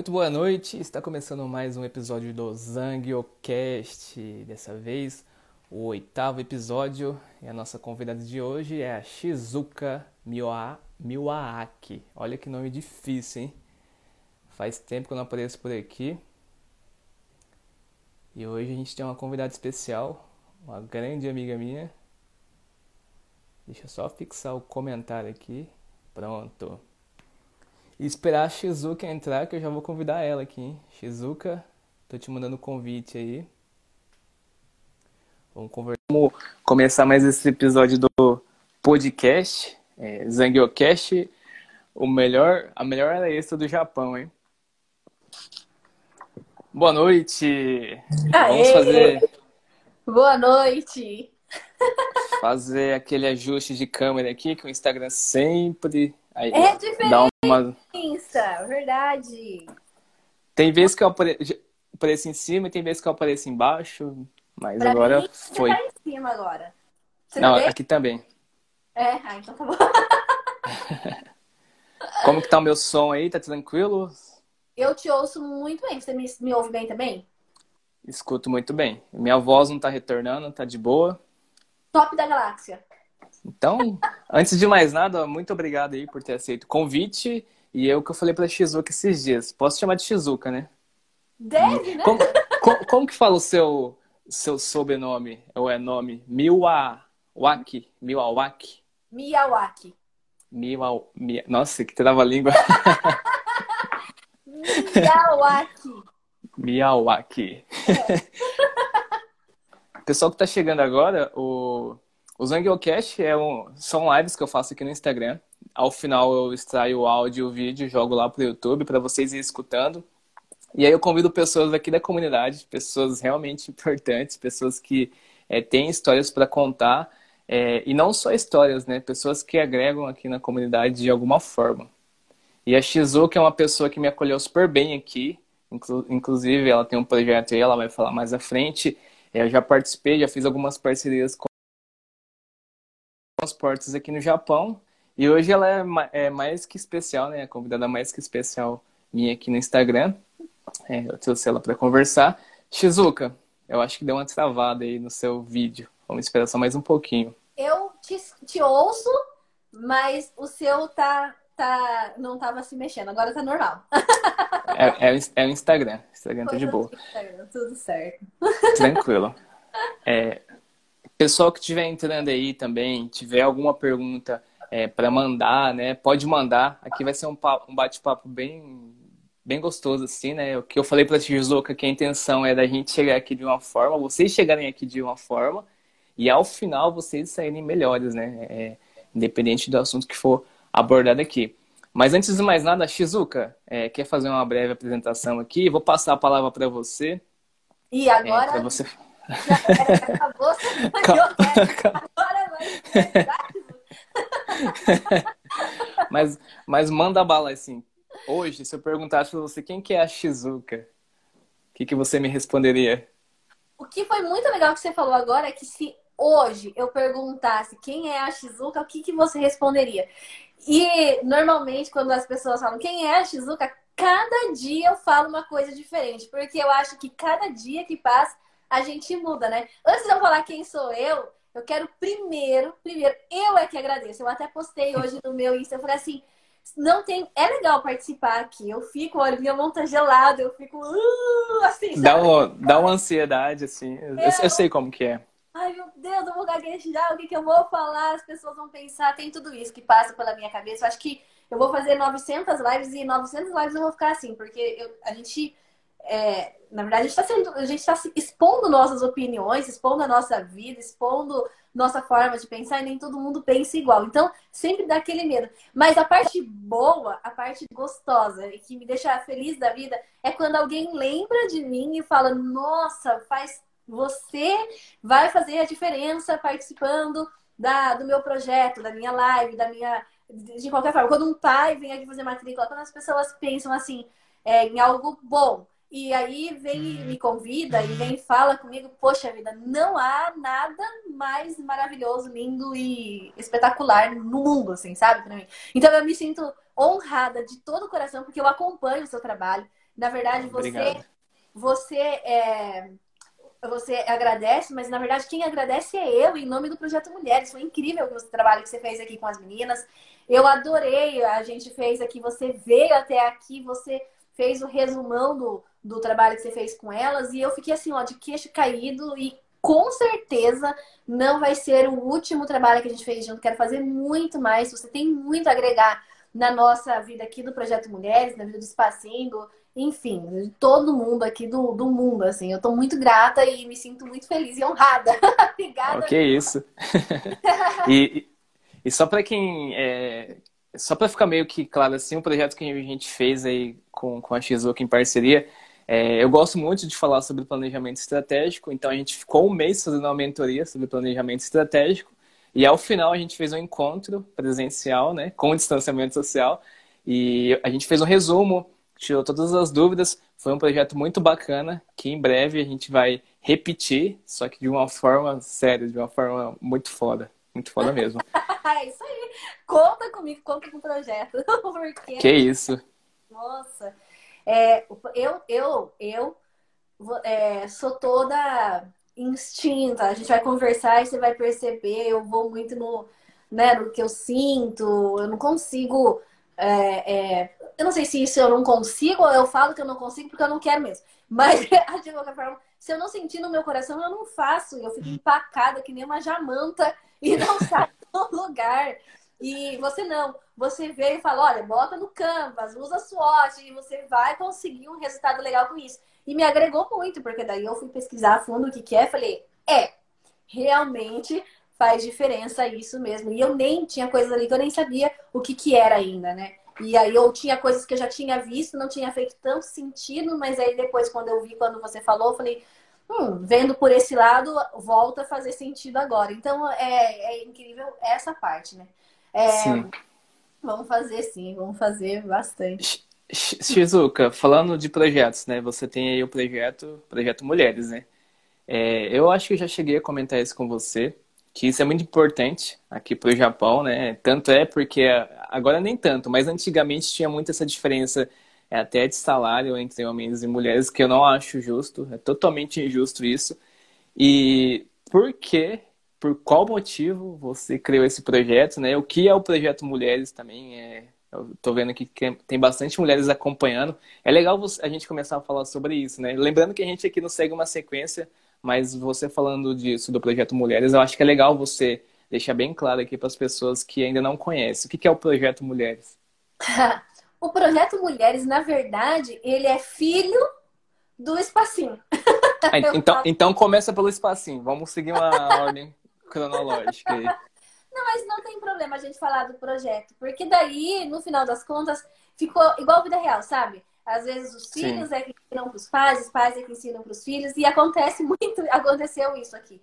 Muito boa noite, está começando mais um episódio do Zangiocast. Dessa vez, o oitavo episódio. E a nossa convidada de hoje é a Shizuka Miwa, Miwaaki. Olha que nome difícil, hein? Faz tempo que eu não apareço por aqui. E hoje a gente tem uma convidada especial, uma grande amiga minha. Deixa eu só fixar o comentário aqui. Pronto. E esperar a Shizuka entrar, que eu já vou convidar ela aqui, hein? Shizuka, tô te mandando convite aí. Vamos conversar. Vamos começar mais esse episódio do podcast, é, Zangiocast, o melhor, a melhor era extra do Japão, hein? Boa noite! Aê! Vamos fazer. Boa noite! Fazer aquele ajuste de câmera aqui que o Instagram sempre Aí, é diferente. Dá uma... Insta, verdade. Tem vezes que eu apareço em cima e tem vezes que eu apareço embaixo. Mas pra agora mim, foi. Você tá em cima agora. Você Não, aqui também. É, ah, então tá bom. Como que tá o meu som aí? Tá tranquilo? Eu te ouço muito bem. Você me, me ouve bem também? Escuto muito bem. Minha voz não tá retornando, tá de boa. Top da galáxia. Então, antes de mais nada, muito obrigado aí por ter aceito o convite. E eu que eu falei pra Shizuka esses dias. Posso chamar de Shizuka, né? Deve, né? Como, como, como que fala o seu, seu sobrenome? Ou é nome? Miwawaki? Miwawaki? Miyawaki. Miwa, Mia... Nossa, que trava a língua. Miyawaki. Miyawaki. É. Pessoal que tá chegando agora, o o Zangiocast é um, são lives que eu faço aqui no Instagram. Ao final eu extraio o áudio e o vídeo, jogo lá pro YouTube para vocês irem escutando. E aí eu convido pessoas aqui da comunidade, pessoas realmente importantes, pessoas que é, têm histórias para contar. É, e não só histórias, né? Pessoas que agregam aqui na comunidade de alguma forma. E a Shizuka é uma pessoa que me acolheu super bem aqui. Inclu inclusive, ela tem um projeto aí, ela vai falar mais à frente. Eu já participei, já fiz algumas parcerias com transportes aqui no Japão. E hoje ela é, é mais que especial, né? A convidada mais que especial minha aqui no Instagram. É, eu trouxe ela para conversar. Shizuka, eu acho que deu uma travada aí no seu vídeo. Vamos esperar só mais um pouquinho. Eu te, te ouço, mas o seu tá, tá, não tava se mexendo. Agora tá normal. é, é, é, o Instagram. Instagram tá de boa. Instagram, tudo certo. Tranquilo. É, Pessoal que estiver entrando aí também, tiver alguma pergunta é, para mandar, né? Pode mandar. Aqui vai ser um, um bate-papo bem, bem gostoso, assim, né? O que eu falei para a Tijuca que a intenção é da gente chegar aqui de uma forma, vocês chegarem aqui de uma forma, e ao final vocês saírem melhores, né? É, independente do assunto que for abordado aqui. Mas antes de mais nada, Shizuka, é, quer fazer uma breve apresentação aqui? Vou passar a palavra para você. E agora? É, você... Acabou, agora vai. mas, mas manda bala assim. Hoje, se eu perguntasse pra você quem que é a Shizuka, o que, que você me responderia? O que foi muito legal que você falou agora é que se hoje eu perguntasse quem é a Shizuka, o que, que você responderia? E normalmente, quando as pessoas falam quem é a Shizuka, cada dia eu falo uma coisa diferente, porque eu acho que cada dia que passa a gente muda, né? Antes de eu falar quem sou eu, eu quero primeiro, primeiro, eu é que agradeço. Eu até postei hoje no meu Insta, eu falei assim, não tem. É legal participar aqui. Eu fico, olha, minha mão tá gelada, eu fico uh, assim. Dá, uma, dá uma ansiedade, assim. Eu, eu, eu, sei como que é. Ai, meu Deus, eu vou gaguejar, o que, que eu vou falar? As pessoas vão pensar, tem tudo isso que passa pela minha cabeça. Eu acho que eu vou fazer 900 lives e 900 lives eu vou ficar assim, porque eu, a gente é, na verdade, a gente está gente está expondo nossas opiniões, expondo a nossa vida, expondo nossa forma de pensar e nem todo mundo pensa igual. Então, sempre dá aquele medo. Mas a parte boa, a parte gostosa e que me deixa feliz da vida é quando alguém lembra de mim e fala: "Nossa, faz você vai fazer a diferença participando da, do meu projeto, da minha live, da minha de qualquer forma. Quando um pai vem aqui fazer matrícula, quando as pessoas pensam assim, é, em algo bom, e aí vem e me convida e vem e fala comigo, poxa vida, não há nada mais maravilhoso, lindo e espetacular no mundo, assim, sabe? Pra mim. Então eu me sinto honrada de todo o coração, porque eu acompanho o seu trabalho. Na verdade, você, Obrigado. você é, você agradece, mas na verdade quem agradece é eu, em nome do Projeto Mulheres. Foi incrível o trabalho que você fez aqui com as meninas. Eu adorei, a gente fez aqui, você veio até aqui, você fez o resumão do, do trabalho que você fez com elas, e eu fiquei assim, ó, de queixo caído, e com certeza não vai ser o último trabalho que a gente fez junto. Quero fazer muito mais. Você tem muito a agregar na nossa vida aqui do Projeto Mulheres, na vida do Espacinho, enfim, todo mundo aqui do, do mundo, assim. Eu tô muito grata e me sinto muito feliz e honrada. Obrigada. Ok, isso. e, e só para quem. É, só para ficar meio que claro, assim, o projeto que a gente fez aí com, com a Shizuka em parceria, é, eu gosto muito de falar sobre planejamento estratégico, então a gente ficou um mês fazendo uma mentoria sobre planejamento estratégico. E ao final a gente fez um encontro presencial, né, com distanciamento social, e a gente fez um resumo tirou todas as dúvidas. Foi um projeto muito bacana que em breve a gente vai repetir, só que de uma forma séria, de uma forma muito foda. Muito foda mesmo. é isso aí. Conta comigo, conta com o projeto. Porque... Que isso. Nossa. É, eu, eu, eu é, sou toda instinta. A gente vai conversar e você vai perceber. Eu vou muito no, né, no que eu sinto. Eu não consigo é, é, eu não sei se isso eu não consigo ou eu falo que eu não consigo porque eu não quero mesmo. Mas, de qualquer forma, se eu não sentir no meu coração, eu não faço. Eu fico empacada que nem uma jamanta e não saio do lugar. E você não. Você veio e fala, olha, bota no Canvas, usa SWOT e você vai conseguir um resultado legal com isso. E me agregou muito, porque daí eu fui pesquisar a fundo o que, que é. Falei, é, realmente faz diferença isso mesmo. E eu nem tinha coisas ali que eu nem sabia o que, que era ainda, né? E aí eu tinha coisas que eu já tinha visto, não tinha feito tanto sentido, mas aí depois, quando eu vi, quando você falou, eu falei, hum, vendo por esse lado, volta a fazer sentido agora. Então é, é incrível essa parte, né? É, sim. Vamos fazer sim, vamos fazer bastante. Shizuka, falando de projetos, né? Você tem aí o projeto, projeto Mulheres, né? É, eu acho que eu já cheguei a comentar isso com você que isso é muito importante aqui para o Japão, né? Tanto é porque agora nem tanto, mas antigamente tinha muito essa diferença é, até de salário entre homens e mulheres, que eu não acho justo, é totalmente injusto isso. E por que, por qual motivo você criou esse projeto, né? O que é o projeto Mulheres também? É, eu tô vendo aqui que tem bastante mulheres acompanhando. É legal a gente começar a falar sobre isso, né? Lembrando que a gente aqui não segue uma sequência mas você falando disso do projeto Mulheres, eu acho que é legal você deixar bem claro aqui para as pessoas que ainda não conhecem. O que é o projeto Mulheres? o projeto Mulheres, na verdade, ele é filho do espacinho. Ah, então, então começa pelo espacinho. Vamos seguir uma ordem cronológica aí. Não, mas não tem problema a gente falar do projeto, porque daí, no final das contas, ficou igual a vida real, sabe? Às vezes os filhos Sim. é que ensinam para os pais, os pais é que ensinam para os filhos, e acontece muito, aconteceu isso aqui.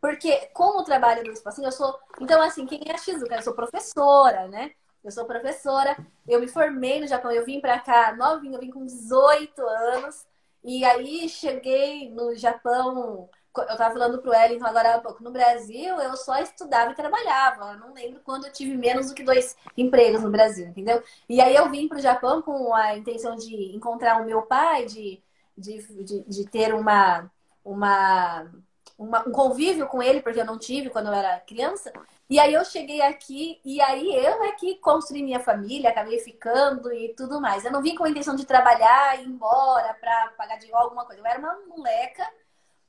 Porque com o trabalho do espacinho, eu sou. Então, assim, quem é a Shizuka? Eu sou professora, né? Eu sou professora, eu me formei no Japão, eu vim para cá novinha, eu vim com 18 anos, e aí cheguei no Japão eu tava falando pro Wellington agora há pouco, no Brasil eu só estudava e trabalhava. Eu não lembro quando eu tive menos do que dois empregos no Brasil, entendeu? E aí eu vim pro Japão com a intenção de encontrar o meu pai, de, de, de, de ter uma, uma, uma, um convívio com ele, porque eu não tive quando eu era criança. E aí eu cheguei aqui e aí eu é que construí minha família, acabei ficando e tudo mais. Eu não vim com a intenção de trabalhar ir embora para pagar de alguma coisa. Eu era uma moleca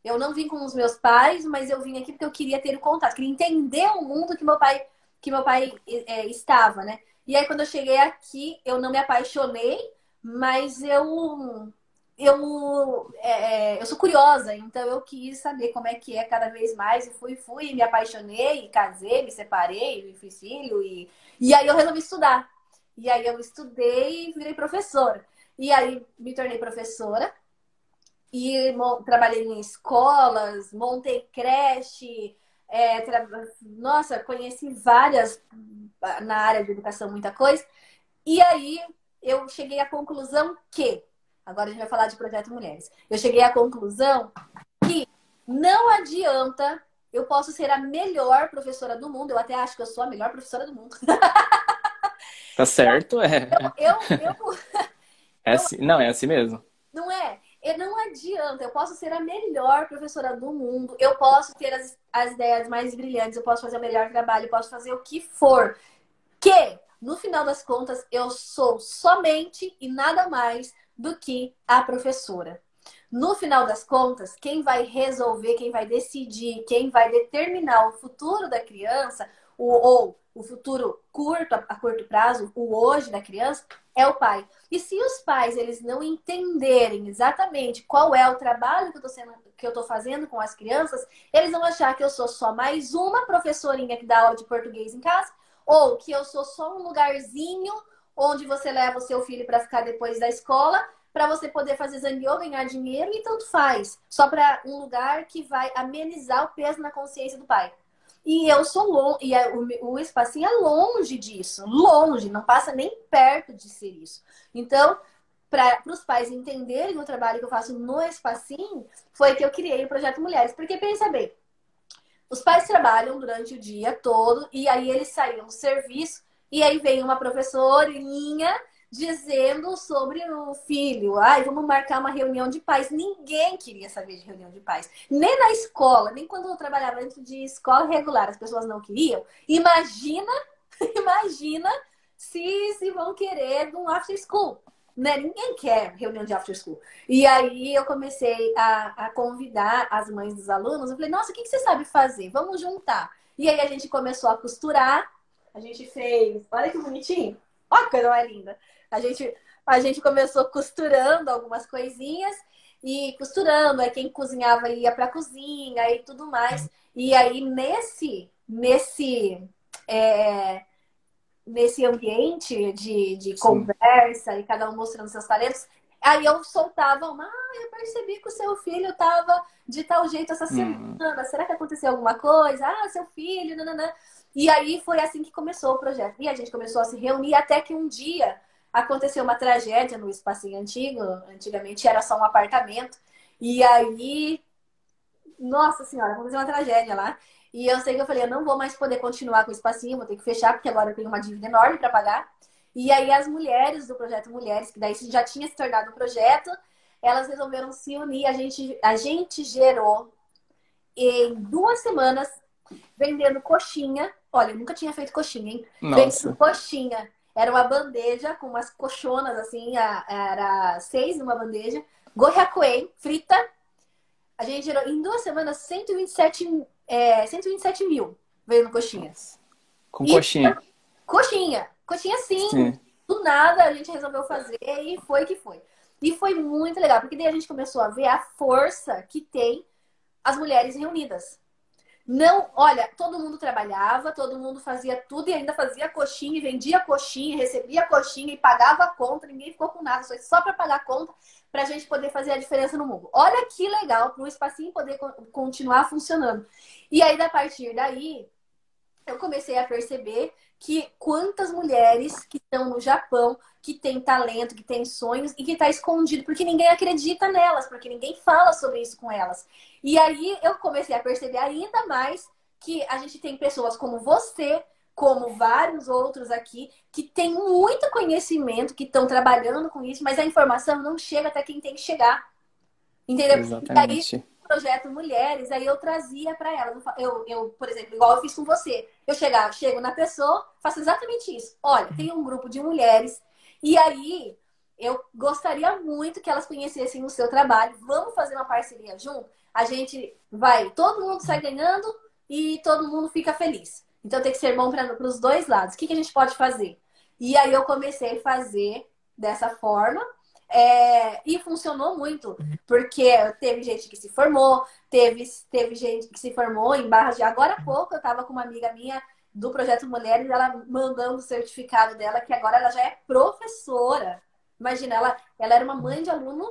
eu não vim com os meus pais, mas eu vim aqui porque eu queria ter o contato, queria entender o mundo que meu pai, que meu pai é, estava, né? E aí quando eu cheguei aqui, eu não me apaixonei, mas eu eu, é, é, eu sou curiosa, então eu quis saber como é que é cada vez mais. E fui, fui, me apaixonei, casei, me separei, fiz filho. E, e aí eu resolvi estudar. E aí eu estudei e virei professora. E aí me tornei professora e trabalhei em escolas, montei creche, é, tra... nossa, conheci várias na área de educação, muita coisa. E aí eu cheguei à conclusão que, agora a gente vai falar de projeto Mulheres, eu cheguei à conclusão que não adianta, eu posso ser a melhor professora do mundo, eu até acho que eu sou a melhor professora do mundo. Tá certo, é. Eu, eu, eu, é assim, não, é assim mesmo Não é? E não adianta, eu posso ser a melhor professora do mundo, eu posso ter as, as ideias mais brilhantes, eu posso fazer o melhor trabalho, eu posso fazer o que for. Que, no final das contas, eu sou somente e nada mais do que a professora. No final das contas, quem vai resolver, quem vai decidir, quem vai determinar o futuro da criança, ou o futuro curto, a curto prazo, o hoje da criança, é o pai. E se os pais eles não entenderem exatamente qual é o trabalho que eu sendo, que eu tô fazendo com as crianças, eles vão achar que eu sou só mais uma professorinha que dá aula de português em casa, ou que eu sou só um lugarzinho onde você leva o seu filho para ficar depois da escola, para você poder fazer zangueô, ganhar dinheiro e tanto faz, só para um lugar que vai amenizar o peso na consciência do pai. E eu sou longe, e o, o espacinho é longe disso, longe, não passa nem perto de ser isso. Então, para os pais entenderem o trabalho que eu faço no espacinho, foi que eu criei o projeto Mulheres. Porque pensa bem, os pais trabalham durante o dia todo e aí eles saíam do serviço e aí vem uma professorinha dizendo sobre o filho. Ai, vamos marcar uma reunião de pais. Ninguém queria saber de reunião de pais. Nem na escola, nem quando eu trabalhava dentro de escola regular, as pessoas não queriam. Imagina, imagina se, se vão querer um after school. Né? Ninguém quer reunião de after school. E aí eu comecei a, a convidar as mães dos alunos. Eu falei, nossa, o que, que você sabe fazer? Vamos juntar. E aí a gente começou a costurar. A gente fez. Olha que bonitinho. Olha que coisa mais linda. A gente, a gente começou costurando algumas coisinhas e costurando, aí quem cozinhava ia para a cozinha e tudo mais. E aí nesse nesse é, nesse ambiente de, de conversa e cada um mostrando seus talentos, aí eu soltava uma, ah, eu percebi que o seu filho estava de tal jeito essa hum. semana, será que aconteceu alguma coisa? Ah, seu filho, nananã. E aí foi assim que começou o projeto. E a gente começou a se reunir até que um dia aconteceu uma tragédia no espacinho antigo. Antigamente era só um apartamento. E aí, nossa senhora, aconteceu uma tragédia lá. E eu sei que eu falei, eu não vou mais poder continuar com o espacinho, vou ter que fechar, porque agora eu tenho uma dívida enorme para pagar. E aí as mulheres do projeto Mulheres, que daí já tinha se tornado um projeto, elas resolveram se unir. A gente, a gente gerou em duas semanas vendendo coxinha. Olha, eu nunca tinha feito coxinha, hein? Nossa. Vendendo coxinha era uma bandeja com umas coxonas, assim, era seis numa bandeja. Goiacuê, frita. A gente gerou em duas semanas 127, é, 127 mil veio no coxinhas. Com e, coxinha? Coxinha. Coxinha sim. sim. Do nada a gente resolveu fazer e foi que foi. E foi muito legal, porque daí a gente começou a ver a força que tem as mulheres reunidas. Não, olha, todo mundo trabalhava, todo mundo fazia tudo e ainda fazia coxinha, vendia coxinha, recebia coxinha e pagava a conta, ninguém ficou com nada, só para pagar a conta, para a gente poder fazer a diferença no mundo. Olha que legal para o espacinho poder continuar funcionando. E aí, a partir daí, eu comecei a perceber que quantas mulheres que estão no Japão, que têm talento, que têm sonhos e que está escondido, porque ninguém acredita nelas, porque ninguém fala sobre isso com elas. E aí eu comecei a perceber ainda mais que a gente tem pessoas como você, como vários outros aqui, que têm muito conhecimento, que estão trabalhando com isso, mas a informação não chega até quem tem que chegar. Entendeu? Exatamente. E aí, projeto Mulheres, aí eu trazia para elas. Eu, eu, por exemplo, igual eu fiz com você. Eu chegar, chego na pessoa, faço exatamente isso. Olha, tem um grupo de mulheres, e aí eu gostaria muito que elas conhecessem o seu trabalho. Vamos fazer uma parceria junto? A gente vai, todo mundo sai ganhando e todo mundo fica feliz. Então tem que ser bom para os dois lados. O que, que a gente pode fazer? E aí eu comecei a fazer dessa forma. É, e funcionou muito, porque teve gente que se formou, teve, teve gente que se formou em barras de. Agora há pouco eu estava com uma amiga minha do Projeto Mulheres, ela mandando o certificado dela, que agora ela já é professora. Imagina, ela, ela era uma mãe de aluno,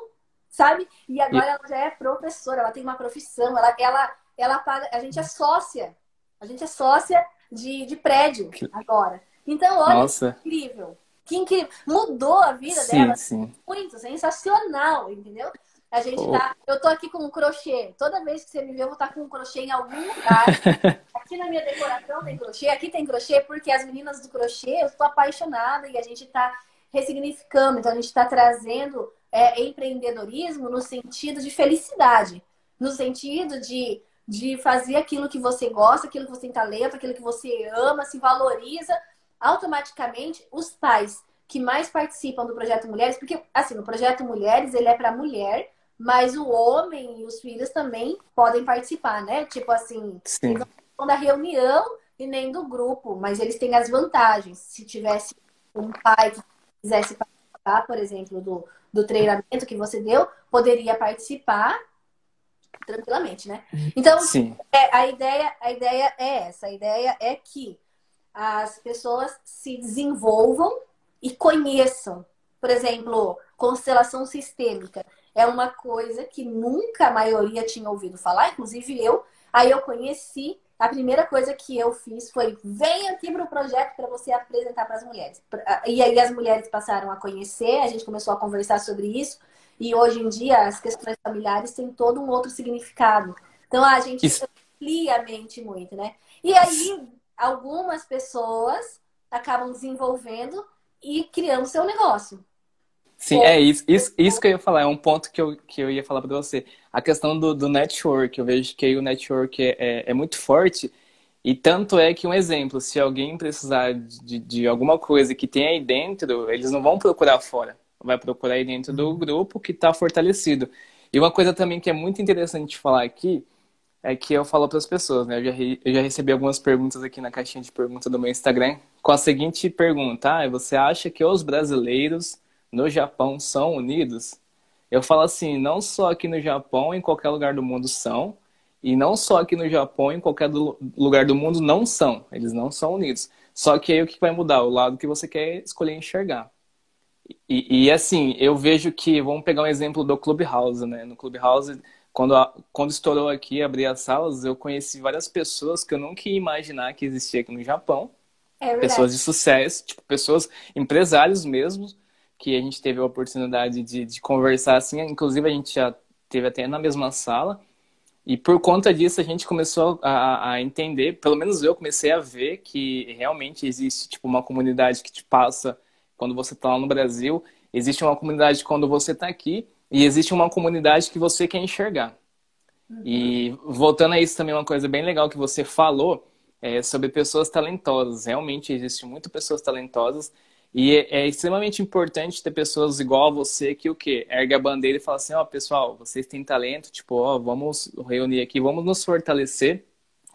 sabe? E agora e... ela já é professora, ela tem uma profissão, ela, ela, ela paga. A gente é sócia, a gente é sócia de, de prédio agora. Então, olha, Nossa. que incrível que incrível. Mudou a vida sim, dela. Sim. Muito, sensacional, entendeu? A gente oh. tá. Eu tô aqui com um crochê. Toda vez que você me vê, eu vou estar tá com um crochê em algum lugar. aqui na minha decoração tem crochê, aqui tem crochê, porque as meninas do crochê, eu tô apaixonada e a gente tá ressignificando. Então a gente tá trazendo é empreendedorismo no sentido de felicidade, no sentido de, de fazer aquilo que você gosta, aquilo que você tem talento, aquilo que você ama, se valoriza. Automaticamente, os pais que mais participam do projeto Mulheres, porque assim, no projeto Mulheres ele é para mulher, mas o homem e os filhos também podem participar, né? Tipo assim, Sim. não da reunião e nem do grupo, mas eles têm as vantagens. Se tivesse um pai que quisesse participar, por exemplo, do, do treinamento que você deu, poderia participar tranquilamente, né? Então, é, a, ideia, a ideia é essa. A ideia é que as pessoas se desenvolvam e conheçam. Por exemplo, constelação sistêmica é uma coisa que nunca a maioria tinha ouvido falar, inclusive eu. Aí eu conheci a primeira coisa que eu fiz foi vem aqui para o projeto para você apresentar para as mulheres. E aí as mulheres passaram a conhecer, a gente começou a conversar sobre isso. E hoje em dia as questões familiares têm todo um outro significado. Então a gente isso. amplia a mente muito, né? E aí algumas pessoas acabam desenvolvendo e criando seu negócio. Sim, é isso, isso, isso que eu ia falar, é um ponto que eu, que eu ia falar para você. A questão do, do network, eu vejo que o network é, é, é, muito forte, e tanto é que, um exemplo, se alguém precisar de, de alguma coisa que tem aí dentro, eles não vão procurar fora, vai procurar aí dentro do uhum. grupo que está fortalecido. E uma coisa também que é muito interessante falar aqui, é que eu falo para as pessoas, né? Eu já, eu já recebi algumas perguntas aqui na caixinha de perguntas do meu Instagram, com a seguinte pergunta, ah, você acha que os brasileiros no Japão são unidos? Eu falo assim, não só aqui no Japão, em qualquer lugar do mundo são, e não só aqui no Japão, em qualquer lugar do mundo não são. Eles não são unidos. Só que aí o que vai mudar? O lado que você quer escolher enxergar. E, e assim, eu vejo que, vamos pegar um exemplo do Clubhouse, né? No Clubhouse, quando, quando estourou aqui, abri as salas, eu conheci várias pessoas que eu nunca ia imaginar que existia aqui no Japão. É pessoas de sucesso, tipo, pessoas, empresários mesmo, que a gente teve a oportunidade de, de conversar assim, inclusive a gente já teve até na mesma sala. E por conta disso a gente começou a, a, entender, pelo menos eu comecei a ver que realmente existe tipo uma comunidade que te passa quando você está lá no Brasil, existe uma comunidade quando você está aqui e existe uma comunidade que você quer enxergar. Uhum. E voltando a isso também uma coisa bem legal que você falou é sobre pessoas talentosas. Realmente existe muitas pessoas talentosas e é, extremamente importante ter pessoas igual a você que o quê? Ergue a bandeira e fala assim, ó, oh, pessoal, vocês têm talento, tipo, ó, oh, vamos reunir aqui, vamos nos fortalecer,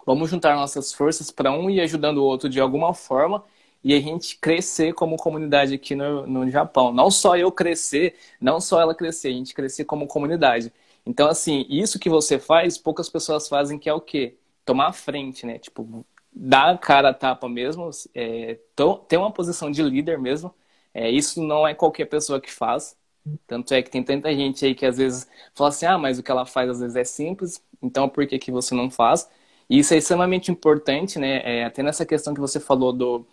vamos juntar nossas forças para um ir ajudando o outro de alguma forma e a gente crescer como comunidade aqui no, no Japão. Não só eu crescer, não só ela crescer, a gente crescer como comunidade. Então, assim, isso que você faz, poucas pessoas fazem, que é o quê? Tomar a frente, né? Tipo, dar a cara a tapa mesmo, é, ter uma posição de líder mesmo. É, isso não é qualquer pessoa que faz. Tanto é que tem tanta gente aí que às vezes fala assim, ah, mas o que ela faz às vezes é simples, então por que, que você não faz? E isso é extremamente importante, né? É, até nessa questão que você falou do,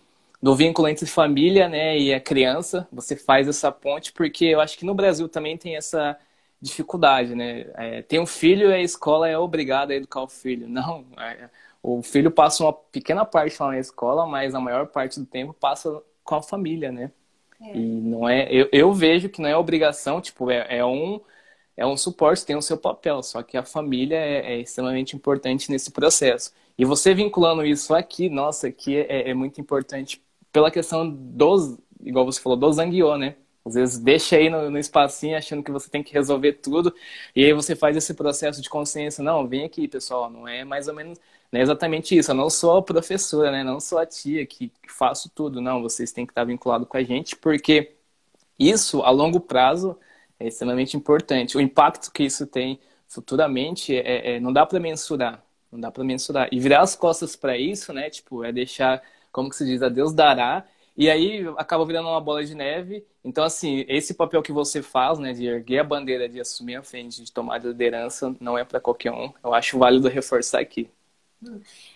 do vínculo entre família né, e a criança, você faz essa ponte, porque eu acho que no Brasil também tem essa dificuldade, né? É, tem um filho e a escola é obrigada a educar o filho. Não, é, o filho passa uma pequena parte lá na escola, mas a maior parte do tempo passa com a família, né? É. E não é, eu, eu, vejo que não é obrigação, tipo, é, é, um é um suporte, tem o seu papel, só que a família é, é extremamente importante nesse processo. E você vinculando isso aqui, nossa, aqui é, é muito importante pela questão dos, igual você falou, do Zanguiô, né? Às vezes deixa aí no, no espacinho achando que você tem que resolver tudo, e aí você faz esse processo de consciência. Não, vem aqui, pessoal, não é mais ou menos é exatamente isso. Eu não sou a professora, né? Não sou a tia que, faço tudo. Não, vocês têm que estar vinculados com a gente, porque isso, a longo prazo, é extremamente importante. O impacto que isso tem futuramente é, é não dá para mensurar. Não dá para mensurar. E virar as costas para isso, né? Tipo, é deixar, como que se diz, a Deus dará. E aí acaba virando uma bola de neve. Então, assim, esse papel que você faz, né, de erguer a bandeira, de assumir a frente, de tomar a liderança, não é para qualquer um. Eu acho válido reforçar aqui.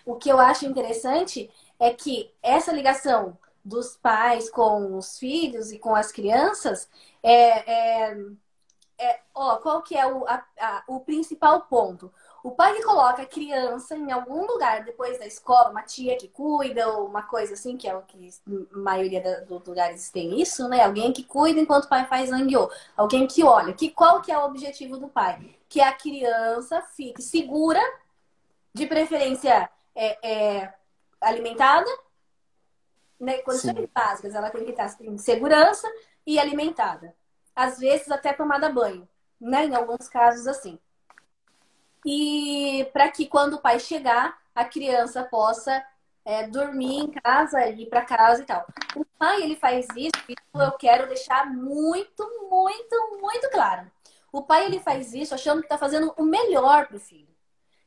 O que eu acho interessante é que essa ligação dos pais com os filhos e com as crianças é, é, é ó, qual que é o, a, a, o principal ponto? O pai que coloca a criança em algum lugar depois da escola, uma tia que cuida, ou uma coisa assim, que é o que a maioria dos lugares tem isso, né? Alguém que cuida enquanto o pai faz zangueô. Alguém que olha. Que, qual que é o objetivo do pai? Que a criança fique segura, de preferência é, é, alimentada, né? Condições Sim. básicas, ela tem que estar em segurança e alimentada. Às vezes até tomada banho, né? Em alguns casos assim e para que quando o pai chegar, a criança possa é, dormir em casa, ir para casa e tal. O pai ele faz isso, isso eu quero deixar muito, muito, muito claro. O pai ele faz isso achando que está fazendo o melhor para o filho.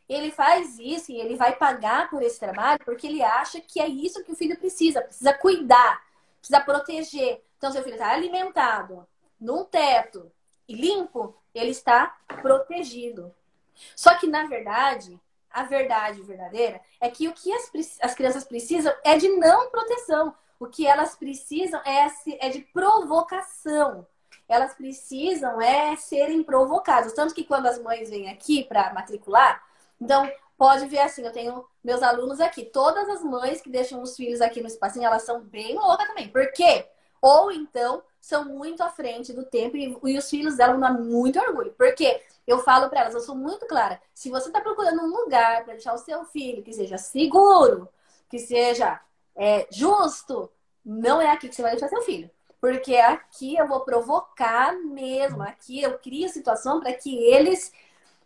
Ele faz isso e ele vai pagar por esse trabalho porque ele acha que é isso que o filho precisa, precisa cuidar, precisa proteger. Então, seu filho está alimentado, num teto e limpo, ele está protegido. Só que, na verdade, a verdade verdadeira é que o que as, as crianças precisam é de não proteção. O que elas precisam é, é de provocação. Elas precisam é serem provocadas. Tanto que quando as mães vêm aqui para matricular, então pode ver assim, eu tenho meus alunos aqui. Todas as mães que deixam os filhos aqui no espacinho, elas são bem loucas também. Por quê? Ou então são muito à frente do tempo e, e os filhos dela dão muito orgulho. Por quê? Eu falo para elas, eu sou muito clara. Se você está procurando um lugar para deixar o seu filho que seja seguro, que seja é, justo, não é aqui que você vai deixar seu filho. Porque aqui eu vou provocar mesmo, aqui eu crio situação para que eles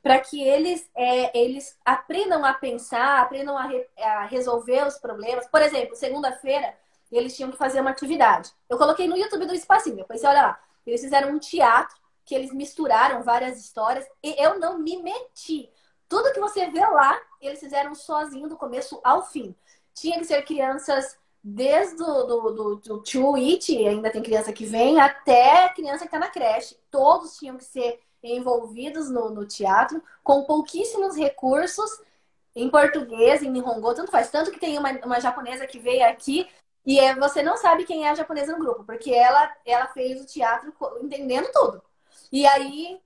para que eles, é, eles aprendam a pensar, aprendam a, re, a resolver os problemas. Por exemplo, segunda-feira eles tinham que fazer uma atividade. Eu coloquei no YouTube do Espacinho, depois você olha lá. Eles fizeram um teatro que eles misturaram várias histórias e eu não me meti. Tudo que você vê lá, eles fizeram sozinho do começo ao fim. Tinha que ser crianças desde do, do, do, do ainda tem criança que vem, até criança que está na creche. Todos tinham que ser envolvidos no, no teatro, com pouquíssimos recursos, em português, em Nihongo, tanto faz. Tanto que tem uma, uma japonesa que veio aqui e é, você não sabe quem é a japonesa no grupo, porque ela, ela fez o teatro entendendo tudo. E aí,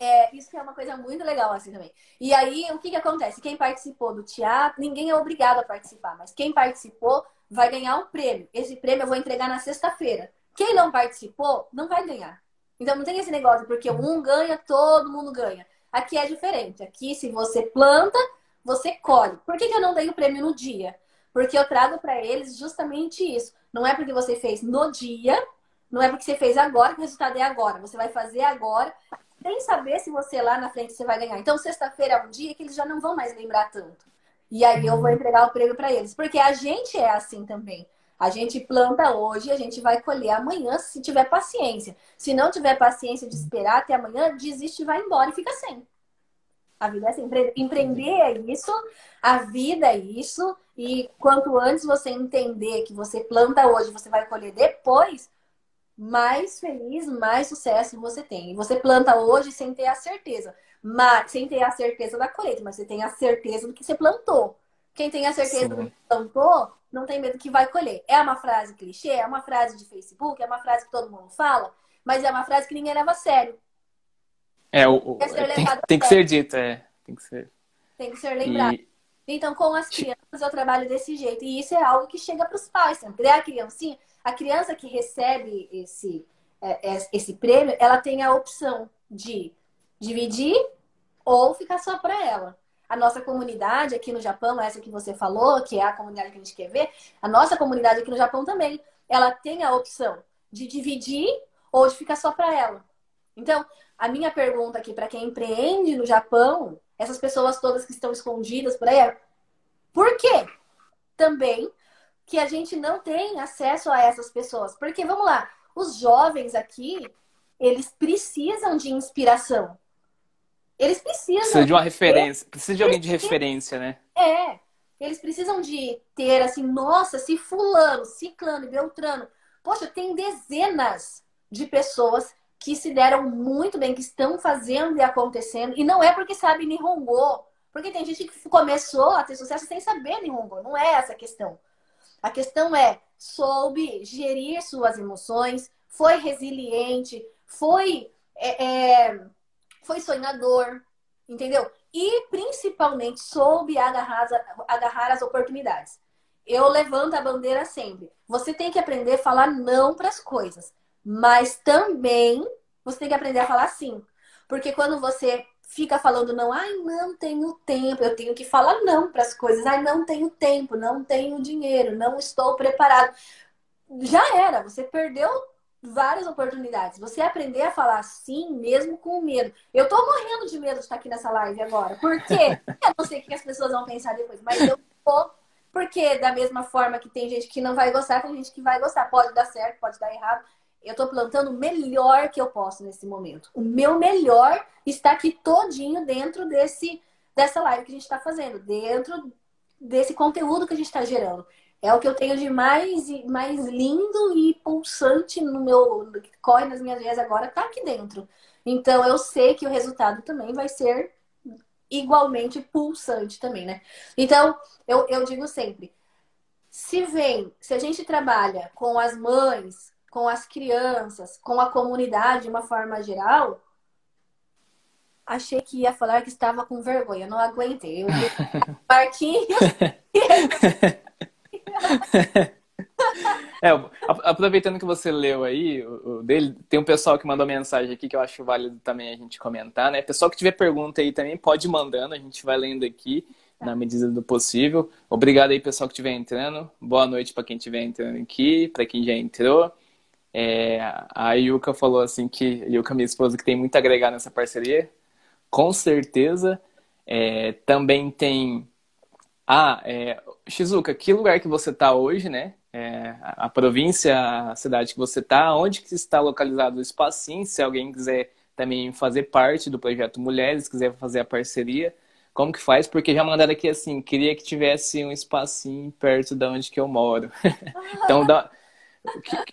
é, isso é uma coisa muito legal assim também. E aí, o que, que acontece? Quem participou do teatro, ninguém é obrigado a participar, mas quem participou vai ganhar um prêmio. Esse prêmio eu vou entregar na sexta-feira. Quem não participou, não vai ganhar. Então não tem esse negócio, porque um ganha, todo mundo ganha. Aqui é diferente. Aqui, se você planta, você colhe. Por que, que eu não dei o prêmio no dia? Porque eu trago para eles justamente isso. Não é porque você fez no dia não é porque você fez agora que o resultado é agora. Você vai fazer agora, sem saber se você lá na frente você vai ganhar. Então, sexta-feira é um dia que eles já não vão mais lembrar tanto. E aí eu vou entregar o prêmio para eles. Porque a gente é assim também. A gente planta hoje, a gente vai colher amanhã se tiver paciência. Se não tiver paciência de esperar até amanhã, desiste, vai embora e fica sem. A vida é assim. Empreender é isso, a vida é isso. E quanto antes você entender que você planta hoje, você vai colher depois, mais feliz, mais sucesso você tem. E você planta hoje sem ter a certeza, mas, sem ter a certeza da colheita, mas você tem a certeza do que você plantou. Quem tem a certeza Sim. do que plantou, não tem medo que vai colher. É uma frase clichê, é uma frase de Facebook, é uma frase que todo mundo fala, mas é uma frase que ninguém leva a sério. É, o, o tem, tem que ser dita, é. Tem que ser. Tem que ser lembrado. E... Então, com as crianças, eu trabalho desse jeito. E isso é algo que chega para os pais. Sempre. É a criancinha, a criança que recebe esse, é, é, esse prêmio, ela tem a opção de dividir ou ficar só para ela. A nossa comunidade aqui no Japão, essa que você falou, que é a comunidade que a gente quer ver, a nossa comunidade aqui no Japão também, ela tem a opção de dividir ou de ficar só para ela. Então, a minha pergunta aqui para quem empreende no Japão, essas pessoas todas que estão escondidas por aí, é por quê? Também que a gente não tem acesso a essas pessoas. Porque, vamos lá, os jovens aqui, eles precisam de inspiração. Eles precisam. Precisa de uma referência. Ter... Precisa de alguém de referência, né? É. Eles precisam de ter, assim, nossa, se Fulano, Ciclano e Beltrano. Poxa, tem dezenas de pessoas que se deram muito bem, que estão fazendo e acontecendo. E não é porque sabe Nihongo. Porque tem gente que começou a ter sucesso sem saber Nihongo. Não é essa a questão. A questão é, soube gerir suas emoções, foi resiliente, foi, é, é, foi sonhador, entendeu? e principalmente soube agarrar, agarrar as oportunidades. Eu levanto a bandeira sempre. Você tem que aprender a falar não para as coisas, mas também você tem que aprender a falar sim. Porque quando você fica falando não, ai, não tenho tempo, eu tenho que falar não para as coisas, ai, não tenho tempo, não tenho dinheiro, não estou preparado. Já era, você perdeu várias oportunidades. Você aprender a falar sim, mesmo com medo. Eu tô morrendo de medo de estar aqui nessa live agora. Por quê? Eu não sei o que as pessoas vão pensar depois, mas eu tô. Porque da mesma forma que tem gente que não vai gostar, tem gente que vai gostar. Pode dar certo, pode dar errado. Eu tô plantando o melhor que eu posso nesse momento. O meu melhor está aqui todinho dentro desse dessa live que a gente está fazendo, dentro desse conteúdo que a gente está gerando. É o que eu tenho de mais, mais lindo e pulsante no meu. que corre nas minhas veias agora, tá aqui dentro. Então eu sei que o resultado também vai ser igualmente pulsante também, né? Então, eu, eu digo sempre: se vem, se a gente trabalha com as mães, com as crianças, com a comunidade de uma forma geral, achei que ia falar que estava com vergonha, não aguentei. Eu Marquinhos. é, aproveitando que você leu aí o, dele, tem um pessoal que mandou mensagem aqui que eu acho válido também a gente comentar, né? Pessoal que tiver pergunta aí também pode ir mandando, a gente vai lendo aqui na medida do possível. Obrigado aí pessoal que estiver entrando. Boa noite para quem estiver entrando aqui, para quem já entrou. É, a Yuka falou assim que Yuka, minha esposa, que tem muito a agregar nessa parceria. Com certeza. É, também tem ah, é, Shizuka, que lugar que você está hoje, né? É, a província, a cidade que você está, onde que está localizado o espacinho, se alguém quiser também fazer parte do projeto Mulheres, quiser fazer a parceria, como que faz? Porque já mandaram aqui assim, queria que tivesse um espacinho perto da onde que eu moro. então, da,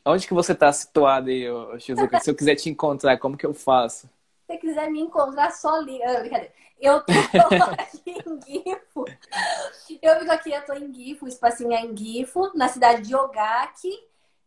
onde que você está situado aí, Shizuka? Se eu quiser te encontrar, como que eu faço? Se você quiser me encontrar, só liga. Ah, brincadeira. Eu tô aqui em Gifo. Eu fico aqui, eu tô em Gifo, o espacinho é em Gifo, na cidade de Ogaki.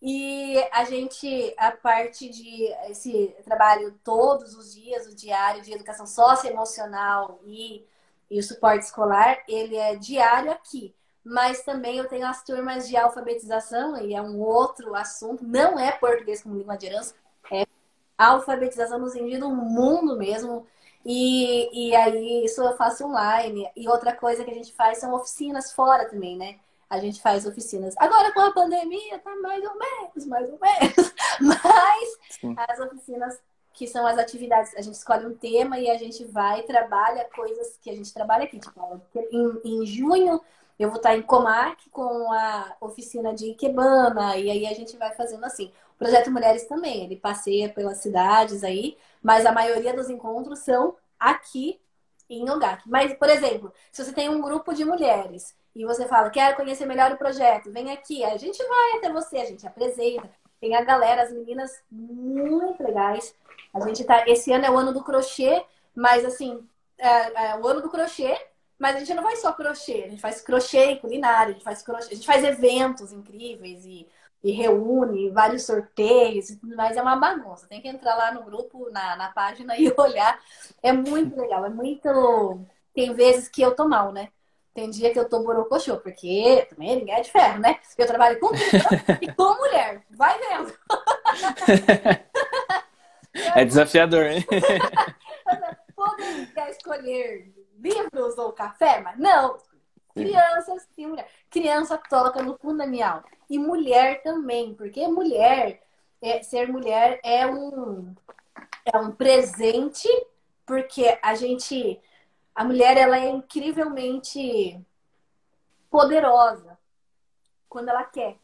E a gente, a parte de esse trabalho todos os dias, o diário de educação socioemocional e, e o suporte escolar, ele é diário aqui. Mas também eu tenho as turmas de alfabetização, e é um outro assunto, não é português como língua de herança, é alfabetização no sentido mundo mesmo, e, e aí isso eu faço online. E outra coisa que a gente faz são oficinas fora também, né? A gente faz oficinas. Agora com a pandemia tá mais ou menos, mais ou menos. Mas Sim. as oficinas que são as atividades, a gente escolhe um tema e a gente vai trabalha coisas que a gente trabalha aqui. Tipo, em, em junho eu vou estar em Comac com a oficina de Ikebana, e aí a gente vai fazendo assim. O Projeto Mulheres também, ele passeia pelas cidades aí, mas a maioria dos encontros são aqui em Ogaki. Mas, por exemplo, se você tem um grupo de mulheres e você fala, quero conhecer melhor o projeto, vem aqui, a gente vai até você, a gente apresenta. Tem a galera, as meninas muito legais. A gente tá. Esse ano é o ano do crochê, mas assim, é, é o ano do crochê, mas a gente não faz só crochê, a gente faz crochê e culinária, a gente faz crochê, a gente faz eventos incríveis e e reúne vários sorteios e tudo mais, é uma bagunça. Tem que entrar lá no grupo, na, na página e olhar. É muito legal, é muito. Tem vezes que eu tô mal, né? Tem dia que eu tô borocochô, porque também ninguém é de ferro, né? Eu trabalho com e com mulher. Vai vendo. É desafiador, hein? Poderia escolher livros ou café, mas não. Crianças e mulher. Criança toca no fundo da minha alma. E mulher também, porque mulher, é, ser mulher é um, é um presente, porque a gente. A mulher ela é incrivelmente poderosa quando ela quer.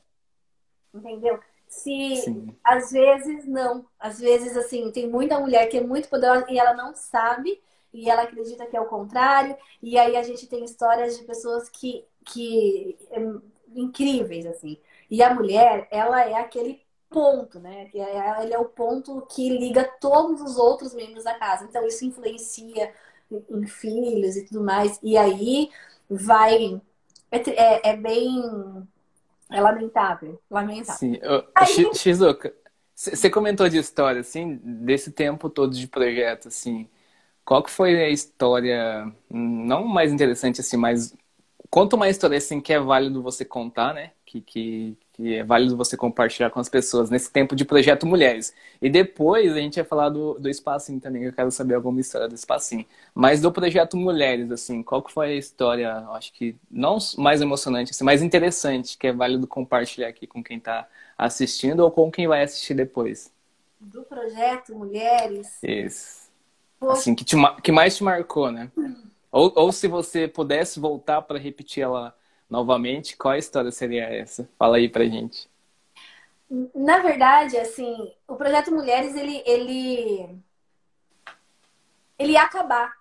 Entendeu? Se Sim. às vezes não, às vezes assim, tem muita mulher que é muito poderosa e ela não sabe e ela acredita que é o contrário. E aí a gente tem histórias de pessoas que, que é, incríveis assim. E a mulher, ela é aquele ponto, né? Ela é o ponto que liga todos os outros membros da casa. Então isso influencia em filhos e tudo mais. E aí vai é, é, é bem é lamentável, lamentável. Sim, aí... Shizuka, você comentou de história assim desse tempo todo de projeto assim. Qual que foi a história, não mais interessante assim, mas conta uma história assim que é válido você contar, né? Que, que, que é válido você compartilhar com as pessoas nesse tempo de projeto Mulheres. E depois a gente vai falar do, do Espacinho também, eu quero saber alguma história do Espacinho. Mas do projeto Mulheres, assim, qual que foi a história, acho que não mais emocionante, assim, mais interessante, que é válido compartilhar aqui com quem está assistindo ou com quem vai assistir depois? Do projeto Mulheres? Isso. Assim, que, te, que mais te marcou, né? Ou, ou se você pudesse voltar para repetir ela novamente, qual história seria essa? Fala aí pra gente. Na verdade, assim, o projeto Mulheres, ele, ele, ele ia acabar.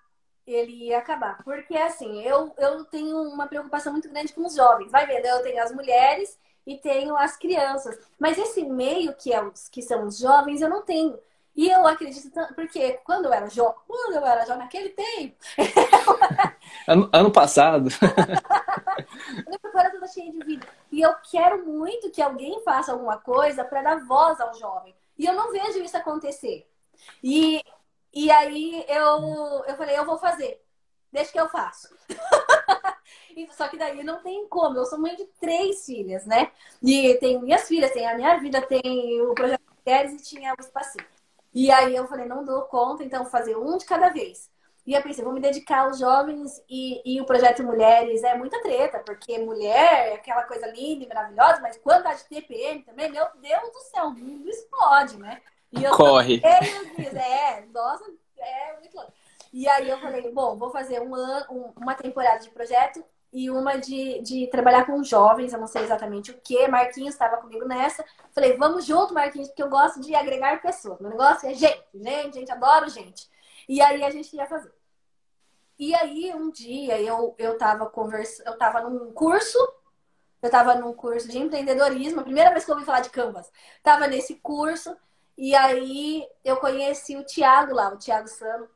Ele ia acabar. Porque, assim, eu, eu tenho uma preocupação muito grande com os jovens. Vai vendo, eu tenho as mulheres e tenho as crianças. Mas esse meio que, é os, que são os jovens, eu não tenho. E eu acredito tanto, porque quando eu era jovem, quando eu era jovem, naquele tempo. ano, ano passado. Professora toda cheia de vida. E eu quero muito que alguém faça alguma coisa para dar voz ao jovem. E eu não vejo isso acontecer. E, e aí eu, eu falei, eu vou fazer. Deixa que eu faço. Só que daí não tem como. Eu sou mãe de três filhas, né? E tem minhas filhas, tem a minha vida, tem o projeto Mulheres e tinha o espacinho. E aí eu falei, não dou conta, então vou fazer um de cada vez. E eu pensei, vou me dedicar aos jovens e, e o projeto Mulheres é muita treta, porque mulher é aquela coisa linda e maravilhosa, mas quando a de TPM também, meu Deus do céu, o mundo explode, né? E eu Corre. é, nossa, é muito louco. E aí eu falei, bom, vou fazer um ano, uma temporada de projeto e uma de, de trabalhar com jovens, eu não sei exatamente o que. Marquinhos estava comigo nessa. Falei, vamos junto, Marquinhos, porque eu gosto de agregar pessoas. Meu negócio é gente, gente, gente, adoro gente. E aí a gente ia fazer. E aí um dia eu, eu conversando, eu tava num curso, eu tava num curso de empreendedorismo, a primeira vez que eu ouvi falar de Canvas. Tava nesse curso, e aí eu conheci o Thiago lá, o Thiago Sano.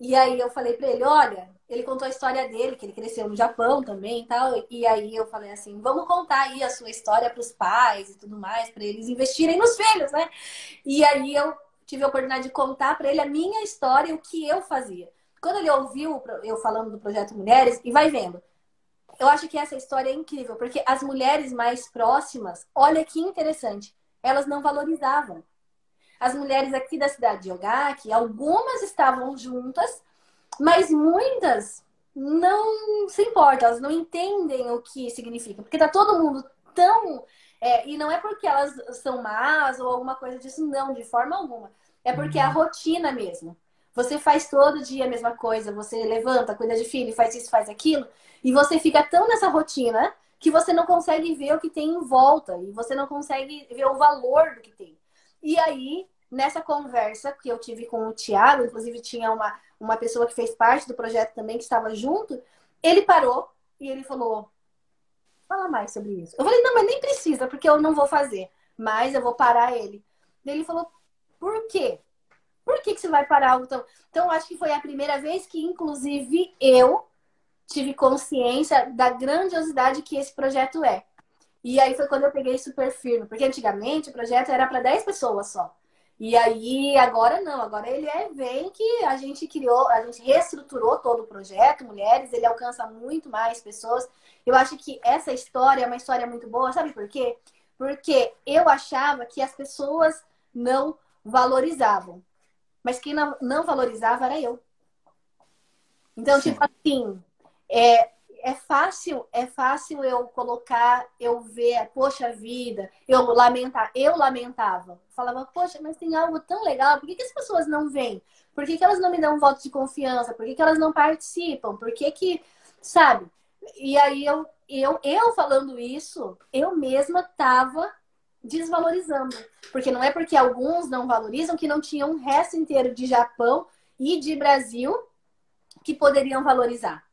E aí eu falei para ele, olha, ele contou a história dele, que ele cresceu no Japão também e tal. E aí eu falei assim, vamos contar aí a sua história para os pais e tudo mais, para eles investirem nos filhos, né? E aí eu tive a oportunidade de contar para ele a minha história, o que eu fazia. Quando ele ouviu eu falando do projeto Mulheres, e vai vendo, eu acho que essa história é incrível, porque as mulheres mais próximas, olha que interessante, elas não valorizavam. As mulheres aqui da cidade de Ogaki, algumas estavam juntas, mas muitas não se importam, elas não entendem o que significa, porque tá todo mundo tão. É, e não é porque elas são más ou alguma coisa disso, não, de forma alguma. É porque é a uhum. rotina mesmo. Você faz todo dia a mesma coisa, você levanta, cuida de filho, faz isso, faz aquilo, e você fica tão nessa rotina que você não consegue ver o que tem em volta e você não consegue ver o valor do que tem. E aí, nessa conversa que eu tive com o Tiago, inclusive tinha uma, uma pessoa que fez parte do projeto também, que estava junto, ele parou e ele falou: fala mais sobre isso. Eu falei: não, mas nem precisa, porque eu não vou fazer, mas eu vou parar ele. Ele falou: por quê? Por que, que você vai parar algo tão. Então, acho que foi a primeira vez que, inclusive, eu tive consciência da grandiosidade que esse projeto é. E aí foi quando eu peguei super firme, porque antigamente o projeto era para 10 pessoas só. E aí, agora não, agora ele é vem que a gente criou, a gente reestruturou todo o projeto, mulheres, ele alcança muito mais pessoas. Eu acho que essa história é uma história muito boa, sabe por quê? Porque eu achava que as pessoas não valorizavam. Mas quem não, não valorizava era eu. Então, Sim. tipo assim, é, é fácil, é fácil eu colocar, eu ver, poxa vida, eu lamentar, eu lamentava. Falava, poxa, mas tem algo tão legal, por que, que as pessoas não vêm? Por que, que elas não me dão um voto de confiança? Por que, que elas não participam? Por que que, sabe? E aí eu, eu, eu falando isso, eu mesma tava desvalorizando. Porque não é porque alguns não valorizam que não tinham um resto inteiro de Japão e de Brasil que poderiam valorizar.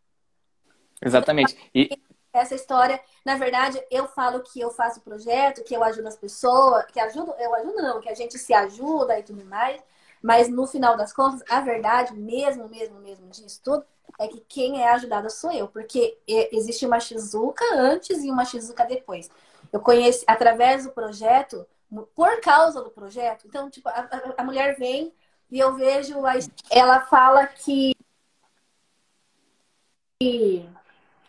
Exatamente. E essa história, na verdade, eu falo que eu faço projeto, que eu ajudo as pessoas, que ajudo, eu ajudo não, que a gente se ajuda e tudo mais, mas no final das contas, a verdade, mesmo, mesmo, mesmo disso tudo, é que quem é ajudada sou eu, porque existe uma Shizuka antes e uma Shizuka depois. Eu conheci através do projeto, por causa do projeto. Então, tipo, a, a mulher vem e eu vejo, a, ela fala que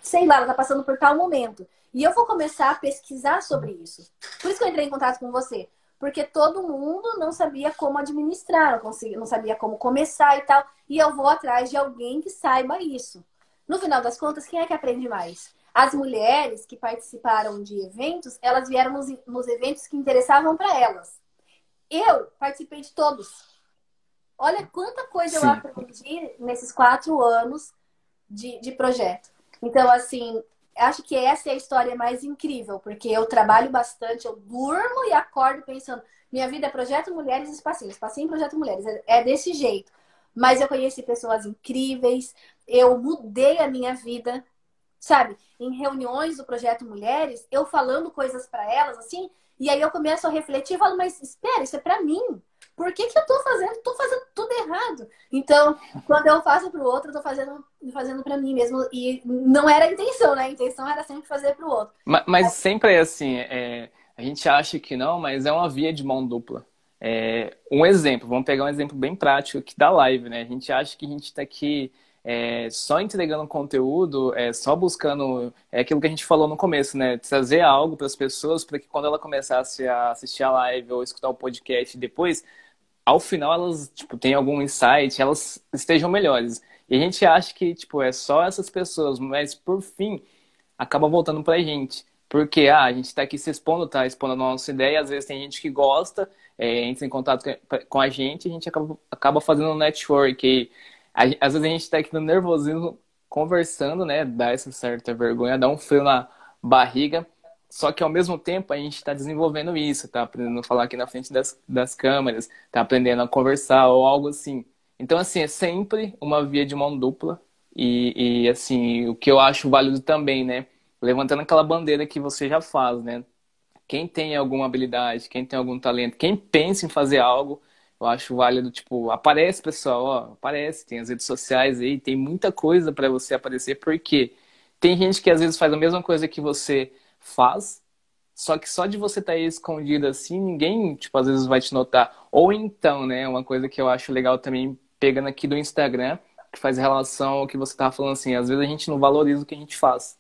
sei lá, ela tá passando por tal momento. E eu vou começar a pesquisar sobre isso. Por isso que eu entrei em contato com você. Porque todo mundo não sabia como administrar, não, conseguia, não sabia como começar e tal. E eu vou atrás de alguém que saiba isso. No final das contas, quem é que aprende mais? As mulheres que participaram de eventos, elas vieram nos, nos eventos que interessavam para elas. Eu participei de todos. Olha quanta coisa Sim. eu aprendi nesses quatro anos de, de projeto. Então, assim, acho que essa é a história mais incrível, porque eu trabalho bastante, eu durmo e acordo pensando, minha vida é projeto mulheres e espacinho, espacinho projeto mulheres, é, é desse jeito. Mas eu conheci pessoas incríveis, eu mudei a minha vida, sabe? Em reuniões do projeto Mulheres, eu falando coisas para elas assim, e aí eu começo a refletir e falo, mas espera, isso é para mim por que, que eu tô fazendo? Tô fazendo tudo errado. Então, quando eu faço pro outro, eu tô fazendo, fazendo para mim mesmo. E não era a intenção, né? A intenção era sempre fazer pro outro. Mas, mas sempre é assim, é, a gente acha que não, mas é uma via de mão dupla. É, um exemplo, vamos pegar um exemplo bem prático aqui da live, né? A gente acha que a gente está aqui é, só entregando conteúdo, é, só buscando é aquilo que a gente falou no começo, né? Trazer algo para as pessoas para que quando ela começasse a assistir a live ou escutar o podcast depois, ao final elas, tipo, têm algum insight, elas estejam melhores. E a gente acha que, tipo, é só essas pessoas, mas por fim, acaba voltando pra gente. Porque, ah, a gente tá aqui se expondo, tá expondo a nossa ideia, às vezes tem gente que gosta, é, entra em contato com a gente, a gente acaba, acaba fazendo um network. E, às vezes a gente tá aqui no nervosismo, conversando, né, dá essa certa vergonha, dá um frio na barriga, só que ao mesmo tempo a gente está desenvolvendo isso, está aprendendo a falar aqui na frente das, das câmeras, está aprendendo a conversar ou algo assim. Então, assim, é sempre uma via de mão dupla. E, e assim, o que eu acho válido também, né? Levantando aquela bandeira que você já faz, né? Quem tem alguma habilidade, quem tem algum talento, quem pensa em fazer algo, eu acho válido, tipo, aparece, pessoal, ó, aparece, tem as redes sociais aí, tem muita coisa para você aparecer, porque tem gente que às vezes faz a mesma coisa que você, faz, só que só de você estar tá escondido assim, ninguém, tipo, às vezes vai te notar. Ou então, né, uma coisa que eu acho legal também, pegando aqui do Instagram, que faz relação ao que você estava falando assim, às vezes a gente não valoriza o que a gente faz.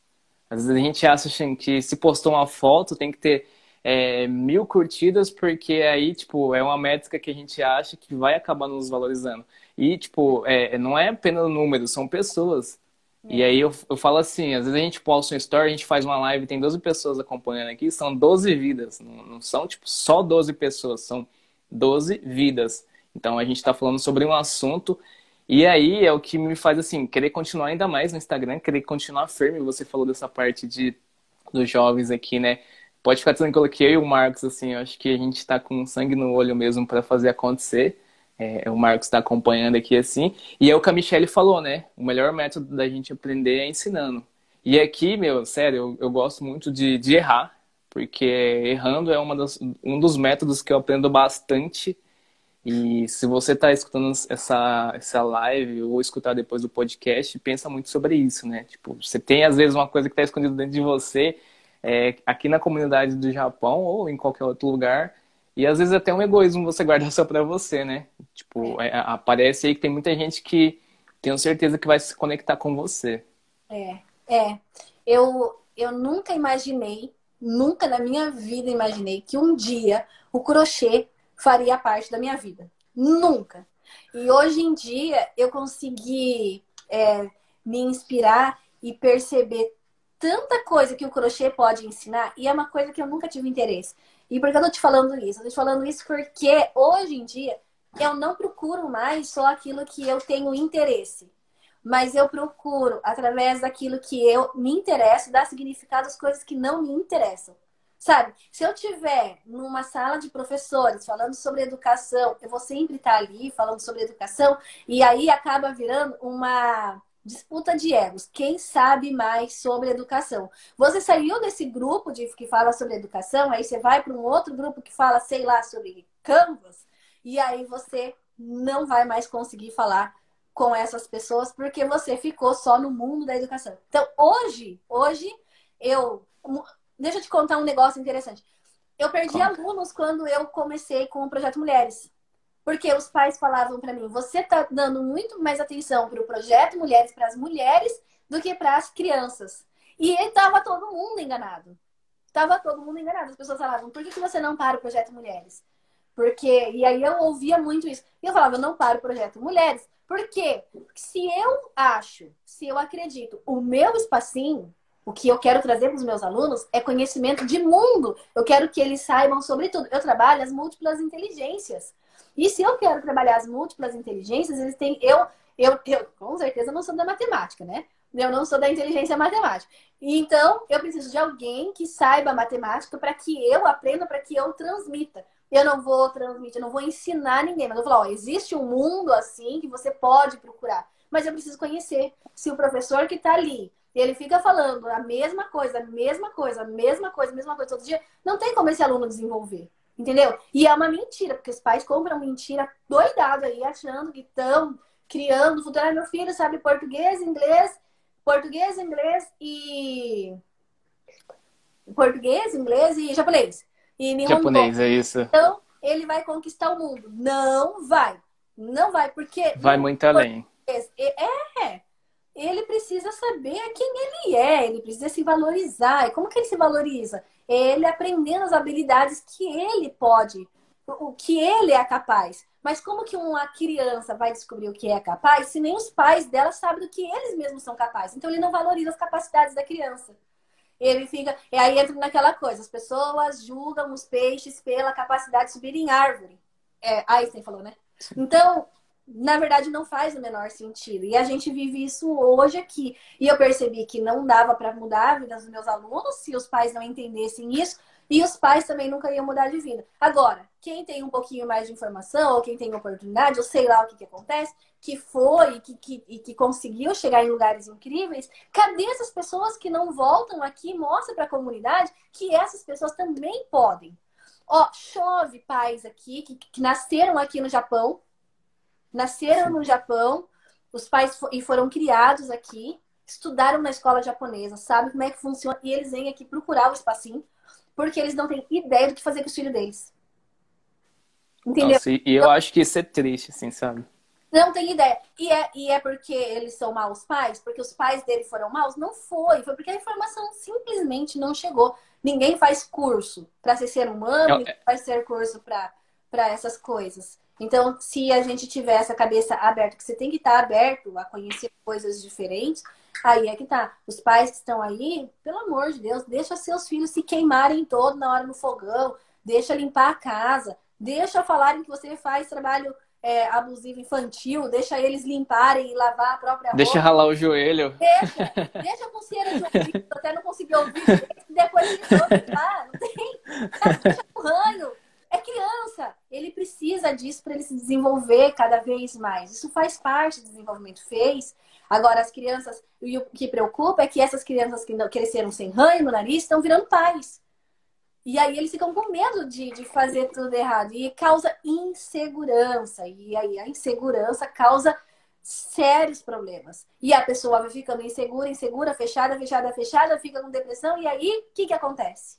Às vezes a gente acha assim, que se postou uma foto tem que ter é, mil curtidas, porque aí, tipo, é uma métrica que a gente acha que vai acabar nos valorizando. E, tipo, é, não é apenas números, são pessoas. E aí eu, eu falo assim, às vezes a gente posta um story, a gente faz uma live, tem 12 pessoas acompanhando aqui, são 12 vidas. Não, não são, tipo, só 12 pessoas, são 12 vidas. Então a gente está falando sobre um assunto e aí é o que me faz assim, querer continuar ainda mais no Instagram, querer continuar firme. Você falou dessa parte de dos jovens aqui, né? Pode ficar tranquilo que eu e o Marcos, assim, eu acho que a gente está com sangue no olho mesmo para fazer acontecer. É, o Marcos está acompanhando aqui assim. E é o que a Michelle falou, né? O melhor método da gente aprender é ensinando. E aqui, meu, sério, eu, eu gosto muito de, de, errar, porque errando é uma das, um dos métodos que eu aprendo bastante. E se você está escutando essa, essa live ou escutar depois do podcast, pensa muito sobre isso, né? Tipo, você tem às vezes uma coisa que está escondida dentro de você, é, aqui na comunidade do Japão ou em qualquer outro lugar, e às vezes até um egoísmo você guarda só pra você, né? Tipo, é, aparece aí que tem muita gente que tenho certeza que vai se conectar com você. É, é. Eu, eu nunca imaginei, nunca na minha vida imaginei que um dia o crochê faria parte da minha vida. Nunca. E hoje em dia eu consegui é, me inspirar e perceber tanta coisa que o crochê pode ensinar e é uma coisa que eu nunca tive interesse. E por que eu tô te falando isso? Eu tô te falando isso porque hoje em dia eu não procuro mais só aquilo que eu tenho interesse. Mas eu procuro, através daquilo que eu me interesso, dar significado às coisas que não me interessam. Sabe? Se eu tiver numa sala de professores falando sobre educação, eu vou sempre estar ali falando sobre educação, e aí acaba virando uma disputa de egos. Quem sabe mais sobre educação? Você saiu desse grupo de que fala sobre educação, aí você vai para um outro grupo que fala, sei lá, sobre Canvas, e aí você não vai mais conseguir falar com essas pessoas porque você ficou só no mundo da educação. Então, hoje, hoje eu deixa eu te contar um negócio interessante. Eu perdi Conta. alunos quando eu comecei com o projeto Mulheres. Porque os pais falavam para mim: você tá dando muito mais atenção para o projeto Mulheres para as Mulheres do que para as crianças. E estava todo mundo enganado. Tava todo mundo enganado. As pessoas falavam: por que, que você não para o projeto Mulheres? Porque, e aí eu ouvia muito isso. E eu falava: eu não paro o projeto Mulheres. Por quê? Porque se eu acho, se eu acredito, o meu espacinho, o que eu quero trazer para os meus alunos é conhecimento de mundo. Eu quero que eles saibam sobre tudo. Eu trabalho as múltiplas inteligências. E se eu quero trabalhar as múltiplas inteligências, eles têm. Eu, eu, eu com certeza não sou da matemática, né? Eu não sou da inteligência matemática. Então, eu preciso de alguém que saiba matemática para que eu aprenda, para que eu transmita. Eu não vou transmitir, eu não vou ensinar ninguém, mas eu vou falar, ó, existe um mundo assim que você pode procurar. Mas eu preciso conhecer. Se o professor que está ali, ele fica falando a mesma coisa, a mesma coisa, a mesma coisa, a mesma coisa todo dia, não tem como esse aluno desenvolver. Entendeu? E é uma mentira, porque os pais compram mentira doidado aí, achando que estão criando futuro. Ah, meu filho sabe português, inglês, português, inglês e. Português, inglês e japonês. E Nihongo. Japonês, é isso. Então, ele vai conquistar o mundo. Não vai. Não vai, porque. Vai muito além. É. Ele precisa saber quem ele é, ele precisa se valorizar. E como que ele se valoriza? Ele aprendendo as habilidades que ele pode, o que ele é capaz. Mas como que uma criança vai descobrir o que é capaz se nem os pais dela sabem do que eles mesmos são capazes? Então ele não valoriza as capacidades da criança ele fica. E aí entra naquela coisa: as pessoas julgam os peixes pela capacidade de subir em árvore. É, Einstein falou, né? Então, na verdade, não faz o menor sentido. E a gente vive isso hoje aqui. E eu percebi que não dava para mudar a vida dos meus alunos se os pais não entendessem isso. E os pais também nunca iam mudar de vida. Agora, quem tem um pouquinho mais de informação, ou quem tem oportunidade, ou sei lá o que, que acontece, que foi que, que, e que conseguiu chegar em lugares incríveis, cadê essas pessoas que não voltam aqui mostram para a comunidade que essas pessoas também podem? Ó, chove pais aqui que, que nasceram aqui no Japão, nasceram no Japão, os pais e foram criados aqui, estudaram na escola japonesa, sabem como é que funciona, e eles vêm aqui procurar o espacinho porque eles não têm ideia do que fazer com os filhos deles. Entendeu? Nossa, e eu acho que isso é triste, assim, sabe? Não tem ideia. E é, e é porque eles são maus pais? Porque os pais dele foram maus? Não foi. Foi porque a informação simplesmente não chegou. Ninguém faz curso para ser ser humano, ninguém faz ser curso para essas coisas. Então, se a gente tiver essa cabeça aberta, que você tem que estar aberto a conhecer coisas diferentes, Aí é que tá. Os pais que estão aí, pelo amor de Deus, deixa seus filhos se queimarem todo na hora no fogão, deixa limpar a casa, deixa falarem que você faz trabalho é, abusivo infantil, deixa eles limparem e lavar a própria roupa. Deixa ralar o joelho. Deixa, deixa com cera de ouvido, até não conseguir ouvir. Depois ele limpar, não tem. Deixa com ranho. É criança, ele precisa disso para ele se desenvolver cada vez mais. Isso faz parte do desenvolvimento. Fez, Agora, as crianças, e o que preocupa é que essas crianças que cresceram sem ranho no nariz estão virando pais. E aí eles ficam com medo de, de fazer tudo errado. E causa insegurança. E aí a insegurança causa sérios problemas. E a pessoa vai ficando insegura, insegura, fechada, fechada, fechada, fica com depressão. E aí, o que, que acontece?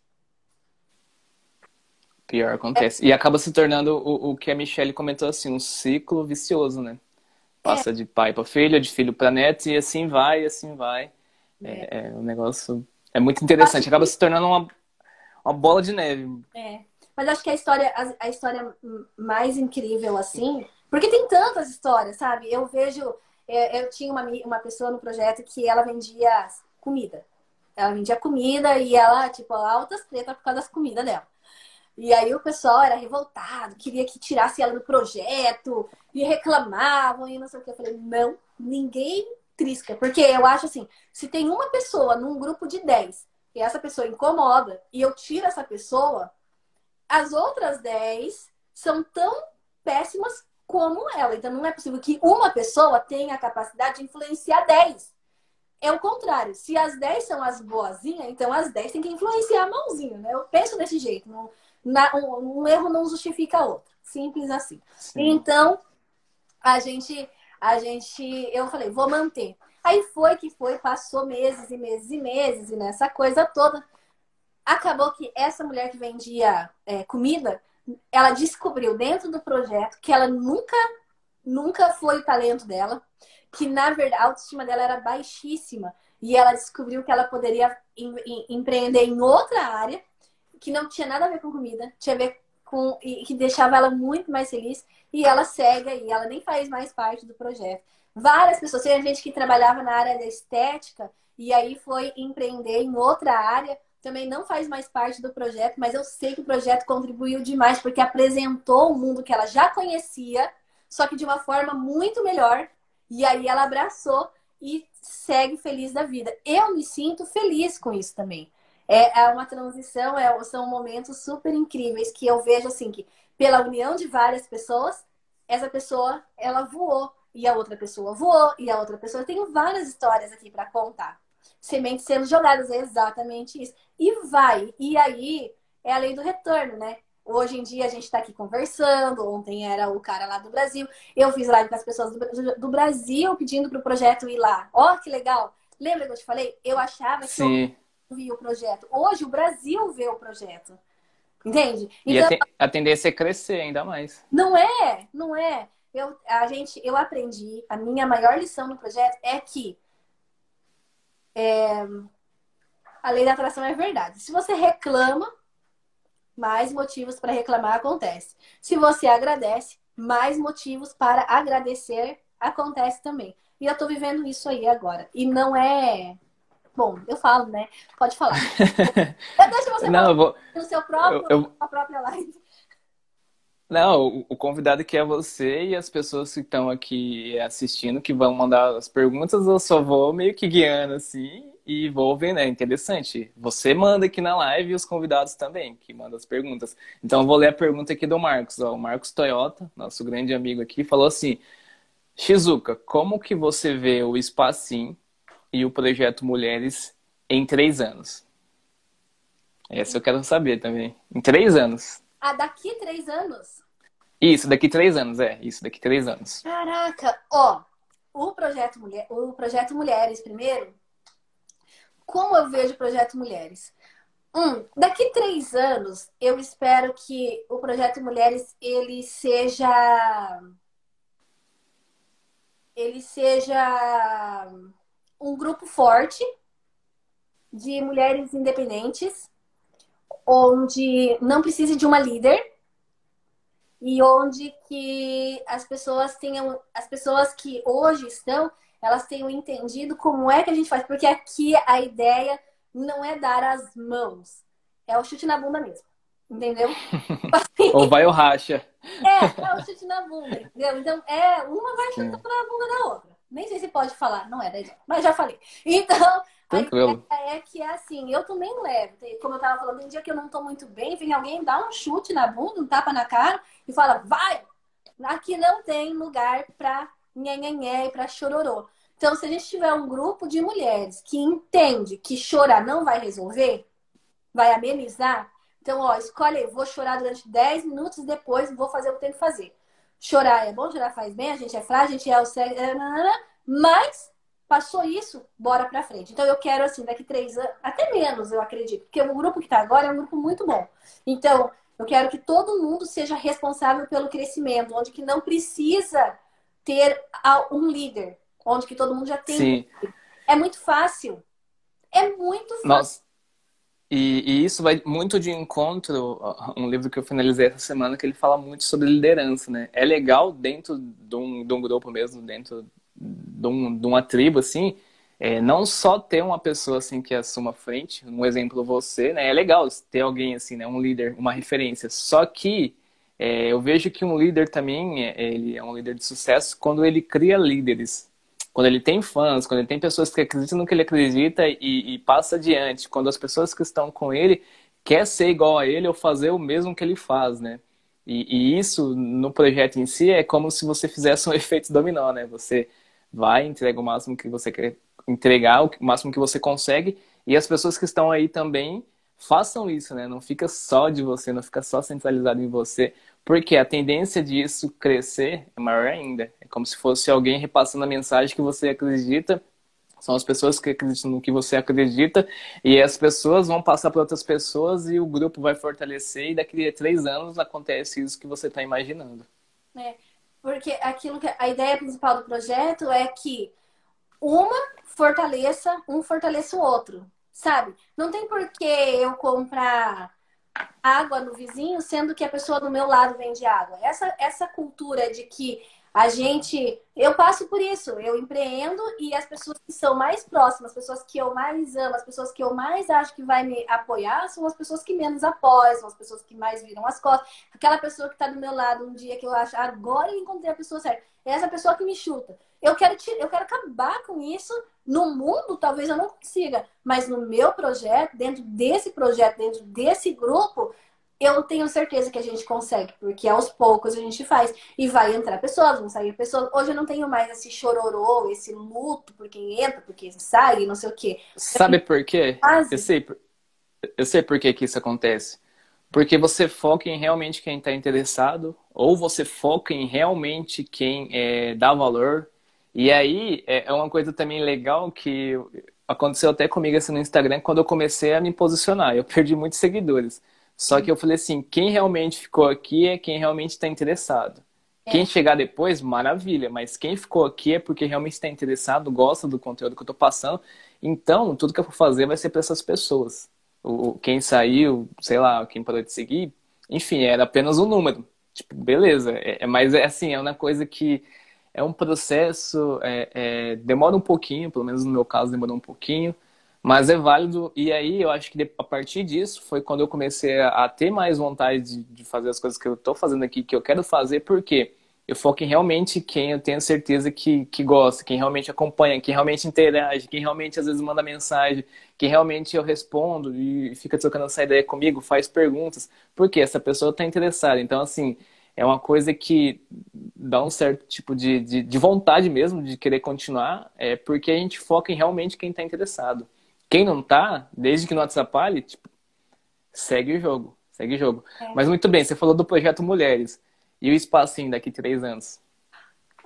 Pior acontece. É. E acaba se tornando o, o que a Michelle comentou assim, um ciclo vicioso, né? Passa é. de pai para filho, de filho para neto, e assim vai, e assim vai. É, é, é um negócio. É muito interessante. Acaba que... se tornando uma, uma bola de neve. É. Mas acho que a história, a, a história mais incrível, assim. Porque tem tantas histórias, sabe? Eu vejo. É, eu tinha uma, uma pessoa no projeto que ela vendia comida. Ela vendia comida e ela, tipo, altas tretas por causa das comidas dela. E aí o pessoal era revoltado, queria que tirasse ela do projeto, e reclamavam, e não sei o que. Eu falei, não, ninguém trisca. Porque eu acho assim, se tem uma pessoa num grupo de 10 e essa pessoa incomoda, e eu tiro essa pessoa, as outras 10 são tão péssimas como ela. Então não é possível que uma pessoa tenha a capacidade de influenciar 10. É o contrário. Se as 10 são as boazinhas, então as 10 têm que influenciar a mãozinha, né? Eu penso desse jeito. Não, na, um, um, erro não justifica outro. Simples assim. Sim. Então, a gente, a gente, eu falei, vou manter. Aí foi que foi, passou meses e meses e meses, e nessa coisa toda. Acabou que essa mulher que vendia é, comida ela descobriu dentro do projeto que ela nunca, nunca foi o talento dela, que na verdade a autoestima dela era baixíssima e ela descobriu que ela poderia em, em, empreender em outra área que não tinha nada a ver com comida, tinha a ver com e que deixava ela muito mais feliz e ela segue e ela nem faz mais parte do projeto. Várias pessoas, tem gente que trabalhava na área da estética e aí foi empreender em outra área, também não faz mais parte do projeto, mas eu sei que o projeto contribuiu demais porque apresentou o mundo que ela já conhecia, só que de uma forma muito melhor. E aí ela abraçou e segue feliz da vida. Eu me sinto feliz com isso também. É, é uma transição, é, são momentos super incríveis que eu vejo assim que pela união de várias pessoas, essa pessoa ela voou e a outra pessoa voou e a outra pessoa. Eu tenho várias histórias aqui para contar. Sementes sendo jogadas é exatamente isso. E vai. E aí é a lei do retorno, né? Hoje em dia a gente está aqui conversando. Ontem era o cara lá do Brasil. Eu fiz live com as pessoas do, Brasil pedindo para o projeto ir lá. Ó, oh, que legal! Lembra que eu te falei? Eu achava que Sim. Via o projeto. Hoje o Brasil vê o projeto. Entende? Então, e a, tendência é crescer ainda mais. Não é, não é. Eu, a gente, eu aprendi, a minha maior lição no projeto é que é, a lei da atração é verdade. Se você reclama, mais motivos para reclamar acontece. Se você agradece, mais motivos para agradecer acontece também. E eu tô vivendo isso aí agora. E não é. Bom, eu falo, né? Pode falar. eu deixo você não, falar vou... no seu próprio, eu... a própria live. Não, o convidado aqui é você e as pessoas que estão aqui assistindo que vão mandar as perguntas, eu só vou meio que guiando assim e vou vendo. É interessante. Você manda aqui na live e os convidados também, que mandam as perguntas. Então, eu vou ler a pergunta aqui do Marcos. Ó. O Marcos Toyota, nosso grande amigo aqui, falou assim: Shizuka, como que você vê o Espacinho e o projeto Mulheres em três anos? Essa eu quero saber também. Em três anos. Ah, daqui três anos? Isso, daqui três anos, é. Isso, daqui três anos. Caraca, ó. O projeto, Mulher, o projeto Mulheres, primeiro, como eu vejo o projeto Mulheres? Um, daqui três anos, eu espero que o projeto Mulheres ele seja ele seja um grupo forte de mulheres independentes, onde não precise de uma líder e onde que as pessoas tenham as pessoas que hoje estão elas tenham entendido como é que a gente faz. Porque aqui a ideia não é dar as mãos, é o chute na bunda mesmo. Entendeu? Ou vai o racha. É, é o chute na bunda, entendeu? Então, é, uma vai chutando na bunda da outra. Nem sei se pode falar, não é da mas já falei. Então, Tranquilo. a ideia é que é assim, eu também levo. Como eu tava falando, tem dia que eu não tô muito bem, vem alguém dar um chute na bunda, um tapa na cara e fala, vai! Aqui não tem lugar pra nhenhenhé e para chororô. Então, se a gente tiver um grupo de mulheres que entende que chorar não vai resolver, vai amenizar, então, ó, escolhe, vou chorar durante 10 minutos, depois vou fazer o que tenho que fazer. Chorar é bom, chorar faz bem, a gente é frágil, a gente é o cérebro, mas passou isso, bora pra frente. Então, eu quero, assim, daqui três anos, até menos, eu acredito, porque o grupo que tá agora é um grupo muito bom. Então, eu quero que todo mundo seja responsável pelo crescimento, onde que não precisa ter um líder, onde que todo mundo já tem. Sim. É muito fácil. É muito fácil. Nossa. E, e, isso vai muito de encontro um livro que eu finalizei essa semana que ele fala muito sobre liderança, né? É legal dentro de um, de um grupo mesmo, dentro de, um, de uma tribo, assim, é, não só ter uma pessoa assim que assuma frente, um exemplo você, né? É legal ter alguém assim, né? Um líder, uma referência. Só que é, eu vejo que um líder também, é, ele é um líder de sucesso quando ele cria líderes. Quando ele tem fãs, quando ele tem pessoas que acreditam no que ele acredita e, e passa adiante. Quando as pessoas que estão com ele quer ser igual a ele ou fazer o mesmo que ele faz, né? E, e, isso no projeto em si é como se você fizesse um efeito dominó, né? Você vai, entrega o máximo que você quer entregar, o máximo que você consegue, e as pessoas que estão aí também façam isso, né? Não fica só de você, não fica só centralizado em você, porque a tendência disso crescer é maior ainda. É como se fosse alguém repassando a mensagem que você acredita São as pessoas que acreditam no que você acredita e as pessoas vão passar para outras pessoas e o grupo vai fortalecer e daqui a três anos acontece isso que você está imaginando. É, porque aquilo que a ideia principal do projeto é que uma fortaleça, um fortaleça o outro, sabe? Não tem por que eu comprar água no vizinho, sendo que a pessoa do meu lado vende água. Essa, essa cultura de que a gente, eu passo por isso, eu empreendo e as pessoas que são mais próximas, as pessoas que eu mais amo, as pessoas que eu mais acho que vai me apoiar, são as pessoas que menos apoiam, as pessoas que mais viram as costas. Aquela pessoa que está do meu lado um dia que eu acho, agora eu encontrei a pessoa certa, é essa pessoa que me chuta. Eu quero, eu quero acabar com isso no mundo, talvez eu não consiga, mas no meu projeto, dentro desse projeto, dentro desse grupo, eu tenho certeza que a gente consegue, porque aos poucos a gente faz. E vai entrar pessoas, vão sair pessoas. Hoje eu não tenho mais esse chororô, esse luto por quem entra, por quem sai, não sei o quê. Sabe por quê? Quase. Eu sei, eu sei por que, que isso acontece. Porque você foca em realmente quem está interessado, ou você foca em realmente quem é, dá valor. E aí é, é uma coisa também legal que aconteceu até comigo assim no Instagram quando eu comecei a me posicionar. Eu perdi muitos seguidores. Só que eu falei assim, quem realmente ficou aqui é quem realmente está interessado. É. Quem chegar depois, maravilha, mas quem ficou aqui é porque realmente está interessado, gosta do conteúdo que eu estou passando. Então, tudo que eu for fazer vai ser para essas pessoas. O, quem saiu, sei lá, quem parou de seguir, enfim, era apenas um número. Tipo, beleza. É, é, mas é assim, é uma coisa que é um processo, é, é, demora um pouquinho, pelo menos no meu caso demorou um pouquinho. Mas é válido, e aí eu acho que a partir disso foi quando eu comecei a ter mais vontade de, de fazer as coisas que eu estou fazendo aqui, que eu quero fazer, porque eu foco em realmente quem eu tenho certeza que, que gosta, quem realmente acompanha, quem realmente interage, quem realmente às vezes manda mensagem, quem realmente eu respondo e fica trocando essa ideia comigo, faz perguntas, porque essa pessoa está interessada. Então, assim, é uma coisa que dá um certo tipo de, de, de vontade mesmo de querer continuar, é porque a gente foca em realmente quem está interessado. Quem não tá, desde que não atrapalhe, tipo, segue o jogo. Segue o jogo. É. Mas muito bem, você falou do projeto Mulheres. E o espacinho daqui três anos?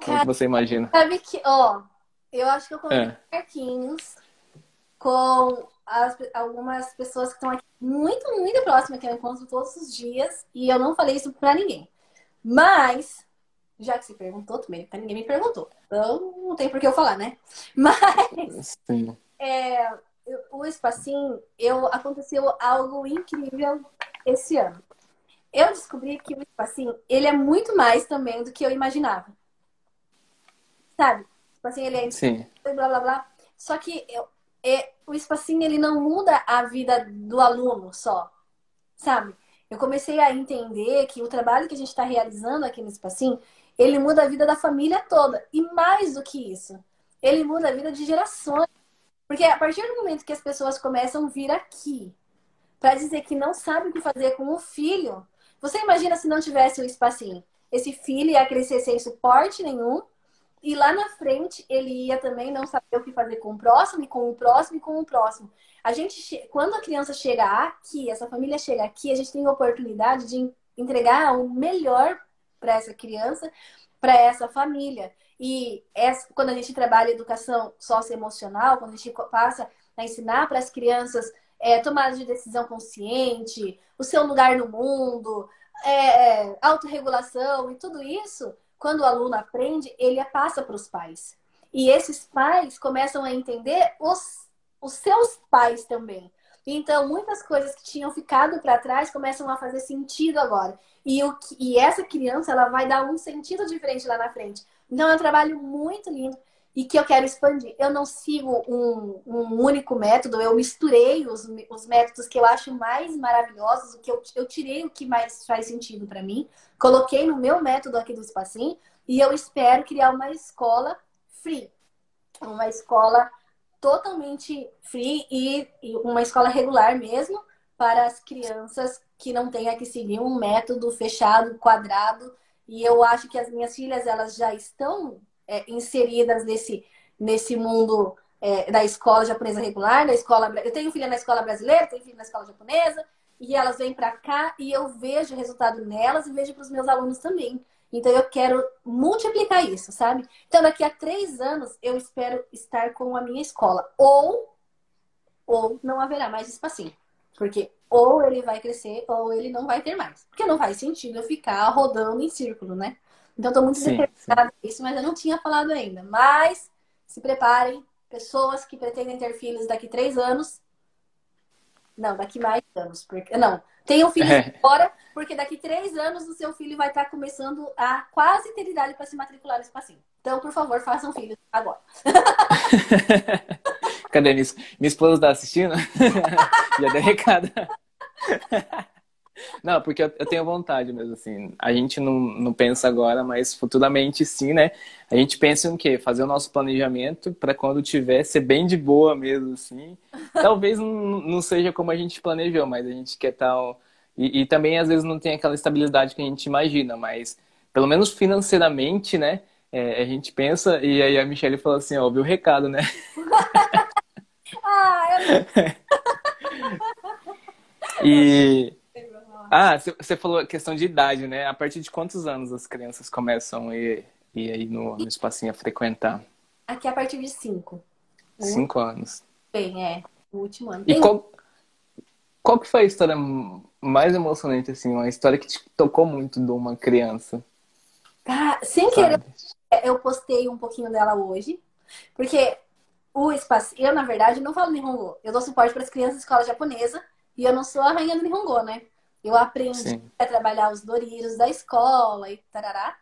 Como que você imagina? Sabe que, ó, eu acho que eu comi é. com as, algumas pessoas que estão aqui muito, muito próximas, que eu encontro todos os dias. E eu não falei isso pra ninguém. Mas, já que você perguntou, também ninguém me perguntou. Então, não tem por que eu falar, né? Mas, Sim. É, o espacinho, eu aconteceu algo incrível esse ano. Eu descobri que o espacinho, ele é muito mais também do que eu imaginava. Sabe? Tipo assim, ele é Sim. blá blá blá. Só que eu, é, o espacinho ele não muda a vida do aluno só. Sabe? Eu comecei a entender que o trabalho que a gente está realizando aqui no espacinho, ele muda a vida da família toda. E mais do que isso, ele muda a vida de gerações. Porque a partir do momento que as pessoas começam a vir aqui para dizer que não sabe o que fazer com o filho, você imagina se não tivesse o espacinho? Esse filho ia crescer sem suporte nenhum, e lá na frente ele ia também não saber o que fazer com o próximo, e com o próximo, e com o próximo. A gente, quando a criança chega aqui, essa família chega aqui, a gente tem a oportunidade de entregar o melhor para essa criança, para essa família. E essa, quando a gente trabalha educação socioemocional, quando a gente passa a ensinar para as crianças é, tomada de decisão consciente, o seu lugar no mundo, é, é, autorregulação e tudo isso, quando o aluno aprende, ele passa para os pais. E esses pais começam a entender os, os seus pais também. Então, muitas coisas que tinham ficado para trás começam a fazer sentido agora. E, o, e essa criança, ela vai dar um sentido diferente lá na frente. Então, é um trabalho muito lindo e que eu quero expandir. Eu não sigo um, um único método, eu misturei os, os métodos que eu acho mais maravilhosos, o que eu, eu tirei o que mais faz sentido para mim, coloquei no meu método aqui do Espacinho e eu espero criar uma escola free. Uma escola totalmente free e, e uma escola regular mesmo para as crianças que não tenha que seguir um método fechado, quadrado, e eu acho que as minhas filhas, elas já estão é, inseridas nesse, nesse mundo é, da escola japonesa regular, da escola... Eu tenho filha na escola brasileira, tenho filha na escola japonesa, e elas vêm para cá e eu vejo o resultado nelas e vejo para os meus alunos também. Então eu quero multiplicar isso, sabe? Então daqui a três anos eu espero estar com a minha escola. Ou, ou não haverá mais espacinho. Porque ou ele vai crescer ou ele não vai ter mais. Porque não faz sentido eu ficar rodando em círculo, né? Então estou muito determinada nisso, mas eu não tinha falado ainda. Mas se preparem, pessoas que pretendem ter filhos daqui três anos. Não, daqui mais anos. Porque... Não, tenham filhos é. agora, porque daqui três anos o seu filho vai estar começando a quase ter idade para se matricular no espacinho. Então, por favor, façam filhos agora. Cadê nisso? Minha esposa está assistindo? Já dei recado. Não, porque eu, tenho vontade mesmo, assim. A gente não, não pensa agora, mas futuramente sim, né? A gente pensa em quê? Fazer o nosso planejamento para quando tiver ser bem de boa mesmo, assim. Talvez não, não seja como a gente planejou, mas a gente quer tal. E, e também às vezes não tem aquela estabilidade que a gente imagina, mas pelo menos financeiramente, né? É, a gente pensa, e aí a Michelle falou assim, ó, viu o recado, né? ah, eu... e ah, você falou questão de idade, né? A partir de quantos anos as crianças começam a ir, ir aí no, no espacinho a frequentar? Aqui a partir de cinco. Cinco anos. Bem, é. O último ano. E qual, qual que foi a história mais emocionante, assim? Uma história que te tocou muito de uma criança? Ah, sem sabe? querer, eu postei um pouquinho dela hoje. Porque o espaço... Eu, na verdade, não falo Nihongo. Eu dou suporte para as crianças de escola japonesa. E eu não sou a rainha do Nihongo, né? Eu aprendi Sim. a trabalhar os doriros da escola e tarará,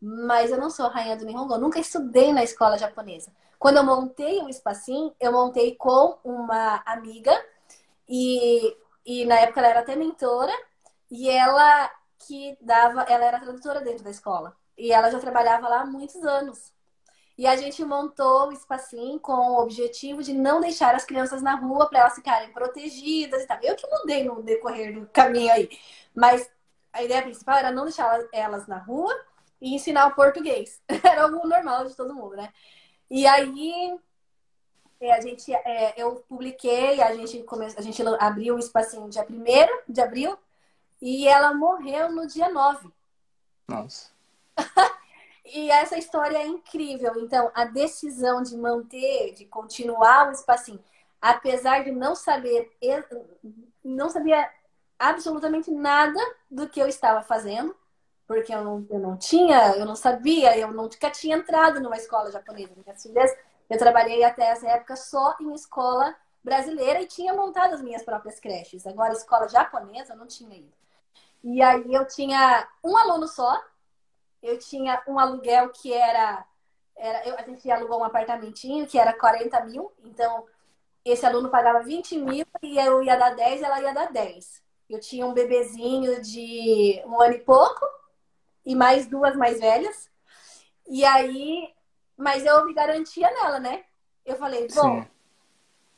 mas eu não sou rainha do Nihongo. Nunca estudei na escola japonesa. Quando eu montei o espacinho, eu montei com uma amiga e, e na época ela era até mentora e ela que dava, ela era tradutora dentro da escola. E ela já trabalhava lá há muitos anos. E a gente montou o espacinho com o objetivo de não deixar as crianças na rua para elas ficarem protegidas e tal. Eu que mudei no decorrer do caminho aí. Mas a ideia principal era não deixar elas na rua e ensinar o português. Era o normal de todo mundo, né? E aí é, a gente, é, eu publiquei, a gente, come, a gente abriu o espacinho dia 1 de abril e ela morreu no dia 9. Nossa. E essa história é incrível. Então, a decisão de manter, de continuar o espacinho, apesar de não saber, não sabia absolutamente nada do que eu estava fazendo, porque eu não, eu não tinha, eu não sabia, eu nunca tinha entrado numa escola japonesa. Minhas eu trabalhei até essa época só em escola brasileira e tinha montado as minhas próprias creches. Agora, escola japonesa, eu não tinha ido. E aí eu tinha um aluno só, eu tinha um aluguel que era. era eu, a gente alugou um apartamentinho que era 40 mil, então esse aluno pagava 20 mil e eu ia dar 10 ela ia dar 10. Eu tinha um bebezinho de um ano e pouco e mais duas mais velhas. E aí, mas eu me garantia nela, né? Eu falei, bom, Sim.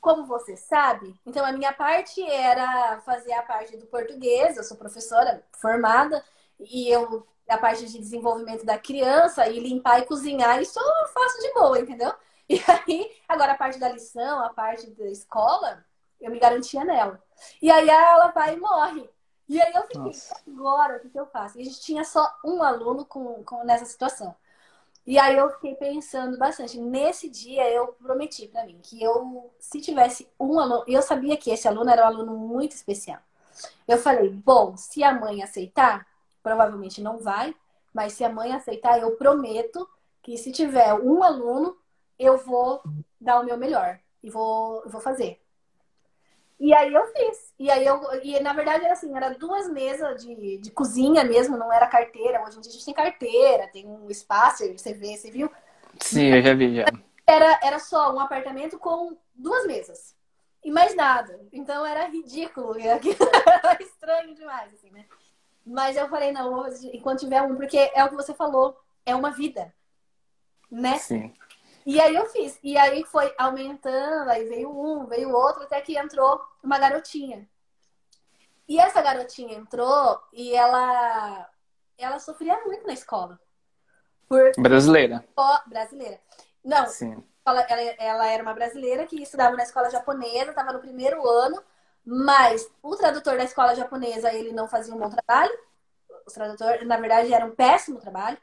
como você sabe, então a minha parte era fazer a parte do português, eu sou professora formada e eu a parte de desenvolvimento da criança e limpar e cozinhar, isso eu faço de boa, entendeu? E aí, agora a parte da lição, a parte da escola, eu me garantia nela. E aí ela vai e morre. E aí eu fiquei, Nossa. agora o que, que eu faço? E a gente tinha só um aluno com, com nessa situação. E aí eu fiquei pensando bastante. Nesse dia eu prometi para mim que eu, se tivesse um aluno, eu sabia que esse aluno era um aluno muito especial. Eu falei, bom, se a mãe aceitar, provavelmente não vai, mas se a mãe aceitar, eu prometo que se tiver um aluno, eu vou dar o meu melhor e vou, vou fazer. E aí eu fiz. E aí eu. E na verdade era assim, era duas mesas de, de cozinha mesmo, não era carteira. Hoje em dia a gente tem carteira, tem um espaço, você vê, você viu? Sim, eu já vi já. Era, era só um apartamento com duas mesas. E mais nada. Então era ridículo. Era estranho demais, assim, né? Mas eu falei, não, enquanto tiver um, porque é o que você falou, é uma vida. Né? Sim. E aí eu fiz. E aí foi aumentando, aí veio um, veio outro, até que entrou uma garotinha. E essa garotinha entrou e ela ela sofria muito na escola. Por... Brasileira. Brasileira. Não, Sim. Ela, ela era uma brasileira que estudava na escola japonesa, estava no primeiro ano mas o tradutor da escola japonesa, ele não fazia um bom trabalho. os tradutores, na verdade, era um péssimo trabalho,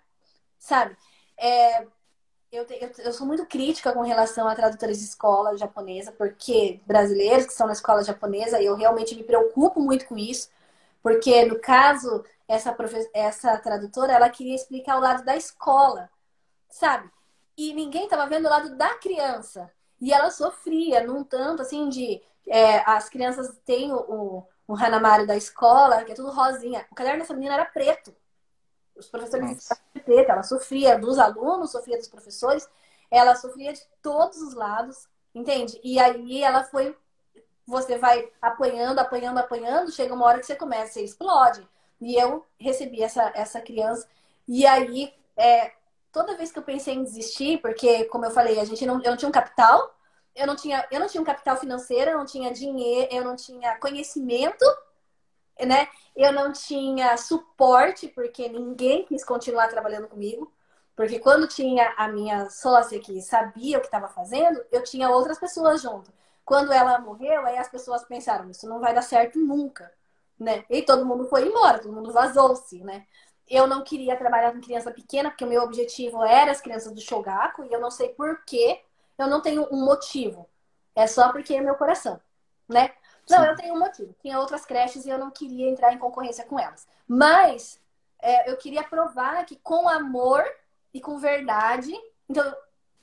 sabe? É, eu, te, eu, eu, sou muito crítica com relação a tradutores de escola japonesa, porque brasileiros que são na escola japonesa, eu realmente me preocupo muito com isso, porque no caso, essa, essa tradutora, ela queria explicar o lado da escola, sabe? E ninguém estava vendo o lado da criança. E ela sofria, num tanto assim de. É, as crianças têm o, o, Hanamari da escola, que é tudo rosinha. O caderno dessa menina era preto. Os professores preto, ela sofria dos alunos, sofria dos professores, ela sofria de todos os lados, entende? E aí ela foi. Você vai apanhando, apanhando, apanhando, chega uma hora que você começa, você explode. E eu recebi essa, essa criança. E aí, é, toda vez que eu pensei em desistir, porque, como eu falei, a gente não, eu não tinha um capital, eu não tinha, eu não tinha um capital financeiro, eu não tinha dinheiro, eu não tinha conhecimento, né? Eu não tinha suporte, porque ninguém quis continuar trabalhando comigo. Porque quando tinha a minha sócia que sabia o que estava fazendo, eu tinha outras pessoas junto. Quando ela morreu, aí as pessoas pensaram, isso não vai dar certo nunca, né? E todo mundo foi embora, todo mundo vazou-se, né? eu não queria trabalhar com criança pequena, porque o meu objetivo era as crianças do Shogaku, e eu não sei por que eu não tenho um motivo. É só porque é meu coração, né? Não, Sim. eu tenho um motivo. Tinha outras creches e eu não queria entrar em concorrência com elas. Mas é, eu queria provar que com amor e com verdade. Então,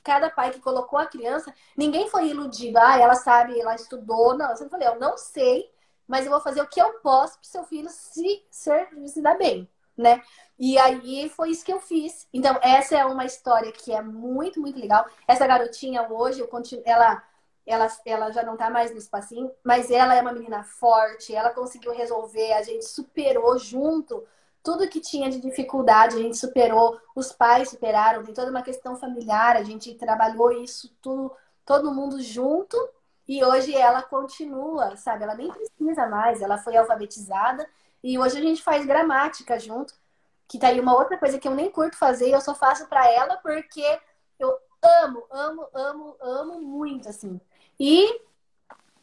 cada pai que colocou a criança, ninguém foi iludido. Ah, ela sabe, ela estudou. Não, eu sempre falei, eu não sei, mas eu vou fazer o que eu posso para seu filho se, ser, se dar bem né? E aí foi isso que eu fiz. Então, essa é uma história que é muito, muito legal. Essa garotinha hoje, eu continuo, ela, ela, ela já não tá mais no espacinho, mas ela é uma menina forte, ela conseguiu resolver, a gente superou junto tudo que tinha de dificuldade, a gente superou, os pais superaram, tem toda uma questão familiar, a gente trabalhou isso tudo, todo mundo junto. E hoje ela continua, sabe? Ela nem precisa mais, ela foi alfabetizada e hoje a gente faz gramática junto, que tá aí uma outra coisa que eu nem curto fazer, eu só faço para ela porque eu amo, amo, amo, amo muito, assim. E,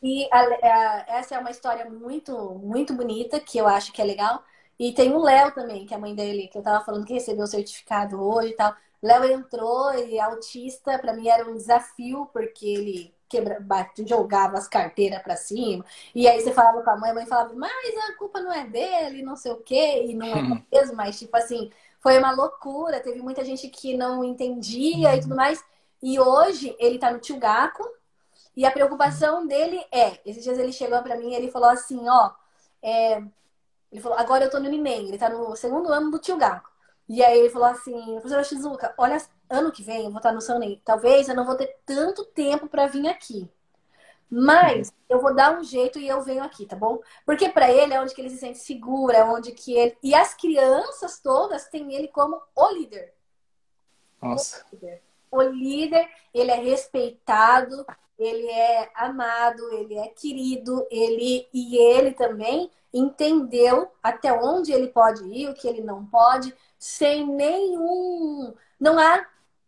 e a, a, essa é uma história muito, muito bonita, que eu acho que é legal. E tem o Léo também, que é a mãe dele, que eu tava falando que recebeu o certificado hoje e tal. Léo entrou, ele é autista, para mim era um desafio, porque ele quebra, bate, jogava as carteiras para cima. E aí você falava com a mãe, a mãe falava, mas a culpa não é dele, não sei o quê, e não é mesmo, mas tipo assim, foi uma loucura. Teve muita gente que não entendia e tudo mais. E hoje ele tá no Tio Gaco, e a preocupação dele é, esses dias ele chegou para mim e ele falou assim, ó, é, ele falou, agora eu tô no Ninem, ele tá no segundo ano do Tio Gaco. E aí ele falou assim, professora Shizuka, olha ano que vem eu vou estar no Sunny. Talvez eu não vou ter tanto tempo para vir aqui. Mas eu vou dar um jeito e eu venho aqui, tá bom? Porque para ele é onde que ele se sente seguro, é onde que ele. E as crianças todas têm ele como o líder. Nossa. O líder, o líder ele é respeitado, ele é amado, ele é querido, ele e ele também entendeu até onde ele pode ir, o que ele não pode, sem nenhum. Não há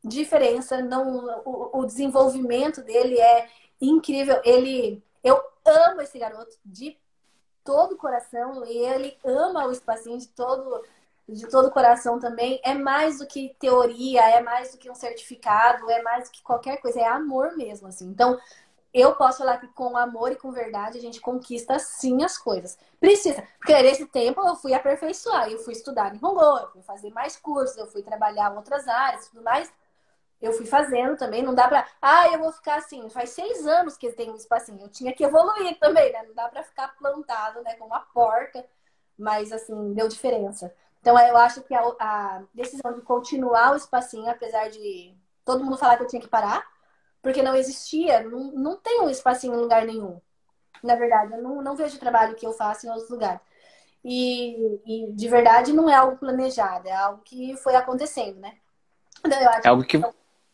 diferença, não o, o desenvolvimento dele é incrível. Ele, eu amo esse garoto de todo o coração e ele ama o espacinho de todo de todo o coração também. É mais do que teoria, é mais do que um certificado, é mais do que qualquer coisa, é amor mesmo assim. Então, eu posso falar que com amor e com verdade a gente conquista sim as coisas. Precisa. Porque nesse tempo eu fui aperfeiçoar, eu fui estudar em Hongo, eu fui fazer mais cursos, eu fui trabalhar em outras áreas, tudo mais eu fui fazendo também, não dá pra. Ah, eu vou ficar assim. Faz seis anos que tem um espacinho. Eu tinha que evoluir também, né? Não dá pra ficar plantado, né? Com uma porta. Mas, assim, deu diferença. Então, eu acho que a, a decisão de continuar o espacinho, apesar de todo mundo falar que eu tinha que parar, porque não existia, não, não tem um espacinho em lugar nenhum. Na verdade, eu não, não vejo o trabalho que eu faço em outros lugares. E, e de verdade não é algo planejado, é algo que foi acontecendo, né? Então, é algo que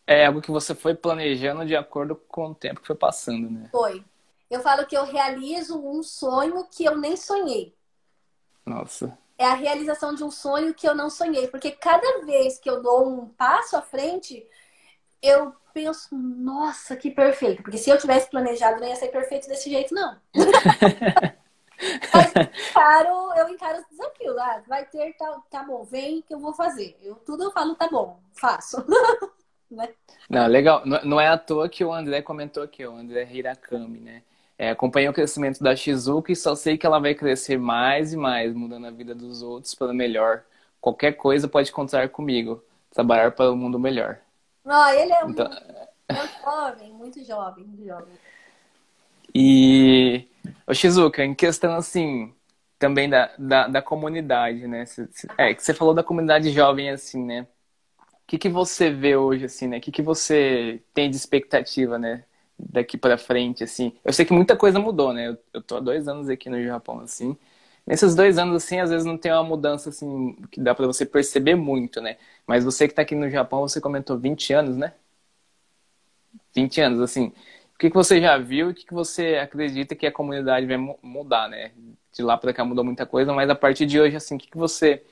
é algo que você foi planejando de acordo com o tempo que foi passando, né? Foi. Eu falo que eu realizo um sonho que eu nem sonhei. Nossa. É a realização de um sonho que eu não sonhei. Porque cada vez que eu dou um passo à frente, eu penso, nossa, que perfeito. Porque se eu tivesse planejado, não ia ser perfeito desse jeito, não. Mas eu encaro, eu encaro os desafios. Ah, vai ter, tá, tá bom, vem que eu vou fazer. Eu, tudo eu falo, tá bom, faço. né? Não, legal. Não é à toa que o André comentou aqui, o André Hirakami, né? É, acompanhei o crescimento da Shizuka e só sei que ela vai crescer mais e mais, mudando a vida dos outros para melhor. Qualquer coisa pode contar comigo. Trabalhar para o um mundo melhor. Ah, ele é, então... um, é jovem, muito jovem, muito jovem. E, o Shizuka, em questão assim, também da, da, da comunidade, né? É, que você falou da comunidade jovem, assim, né? Que, que você vê hoje, assim, né? O que, que você tem de expectativa, né? Daqui para frente, assim. Eu sei que muita coisa mudou, né? Eu, eu tô há dois anos aqui no Japão, assim. Nesses dois anos, assim, às vezes não tem uma mudança, assim, que dá para você perceber muito, né? Mas você que tá aqui no Japão, você comentou 20 anos, né? 20 anos, assim. O que, que você já viu e o que, que você acredita que a comunidade vai mudar, né? De lá para cá mudou muita coisa, mas a partir de hoje, assim, o que, que você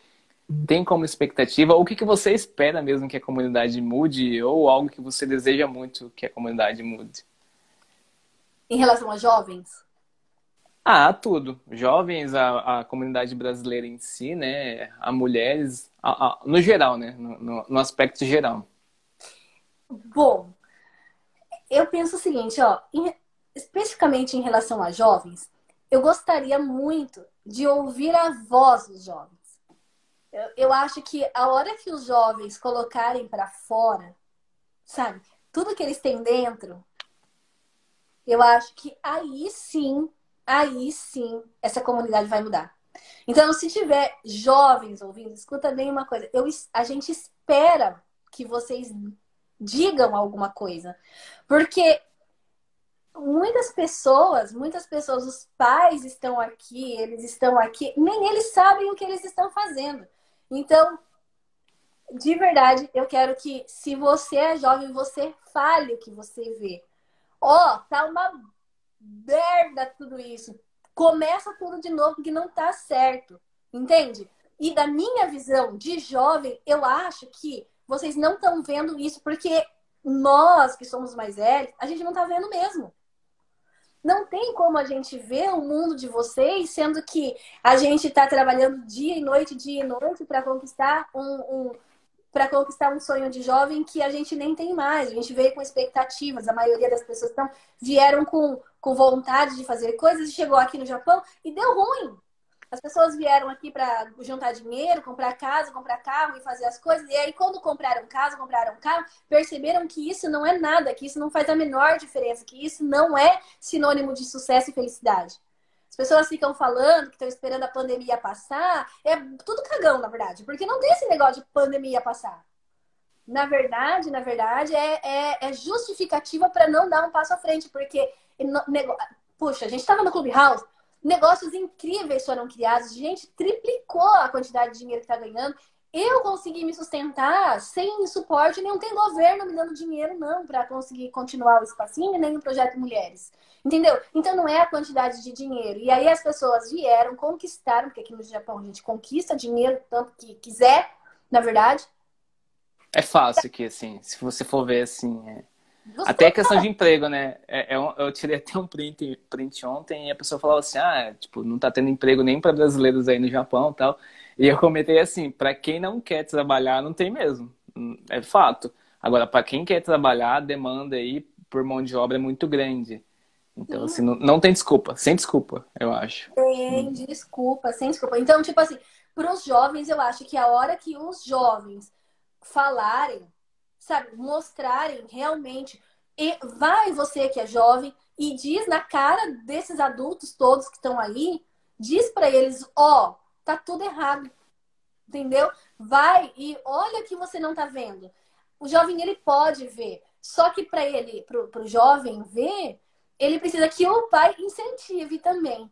tem como expectativa? Ou o que, que você espera mesmo que a comunidade mude? Ou algo que você deseja muito que a comunidade mude? Em relação a jovens? Ah, tudo. Jovens, a, a comunidade brasileira em si, né? A mulheres, a, a, no geral, né? No, no, no aspecto geral. Bom, eu penso o seguinte, ó, em, especificamente em relação a jovens, eu gostaria muito de ouvir a voz dos jovens. Eu, eu acho que a hora que os jovens colocarem para fora, sabe, tudo que eles têm dentro, eu acho que aí sim, aí sim, essa comunidade vai mudar. Então, se tiver jovens ouvindo, escuta bem uma coisa. Eu, a gente espera que vocês digam alguma coisa. Porque muitas pessoas, muitas pessoas, os pais estão aqui, eles estão aqui, nem eles sabem o que eles estão fazendo. Então, de verdade, eu quero que, se você é jovem, você fale o que você vê. Ó, oh, tá uma merda tudo isso. Começa tudo de novo, porque não tá certo. Entende? E da minha visão de jovem, eu acho que vocês não estão vendo isso porque nós que somos mais velhos, a gente não está vendo mesmo. Não tem como a gente ver o mundo de vocês, sendo que a gente está trabalhando dia e noite, dia e noite, para conquistar um, um para conquistar um sonho de jovem que a gente nem tem mais. A gente veio com expectativas. A maioria das pessoas então, vieram com, com vontade de fazer coisas e chegou aqui no Japão e deu ruim. As pessoas vieram aqui para juntar dinheiro, comprar casa, comprar carro e fazer as coisas. E aí, quando compraram casa, compraram carro, perceberam que isso não é nada, que isso não faz a menor diferença, que isso não é sinônimo de sucesso e felicidade. As pessoas ficam falando que estão esperando a pandemia passar. É tudo cagão, na verdade, porque não tem esse negócio de pandemia passar. Na verdade, na verdade, é, é, é justificativa para não dar um passo à frente, porque, puxa, a gente estava no Clubhouse, Negócios incríveis foram criados, gente triplicou a quantidade de dinheiro que está ganhando. Eu consegui me sustentar sem suporte nenhum. Tem governo me dando dinheiro, não, para conseguir continuar o espacinho, nem o projeto Mulheres. Entendeu? Então não é a quantidade de dinheiro. E aí as pessoas vieram, conquistaram, porque aqui no Japão a gente conquista dinheiro tanto que quiser, na verdade. É fácil aqui, assim, se você for ver assim. É... Você até a questão de emprego, né? É, é um, eu tirei até um print, print ontem e a pessoa falava assim: ah, tipo, não tá tendo emprego nem para brasileiros aí no Japão e tal. E eu comentei assim: para quem não quer trabalhar, não tem mesmo. É fato. Agora, para quem quer trabalhar, a demanda aí por mão de obra é muito grande. Então, assim, não, não tem desculpa. Sem desculpa, eu acho. Tem hum. desculpa, sem desculpa. Então, tipo assim, para os jovens, eu acho que a hora que os jovens falarem sabe, mostrarem realmente. E vai você que é jovem e diz na cara desses adultos todos que estão aí, diz para eles, ó, oh, tá tudo errado. Entendeu? Vai e olha que você não tá vendo. O jovem ele pode ver, só que para ele, pro, pro jovem ver, ele precisa que o pai incentive também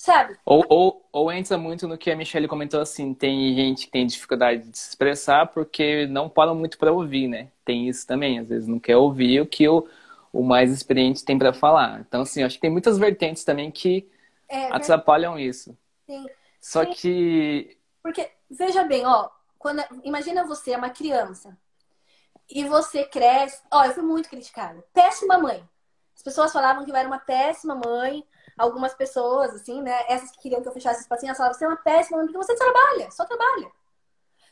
sabe? Ou, ou, ou entra muito no que a Michelle comentou assim, tem gente que tem dificuldade de se expressar porque não param muito para ouvir, né? Tem isso também, às vezes não quer ouvir o que o, o mais experiente tem para falar. Então, assim, acho que tem muitas vertentes também que é, atrapalham isso. Sim. Só Sim. que... Porque, veja bem, ó, quando, imagina você é uma criança e você cresce... Ó, eu fui muito criticada. Péssima mãe. As pessoas falavam que eu era uma péssima mãe, algumas pessoas, assim, né? Essas que queriam que eu fechasse espacinho, elas falavam, você é uma péssima, porque você trabalha, só trabalha.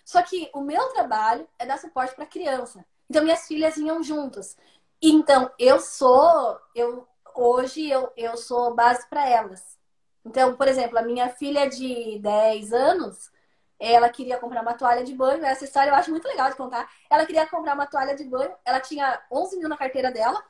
Só que o meu trabalho é dar suporte para criança. Então, minhas filhas iam juntas. Então, eu sou, eu hoje eu, eu sou base para elas. Então, por exemplo, a minha filha de 10 anos, ela queria comprar uma toalha de banho. Essa história eu acho muito legal de contar. Ela queria comprar uma toalha de banho. Ela tinha 11 mil na carteira dela.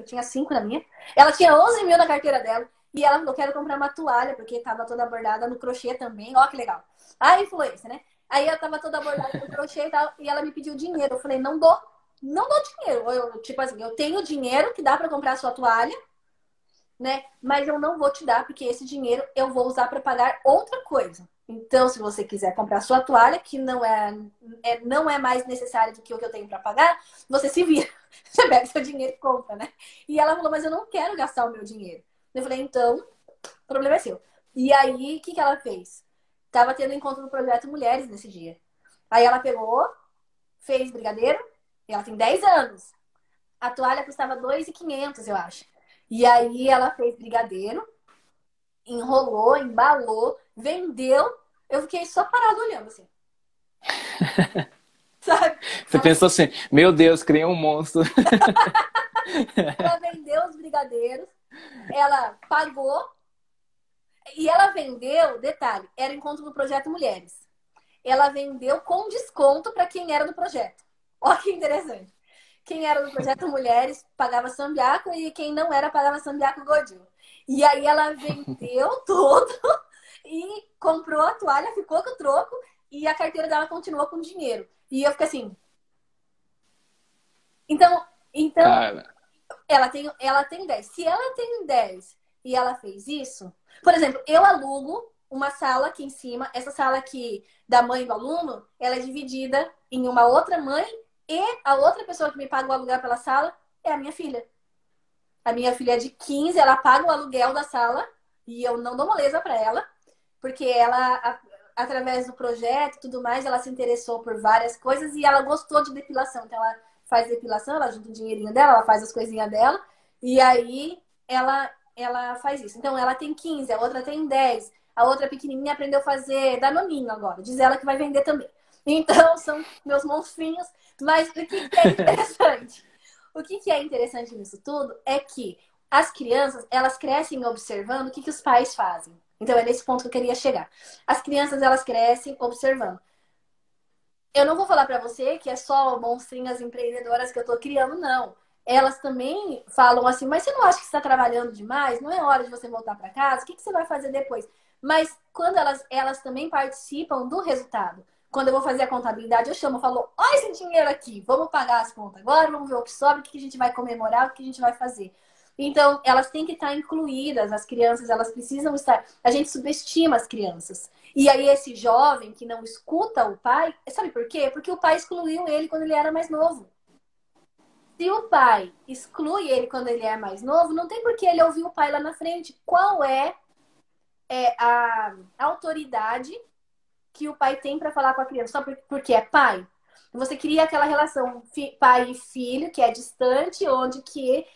Eu tinha 5 na minha. Ela tinha 11 mil na carteira dela. E ela falou, quero comprar uma toalha, porque estava toda bordada no crochê também. Ó, que legal. A influência, né? Aí ela tava toda bordada no crochê e tal. E ela me pediu dinheiro. Eu falei, não dou. Não dou dinheiro. Eu, tipo assim, eu tenho dinheiro que dá para comprar a sua toalha né? Mas eu não vou te dar porque esse dinheiro eu vou usar para pagar outra coisa. Então, se você quiser comprar sua toalha, que não é, é não é mais necessário do que o que eu tenho para pagar, você se vira. Você pega seu dinheiro e compra, né? E ela falou, mas eu não quero gastar o meu dinheiro. Eu falei, então, o problema é seu. E aí, o que, que ela fez? Tava tendo encontro no projeto Mulheres nesse dia. Aí ela pegou, fez brigadeiro, ela tem 10 anos. A toalha custava 2,500, eu acho. E aí ela fez brigadeiro, enrolou, embalou, vendeu. Eu fiquei só parado olhando assim. Sabe? Você ela... pensou assim, meu Deus, criei um monstro. ela vendeu os brigadeiros, ela pagou e ela vendeu, detalhe, era encontro do projeto Mulheres. Ela vendeu com desconto para quem era do projeto. Olha que interessante. Quem era do projeto Mulheres pagava Sambiaco e quem não era pagava Sambiaco Godinho. E aí ela vendeu tudo e comprou a toalha, ficou com o troco e a carteira dela continuou com dinheiro. E eu fiquei assim. Então, então ela tem ela tem 10. Se ela tem 10 e ela fez isso, por exemplo, eu alugo uma sala aqui em cima, essa sala aqui da mãe do aluno, ela é dividida em uma outra mãe e a outra pessoa que me paga o aluguel pela sala é a minha filha. A minha filha é de 15, ela paga o aluguel da sala e eu não dou moleza para ela, porque ela, a, através do projeto e tudo mais, ela se interessou por várias coisas e ela gostou de depilação. Então ela faz depilação, ela junta o dinheirinho dela, ela faz as coisinhas dela e aí ela ela faz isso. Então ela tem 15, a outra tem 10, a outra pequenininha aprendeu a fazer danoninho agora. Diz ela que vai vender também. Então são meus monstrinhos mas o que, que é interessante? o que, que é interessante nisso tudo é que as crianças, elas crescem observando o que, que os pais fazem. Então, é nesse ponto que eu queria chegar. As crianças, elas crescem observando. Eu não vou falar para você que é só monstrinhas empreendedoras que eu tô criando, não. Elas também falam assim, mas você não acha que está trabalhando demais? Não é hora de você voltar para casa? O que, você vai fazer depois? Mas quando elas, elas também participam do resultado. Quando eu vou fazer a contabilidade, eu chamo, falo, olha esse dinheiro aqui, vamos pagar as contas agora, vamos ver o que sobra, o que a gente vai comemorar, o que a gente vai fazer. Então, elas têm que estar incluídas, as crianças, elas precisam estar. A gente subestima as crianças. E aí, esse jovem que não escuta o pai, sabe por quê? Porque o pai excluiu ele quando ele era mais novo. Se o pai exclui ele quando ele é mais novo, não tem por que ele ouvir o pai lá na frente. Qual é, é a autoridade que o pai tem para falar com a criança, só porque é pai. Você cria aquela relação pai e filho, que é distante, onde que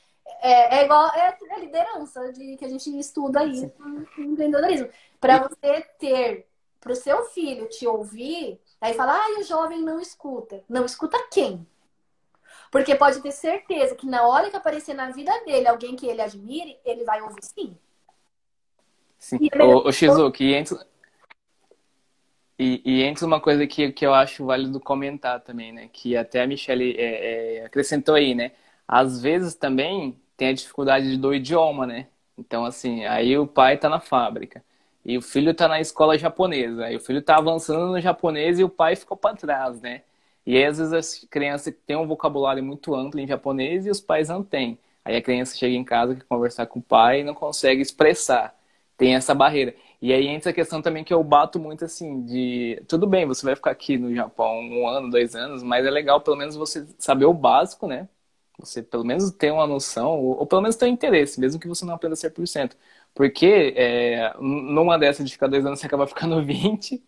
é, é igual é, é liderança de que a gente estuda aí no empreendedorismo. Para você ter, para o seu filho te ouvir, aí falar, ah, o jovem não escuta. Não escuta quem? Porque pode ter certeza que na hora que aparecer na vida dele alguém que ele admire, ele vai ouvir sim. Sim. O, o Shizuki, antes, e, e antes uma coisa que, que eu acho válido comentar também, né? Que até a Michelle é, é, acrescentou aí, né? Às vezes também tem a dificuldade do idioma, né? Então, assim, aí o pai tá na fábrica e o filho tá na escola japonesa. Aí o filho tá avançando no japonês e o pai ficou para trás, né? E aí, às vezes, as crianças têm um vocabulário muito amplo em japonês e os pais não têm. Aí a criança chega em casa, quer conversar com o pai e não consegue expressar. Tem essa barreira. E aí entra a questão também que eu bato muito assim, de tudo bem, você vai ficar aqui no Japão um ano, dois anos, mas é legal pelo menos você saber o básico, né? Você pelo menos ter uma noção, ou, ou pelo menos ter um interesse, mesmo que você não aprenda 100%. Porque é, numa dessas de ficar dois anos você acaba ficando 20,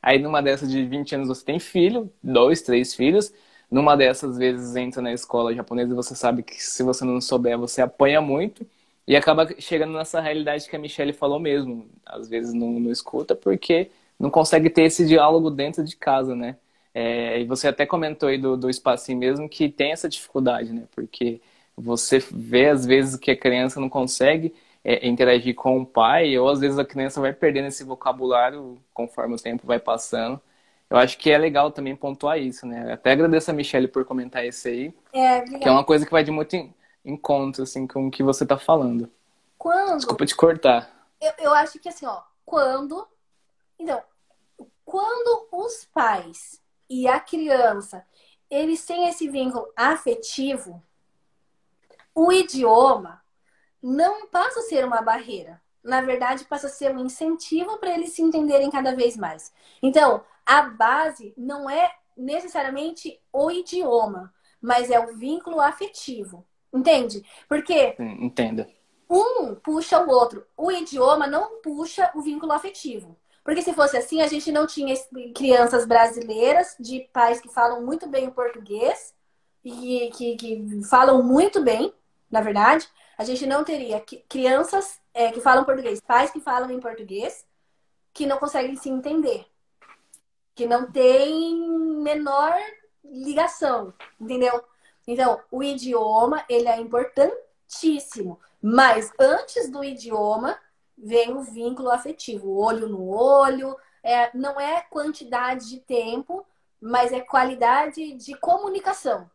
aí numa dessas de 20 anos você tem filho, dois, três filhos, numa dessas vezes entra na escola japonesa e você sabe que se você não souber você apanha muito, E acaba chegando nessa realidade que a Michelle falou mesmo. Às vezes não, não escuta porque não consegue ter esse diálogo dentro de casa, né? É, e você até comentou aí do, do espacinho mesmo que tem essa dificuldade, né? Porque você vê às vezes que a criança não consegue é, interagir com o pai, ou às vezes a criança vai perdendo esse vocabulário conforme o tempo vai passando. Eu acho que é legal também pontuar isso, né? Até agradeço a Michelle por comentar isso aí, É, que é uma coisa que vai de muito em- encontro, assim, com o que você tá falando. Quando Desculpa te cortar. eu, eu acho que assim, ó, quando. Então, quando os pais e a criança eles têm esse vínculo afetivo, o idioma não passa a ser uma barreira. Na verdade, passa a ser um incentivo para eles se entenderem cada vez mais. Então, a base não é necessariamente o idioma, mas é o vínculo afetivo. Entende? Porque Entenda. um puxa o outro. O idioma não puxa o vínculo afetivo. Porque se fosse assim, a gente não tinha crianças brasileiras de pais que falam muito bem o português e que, que falam muito bem, na verdade. A gente não teria crianças é, que falam português, pais que falam em português, que não conseguem se entender. Que não tem menor ligação, entendeu? Então, o idioma, ele é importantíssimo. Mas antes do idioma, vem o vínculo afetivo, olho no olho. É, não é quantidade de tempo, mas é qualidade de comunicação.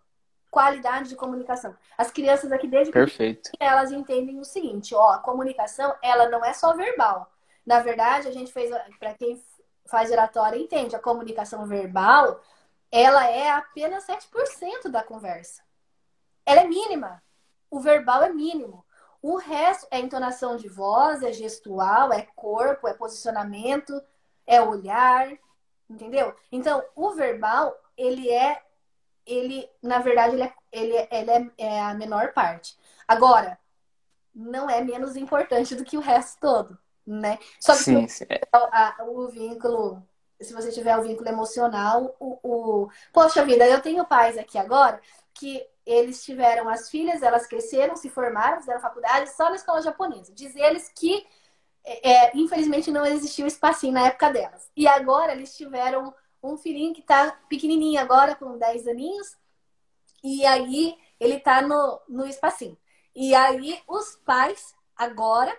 Qualidade de comunicação. As crianças aqui desde Perfeito. elas entendem o seguinte, ó, a comunicação, ela não é só verbal. Na verdade, a gente fez, para quem faz oratória entende, a comunicação verbal, ela é apenas 7% da conversa. Ela é mínima. O verbal é mínimo. O resto é entonação de voz, é gestual, é corpo, é posicionamento, é olhar, entendeu? Então, o verbal, ele é ele, na verdade, ele, é, ele, é, ele é, é a menor parte. Agora, não é menos importante do que o resto todo, né? Só que Sim, sim. É, a- o vínculo, se você tiver o vínculo emocional, o, o... Poxa vida, eu tenho pais aqui agora que eles tiveram as filhas, elas cresceram, se formaram, fizeram faculdade só na escola japonesa. Diz eles que, é, é, infelizmente, não existia o espacinho na época delas. E agora eles tiveram um filhinho que tá pequenininho agora, com 10 aninhos, e aí ele tá no, no espacinho. E aí os pais agora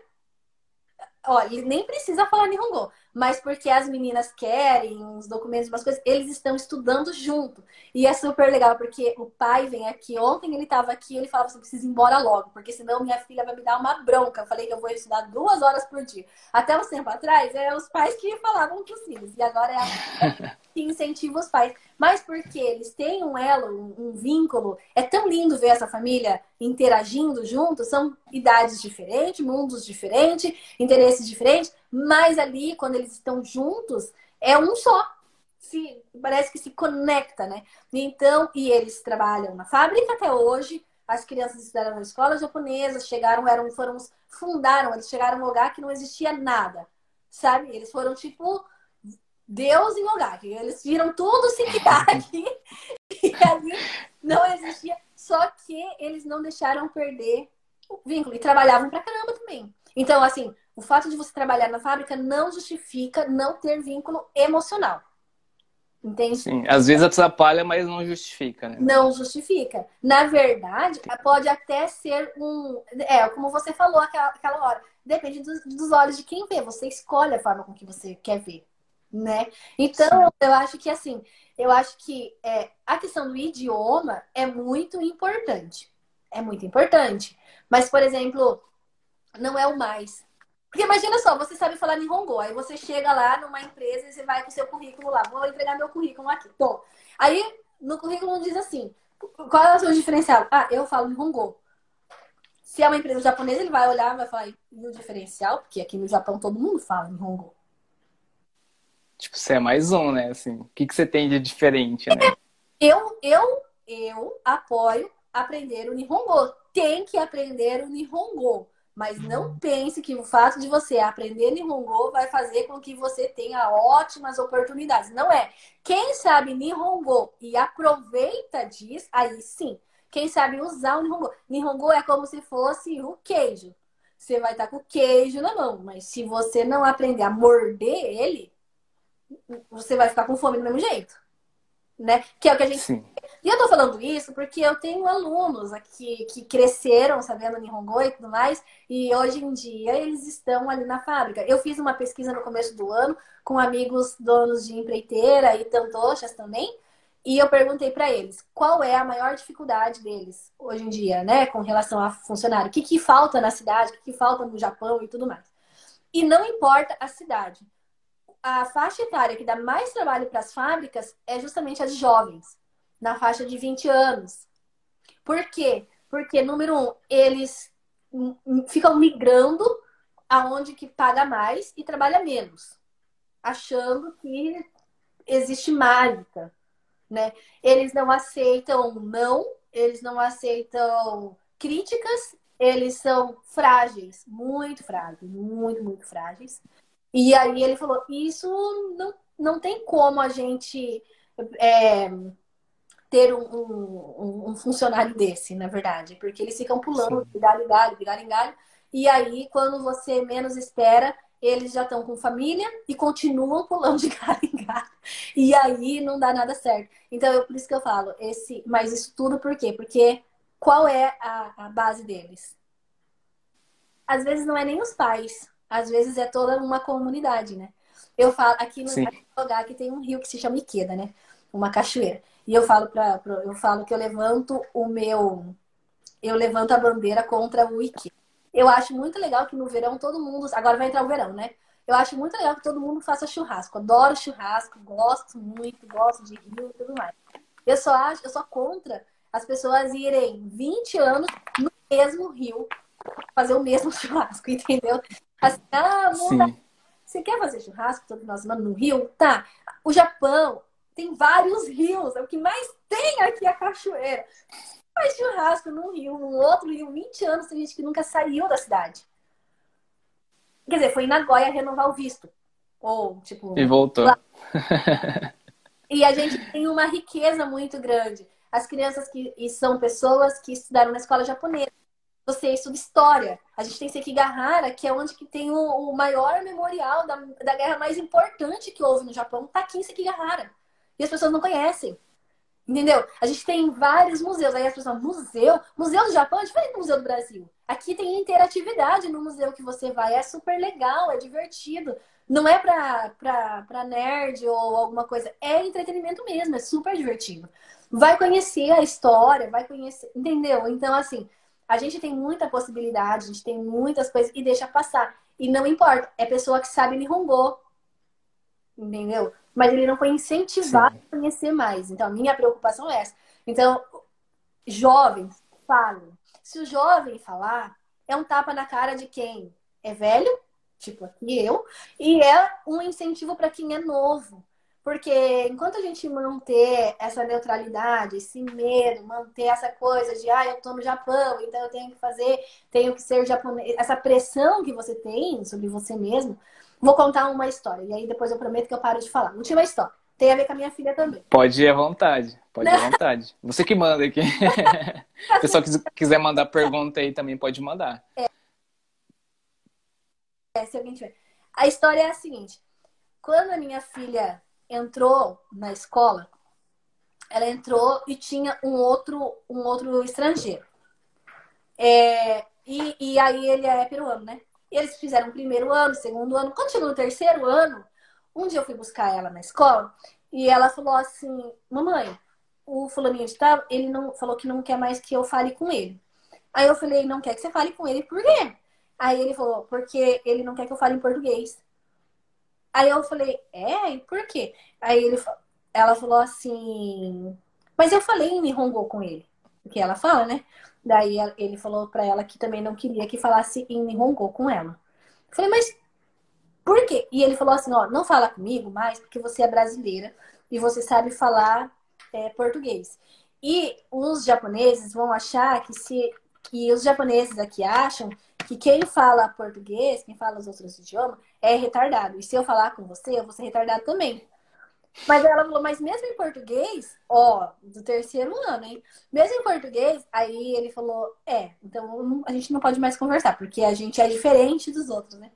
Olha, ele nem precisa falar Nihongo, mas porque as meninas querem os documentos, umas coisas, eles estão estudando junto. E é super legal, porque o pai vem aqui, ontem ele estava aqui, ele falava assim, preciso ir embora logo, porque senão minha filha vai me dar uma bronca. Eu falei que eu vou estudar duas horas por dia. Até uns tempo atrás, é os pais que falavam pros filhos, e agora é a que incentiva os pais. Mas porque eles têm um elo, um, um vínculo, é tão lindo ver essa família interagindo juntos, são idades diferentes, mundos diferentes, interesses diferentes, mas ali, quando eles estão juntos, é um só. Se, parece que se conecta, né? Então, e eles trabalham na fábrica até hoje. As crianças estudaram na escola japonesa, chegaram, eram, foram, fundaram, eles chegaram num lugar que não existia nada, sabe? Eles foram tipo Deus em lugar. Eles viram tudo se criar aqui e ali não existia. Só que eles não deixaram perder o vínculo e trabalhavam pra caramba também. Então, assim, o fato de você trabalhar na fábrica não justifica não ter vínculo emocional. Entende? sim. Às vezes atrapalha, mas não justifica, né? Não justifica. Na verdade, pode até ser um. É, como você falou aquela, aquela hora. Depende dos, dos olhos de quem vê. Você escolhe a forma com que você quer ver. Né? Então, eu acho que assim, eu acho que é, a questão do idioma é muito importante. É muito importante. Mas, por exemplo, não é o mais. Porque imagina só, você sabe falar Nihongo, aí você chega lá numa empresa e você vai com o seu currículo lá, vou entregar meu currículo aqui. Tô. Aí no currículo diz assim: qual é o seu diferencial? Ah, eu falo Nihongo. Se é uma empresa japonesa, ele vai olhar e vai falar, e o diferencial? Porque aqui no Japão todo mundo fala Nihongo. Tipo, você é mais um, né? Assim, o que, que você tem de diferente, né? Eu, eu, eu apoio aprender o Nihongo. Tem que aprender o Nihongo. Mas não pense que o fato de você aprender Nihongo vai fazer com que você tenha ótimas oportunidades. Não é. Quem sabe Nihongo e aproveita disso, aí sim. Quem sabe usar o Nihongo. Nihongo é como se fosse o queijo. você vai estar com queijo na mão. Mas se você não aprender a morder ele, você vai ficar com fome do mesmo jeito. Né? Que é o que a gente. Sim. E eu tô falando isso porque eu tenho alunos aqui que cresceram sabendo Nihongo e tudo mais, e hoje em dia eles estão ali na fábrica. Eu fiz uma pesquisa no começo do ano com amigos donos de empreiteira e tantochas também, e eu perguntei para eles qual é a maior dificuldade deles hoje em dia, né, com relação a funcionário. O que, que falta na cidade, o que, que falta no Japão e tudo mais. E não importa a cidade. A faixa etária que dá mais trabalho para as fábricas é justamente a de jovens, na faixa de 20 anos. Por quê? Porque, número um, eles ficam migrando aonde que paga mais e trabalha menos, achando que existe mágica né? Eles não aceitam não, eles não aceitam críticas, eles são frágeis, muito frágeis, muito, muito frágeis. E aí ele falou, isso não, não tem como a gente é, ter um, um, um, funcionário desse, na verdade, porque eles ficam pulando de galho em galho, de galho em galho, e aí quando você menos espera, eles já estão com família e continuam pulando de galho em galho. E aí não dá nada certo. Então, eu, por isso que eu falo, esse, mas isso tudo por quê? Porque qual é a, a base deles? Às vezes não é nem os pais, às vezes é toda uma comunidade, né? Eu falo, aqui no lugar que tem um rio que se chama Iqueda, né? Uma cachoeira. E eu falo para eu falo que eu levanto o meu eu levanto a bandeira contra o Iqueda. Eu acho muito legal que no verão todo mundo. Agora vai entrar o verão, né? Eu acho muito legal que todo mundo faça churrasco. Adoro churrasco, gosto muito, gosto de rio e tudo mais. Eu só acho, eu sou contra as pessoas irem 20 anos no mesmo rio fazer o mesmo churrasco, entendeu? Assim, ah, muda. Você quer fazer churrasco todo final de semana no rio? Tá. O Japão tem vários rios, é o que mais tem aqui a cachoeira faz churrasco num rio, num outro rio, 20 anos, tem gente que nunca saiu da cidade. Quer dizer, foi em Nagoya renovar o visto. Ou, tipo. E voltou. e a gente tem uma riqueza muito grande. As crianças que e são pessoas que estudaram na escola japonesa. Você estuda história. A gente tem Sekigahara, que é onde que tem o, o maior memorial da, da guerra mais importante que houve no Japão. Tá aqui em Sekigahara. E as pessoas não conhecem. Entendeu? A gente tem vários museus. Aí as pessoas museu. Museu do Japão é diferente do Museu do Brasil. Aqui tem interatividade no museu que você vai. É super legal, é divertido. Não é pra, pra, pra nerd ou alguma coisa. É entretenimento mesmo, é super divertido. Vai conhecer a história, vai conhecer. Entendeu? Então, assim, a gente tem muita possibilidade, a gente tem muitas coisas e deixa passar. E não importa, é pessoa que sabe Nihongo. Entendeu? Mas ele não foi incentivado Sim. a conhecer mais. Então, a minha preocupação é essa. Então, jovens, falem. Se o jovem falar, é um tapa na cara de quem é velho, tipo aqui eu, e é um incentivo para quem é novo. Porque enquanto a gente manter essa neutralidade, esse medo, manter essa coisa de, ah, eu tô no Japão, então eu tenho que fazer, tenho que ser japonês, essa pressão que você tem sobre você mesmo, Vou contar uma história. E aí depois eu prometo que eu paro de falar. Última história. Tem a ver com a minha filha também. Pode ir à vontade. Pode ir à vontade. Você que manda aqui. Se o pessoal quiser mandar pergunta aí também pode mandar. É. é. se alguém tiver. A história é a seguinte. Quando a minha filha entrou na escola, ela entrou e tinha um outro, um outro estrangeiro. É, e, e aí ele é peruano, né? Eles fizeram o primeiro ano, segundo ano. Chegou no terceiro ano, um dia eu fui buscar ela na escola e ela falou assim: Mamãe, o fulaninho de tal, ele não falou que não quer mais que eu fale com ele. Aí eu falei: Não quer que você fale com ele, por quê? Aí ele falou: Porque ele não quer que eu fale em português. Aí eu falei: É? E por quê? Aí ele, ela falou assim: Mas eu falei em Nihongo com ele. Porque ela fala, né? Daí ele falou para ela que também não queria que falasse em Nihongo com ela. Eu falei, mas por quê? E ele falou assim, ó, não fala comigo mais porque você é brasileira e você sabe falar é, português. E os japoneses vão achar que se que os japoneses aqui acham que quem fala português, quem fala os outros idiomas, é retardado. E se eu falar com você, eu vou ser retardado também. Mas ela falou, mas mesmo em português, ó, do terceiro ano, hein? Mesmo em português, aí ele falou, é, então a gente não pode mais conversar, porque a gente é diferente dos outros, né?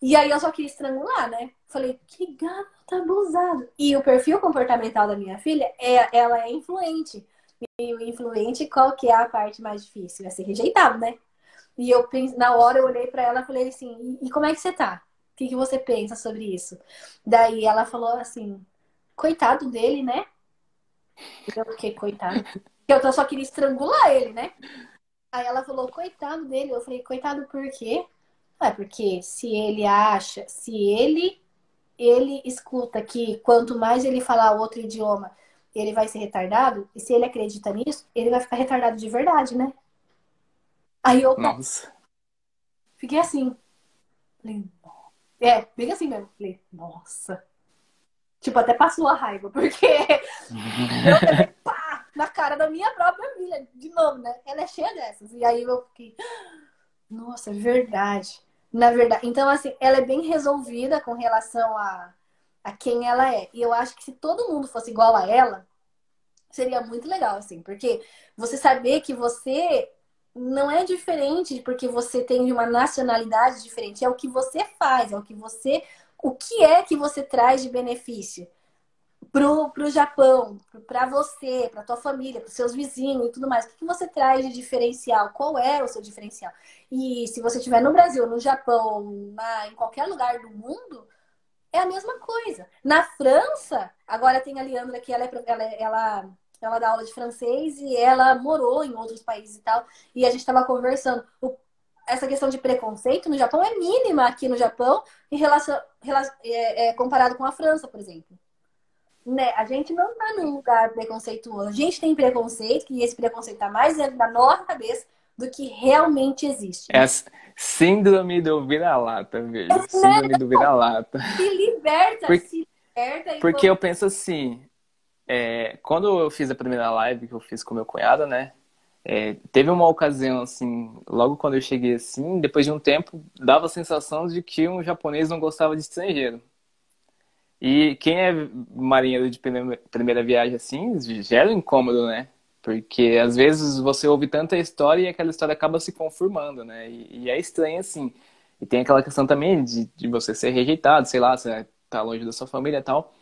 E aí eu só queria estrangular, né? Falei, que gato tá abusado. E o perfil comportamental da minha filha, é, ela é influente. E o influente, qual que é a parte mais difícil? É ser rejeitado, né? E eu na hora eu olhei para ela e falei assim, e como é que você tá? O que, que você pensa sobre isso? Daí ela falou assim, coitado dele, né? Eu fiquei, coitado. Eu só queria estrangular ele, né? Aí ela falou, coitado dele. Eu falei, coitado por quê? É porque se ele acha, se ele ele escuta que quanto mais ele falar outro idioma, ele vai ser retardado, e se ele acredita nisso, ele vai ficar retardado de verdade, né? Aí eu Nossa. fiquei assim. Falei, é, bem assim mesmo. Falei, nossa. Tipo, até passou a raiva, porque eu pá, na cara da minha própria filha, de novo, né? Ela é cheia dessas. E aí eu fiquei, nossa, é verdade. Na verdade, então assim, ela é bem resolvida com relação a, a quem ela é. E eu acho que se todo mundo fosse igual a ela, seria muito legal, assim, porque você saber que você não é diferente porque você tem uma nacionalidade diferente, é o que você faz, é o que você o que é que você traz de benefício pro, pro Japão, para você, para tua família, para seus vizinhos e tudo mais. O que, que você traz de diferencial? Qual é o seu diferencial? E se você estiver no Brasil, no Japão, na, em qualquer lugar do mundo, é a mesma coisa. Na França, agora tem a Leandra que ela, é, ela, ela, ela dá aula de francês e ela morou em outros países e tal. E a gente estava conversando. O essa questão de preconceito no Japão é mínima aqui no Japão em relação, é, é, comparado com a França, por exemplo. Né? A gente não está num lugar preconceituoso. A gente tem preconceito, que esse preconceito está mais dentro da nossa cabeça do que realmente existe. É a síndrome do vira-lata, velho. É, síndrome do vira-lata. Se liberta, porque, se liberta. Porque eu penso assim, é, quando eu fiz a primeira live que eu fiz com meu cunhado, né? É, teve uma ocasião, assim, logo quando eu cheguei assim, depois de um tempo, dava a sensação de que um japonês não gostava de estrangeiro. E quem é marinheiro de primeira viagem, assim, gera um incômodo, né? Porque às vezes você ouve tanta história e aquela história acaba se conformando, né? E, e é estranho, assim. E tem aquela questão também de, de você ser rejeitado, sei lá, você tá longe da sua família e tal.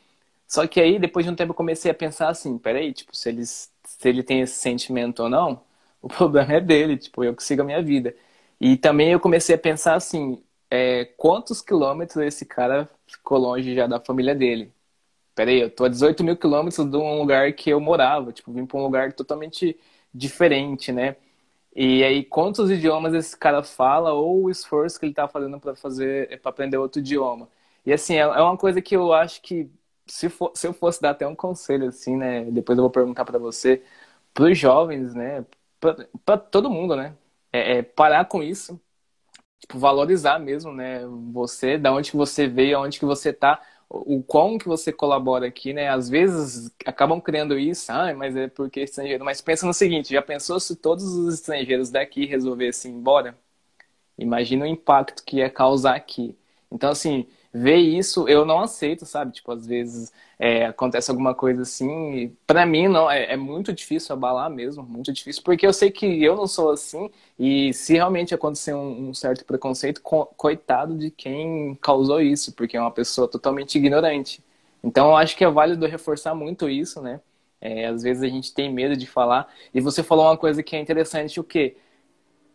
Só que aí, depois de um tempo, eu comecei a pensar assim, peraí, tipo, se, eles, se ele tem esse sentimento ou não, o problema é dele, tipo, eu que sigo a minha vida. E também eu comecei a pensar assim, é, quantos quilômetros esse cara ficou longe já da família dele? Peraí, eu tô a 18 mil quilômetros de um lugar que eu morava, tipo, vim pra um lugar totalmente diferente, né? E aí, quantos idiomas esse cara fala ou o esforço que ele tá fazendo para fazer, para aprender outro idioma? E assim, é, é uma coisa que eu acho que se, for, se eu fosse dar até um conselho, assim, né? Depois eu vou perguntar para você, para os jovens, né? Para todo mundo, né? É, é, parar com isso, tipo, valorizar mesmo, né? Você, da onde que você veio, aonde que você tá, o, quão que você colabora aqui, né? Às vezes acabam criando isso, ah, mas é porque é estrangeiro. Mas pensa no seguinte, já pensou se todos os estrangeiros daqui resolvessem ir embora? Imagina o impacto que ia causar aqui. Então, assim, ver isso, eu não aceito, sabe? Tipo, às vezes é, acontece alguma coisa assim. para mim, não, é, é, muito difícil abalar mesmo, muito difícil, porque eu sei que eu não sou assim. E se realmente acontecer um, um certo preconceito, co coitado de quem causou isso, porque é uma pessoa totalmente ignorante. Então, eu acho que é válido reforçar muito isso, né? É, às vezes a gente tem medo de falar. E você falou uma coisa que é interessante, o quê?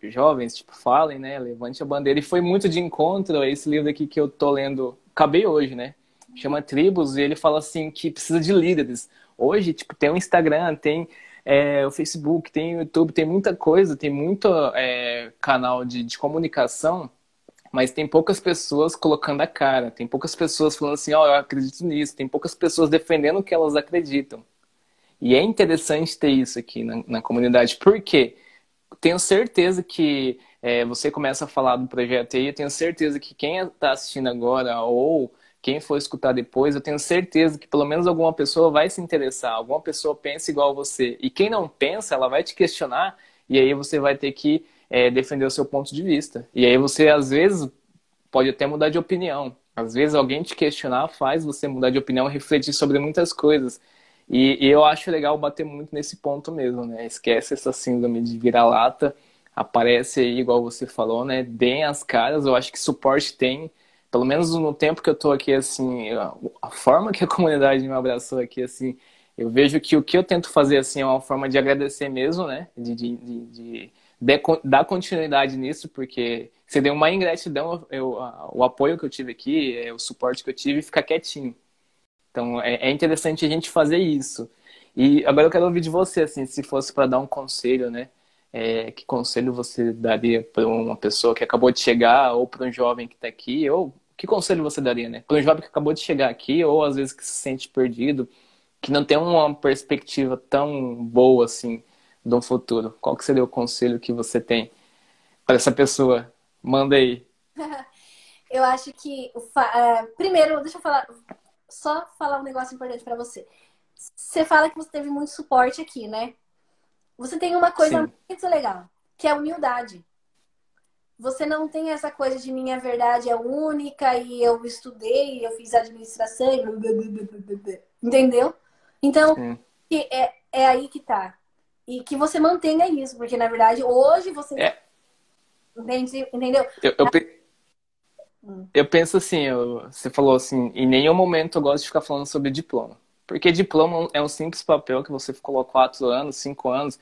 Jovens, tipo, falem, né? Levante a bandeira. E foi muito de encontro a esse livro aqui que eu tô lendo, acabei hoje, né? Chama Tribos, e ele fala assim que precisa de líderes. Hoje, tipo, tem o Instagram, tem é, o Facebook, tem o YouTube, tem muita coisa, tem muito é, canal de, de comunicação, mas tem poucas pessoas colocando a cara, tem poucas pessoas falando assim, ó, oh, eu acredito nisso, tem poucas pessoas defendendo o que elas acreditam. E é interessante ter isso aqui na, na comunidade. Por quê? Tenho certeza que é, você começa a falar do projeto aí, eu tenho certeza que quem está assistindo agora ou quem for escutar depois, eu tenho certeza que pelo menos alguma pessoa vai se interessar, alguma pessoa pensa igual você. E quem não pensa, ela vai te questionar e aí você vai ter que é, defender o seu ponto de vista. E aí você, às vezes, pode até mudar de opinião. Às vezes alguém te questionar faz você mudar de opinião, refletir sobre muitas coisas. E, e, eu acho legal bater muito nesse ponto mesmo, né? Esquece essa síndrome de vira-lata, aparece aí, igual você falou, né? Deem as caras, eu acho que suporte tem, pelo menos no tempo que eu tô aqui, assim, a forma que a comunidade me abraçou aqui, assim, eu vejo que o que eu tento fazer, assim, é uma forma de agradecer mesmo, né? De, de, de, de, dar continuidade nisso, porque você deu uma ingratidão, eu, o apoio que eu tive aqui, é, o suporte que eu tive, ficar quietinho. Então é, é interessante a gente fazer isso. E agora eu quero ouvir de você, assim, se fosse para dar um conselho, né? É, que conselho você daria para uma pessoa que acabou de chegar ou para um jovem que está aqui? Ou que conselho você daria, né? Para um jovem que acabou de chegar aqui ou às vezes que se sente perdido, que não tem uma perspectiva tão boa assim do futuro. Qual que seria o conselho que você tem para essa pessoa? Manda aí. eu acho que uh, primeiro, deixa eu falar, só falar um negócio importante para você. Você fala que você teve muito suporte aqui, né? Você tem uma coisa Sim. muito legal, que é a humildade. Você não tem essa coisa de minha verdade é única e eu estudei, eu fiz administração e entendeu? Então, é, é aí que tá. E que você mantenha isso, porque na verdade hoje você é. Entende, entendeu? Eu, eu, eu penso assim, eu, você falou assim, em nenhum momento eu gosto de ficar falando sobre diploma. Porque diploma é um simples papel que você ficou quatro anos, cinco anos.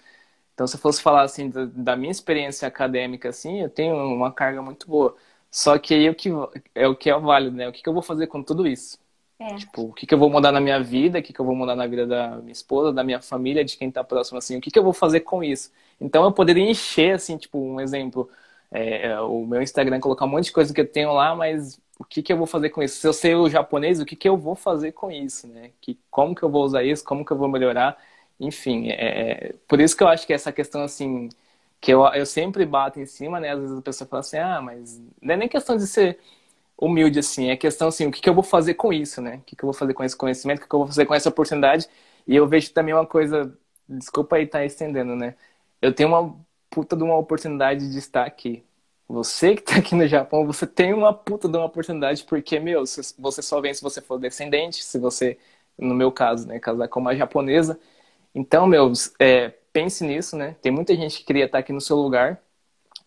Então, se eu fosse falar assim da, da, minha experiência acadêmica, assim, eu tenho uma carga muito boa. Só que aí o que é o que é válido, né? O que, que eu vou fazer com tudo isso? É. Tipo, o que, que eu vou mudar na minha vida? O que, que eu vou mudar na vida da minha esposa, da minha família, de quem está próximo, assim? O que, que eu vou fazer com isso? Então, eu poderia encher, assim, tipo, um exemplo é, o meu Instagram, colocar um monte de coisa que eu tenho lá, mas o que, que eu vou fazer com isso? Se eu sei o japonês, o que, que eu vou fazer com isso, né? Que, como que eu vou usar isso? Como que eu vou melhorar? Enfim, é, é por isso que eu acho que essa questão, assim, que eu, eu sempre bato em cima, né? Às vezes a pessoa fala assim, ah, mas não é nem questão de ser humilde, assim, é questão, assim, o que, que eu vou fazer com isso, né? O que, que eu vou fazer com esse conhecimento? O que, que eu vou fazer com essa oportunidade? E eu vejo também uma coisa, desculpa aí estar tá estendendo, né? Eu tenho uma puta de uma oportunidade de estar aqui. Você que está aqui no Japão, você tem uma puta de uma oportunidade, porque, meu, você só vem se você for descendente, se você, no meu caso, né, casar com uma japonesa. Então, meu, é, pense nisso, né? Tem muita gente que queria estar aqui no seu lugar.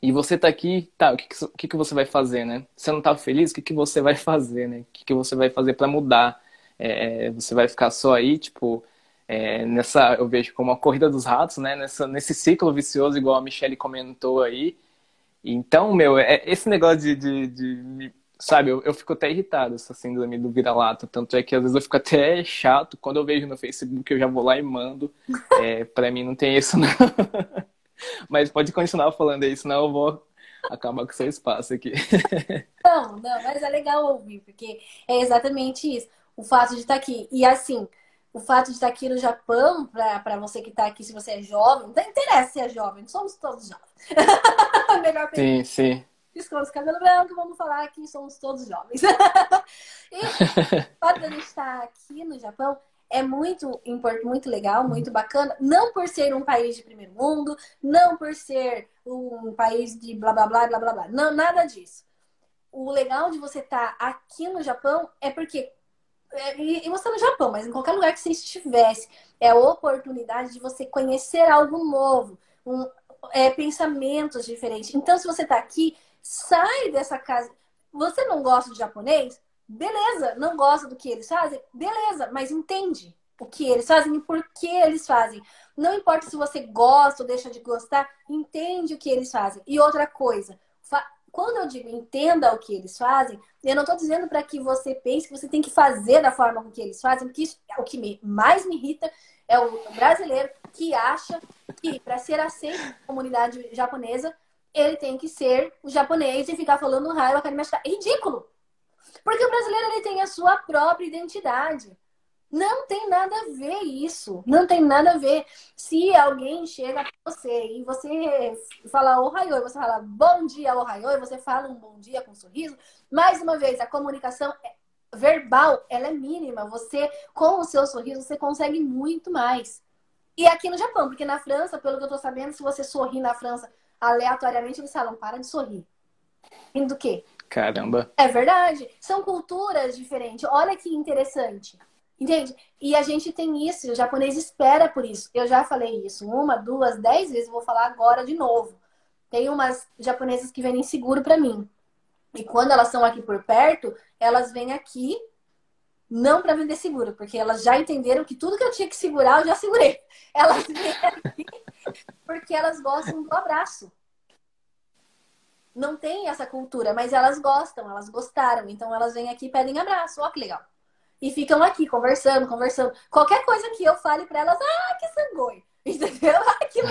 E você está aqui, tá, o que, que, que, você vai fazer, né? Você não está feliz, o que, que você vai fazer, né? O que, que você vai fazer para mudar? É, você vai ficar só aí, tipo, é, nessa, eu vejo como a corrida dos ratos, né? Nessa, nesse ciclo vicioso, igual a Michelle comentou aí. Então, meu, é, esse negócio de, de, de sabe, eu, eu, fico até irritado, essa síndrome do vira-lata. Tanto é que às vezes eu fico até chato. Quando eu vejo no Facebook, eu já vou lá e mando. É, pra mim não tem isso, não. Mas pode continuar falando aí, senão eu vou acabar com o seu espaço aqui. Não, não, mas é legal ouvir, porque é exatamente isso. O fato de estar aqui. E assim, o fato de estar aqui no Japão, para você que está aqui, se você é jovem, não interessa se é jovem, somos todos jovens. Melhor Sim, sim. Piscamos cabelo branco, vamos falar que somos todos jovens. e o fato de a gente estar aqui no Japão é muito importante, muito legal, muito bacana. Não por ser um país de primeiro mundo, não por ser um país de blá blá blá blá blá blá. Não, nada disso. O legal de você estar aqui no Japão é porque e você no Japão, mas em qualquer lugar que você estivesse, é a oportunidade de você conhecer algo novo, um, é, pensamentos diferentes. Então, se você está aqui, sai dessa casa. Você não gosta de japonês? Beleza, não gosta do que eles fazem? Beleza, mas entende o que eles fazem e por que eles fazem. Não importa se você gosta ou deixa de gostar, entende o que eles fazem. E outra coisa, quando eu digo entenda o que eles fazem, eu não estou dizendo para que você pense que você tem que fazer da forma com que eles fazem, porque isso, o que me, mais me irrita é o brasileiro que acha que para ser aceito na comunidade japonesa, ele tem que ser o japonês e ficar falando raio, a É ridículo! Porque o brasileiro ele tem a sua própria identidade. Não tem nada a ver isso. Não tem nada a ver. Se alguém chega pra você e você fala ohaiô, e você fala bom dia ohaiô, e você fala um bom dia com um sorriso, mais uma vez, a comunicação é verbal, ela é mínima. Você, com o seu sorriso, você consegue muito mais. E aqui no Japão, porque na França, pelo que eu tô sabendo, se você sorrir na França aleatoriamente, eles falam, para de sorrir. Rindo do quê? Caramba. É verdade. São culturas diferentes. Olha que interessante. Entende? E a gente tem isso, o japonês espera por isso. Eu já falei isso uma, duas, dez vezes, vou falar agora de novo. Tem umas japonesas que vêm seguro para mim. E quando elas estão aqui por perto, elas vêm aqui não para vender seguro, porque elas já entenderam que tudo que eu tinha que segurar, eu já segurei. Elas vêm aqui porque elas gostam do abraço. Não tem essa cultura, mas elas gostam, elas gostaram. Então elas vêm aqui e pedem abraço. Ó, que legal. E ficam aqui conversando, conversando. Qualquer coisa que eu fale para elas, ah, que sangue. Entendeu? Aquilo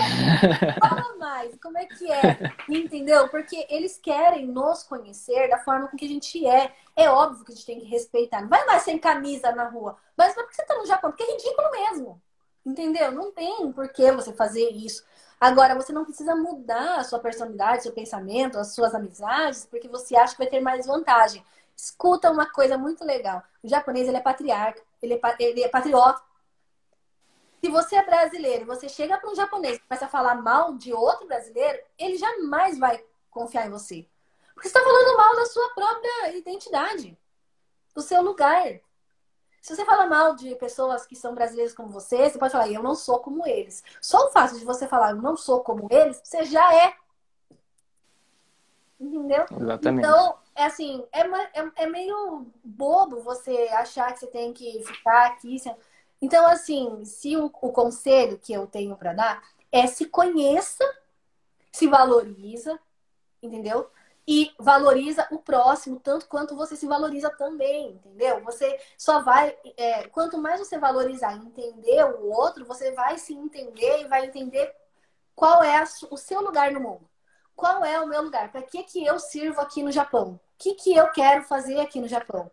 fala mais, como é que é? Entendeu? Porque eles querem nos conhecer da forma com que a gente é. É óbvio que a gente tem que respeitar. Não vai mais sem camisa na rua. Mas não é porque você tá no Japão, porque é ridículo mesmo. Entendeu? Não tem por que você fazer isso. Agora, você não precisa mudar a sua personalidade, seu pensamento, as suas amizades, porque você acha que vai ter mais vantagem. Escuta uma coisa muito legal. O japonês, ele é patriarca, ele é, ele é patriota. Se você é brasileiro e você chega para um japonês e começa a falar mal de outro brasileiro, ele jamais vai confiar em você. Porque você está falando mal da sua própria identidade, do seu lugar. Se você fala mal de pessoas que são brasileiras como você, você pode falar, eu não sou como eles. Só o fato de você falar, eu não sou como eles, você já é. Entendeu? Exatamente. Então, é assim, é, é, é meio bobo você achar que você tem que ficar aqui. Então, assim, se o, o conselho que eu tenho para dar é se conheça, se valoriza, entendeu? e valoriza o próximo tanto quanto você se valoriza também, entendeu? Você só vai, é, quanto mais você valorizar e entender o outro, você vai se entender e vai entender qual é a, o seu lugar no mundo. Qual é o meu lugar? Para que que eu sirvo aqui no Japão? O que que eu quero fazer aqui no Japão?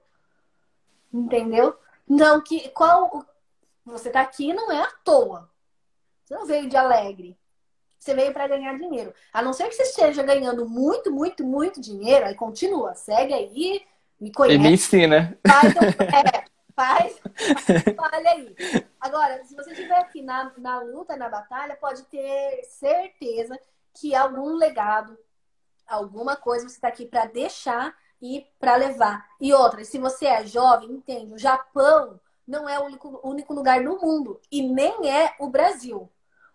Entendeu? Então, que qual você tá aqui não é à toa. Você não veio de alegre você veio para ganhar dinheiro. A não ser que você esteja ganhando muito, muito, muito dinheiro, aí continua, segue aí, me conhece. E me ensina. Faz, é, faz, faz aí. Agora, se você estiver aqui na, na luta, na batalha, pode ter certeza que algum legado, alguma coisa você está aqui para deixar e para levar. E outra, se você é jovem, entende, o Japão não é o único, único lugar no mundo e nem é o Brasil.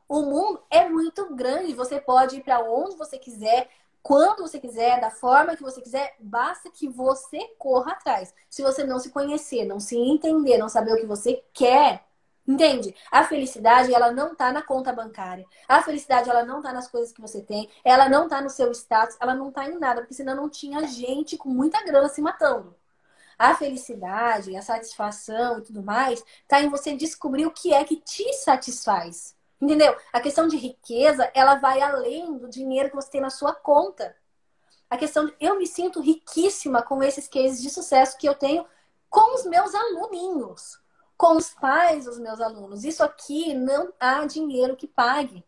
O mundo é muito grande, você pode ir para onde você quiser, quando você quiser, da forma que você quiser, basta que você corra atrás. Se você não se conhecer, não se entender, não saber o que você quer, entende? A felicidade, ela não tá na conta bancária. A felicidade, ela não tá nas coisas que você tem, ela não tá no seu status, ela não tá em nada, porque senão não tinha gente com muita grana se matando. A felicidade, a satisfação e tudo mais, tá em você descobrir o que é que te satisfaz. Entendeu? A questão de riqueza, ela vai além do dinheiro que você tem na sua conta. A questão de eu me sinto riquíssima com esses cases de sucesso que eu tenho com os meus aluninhos, com os pais dos meus alunos. Isso aqui não há dinheiro que pague.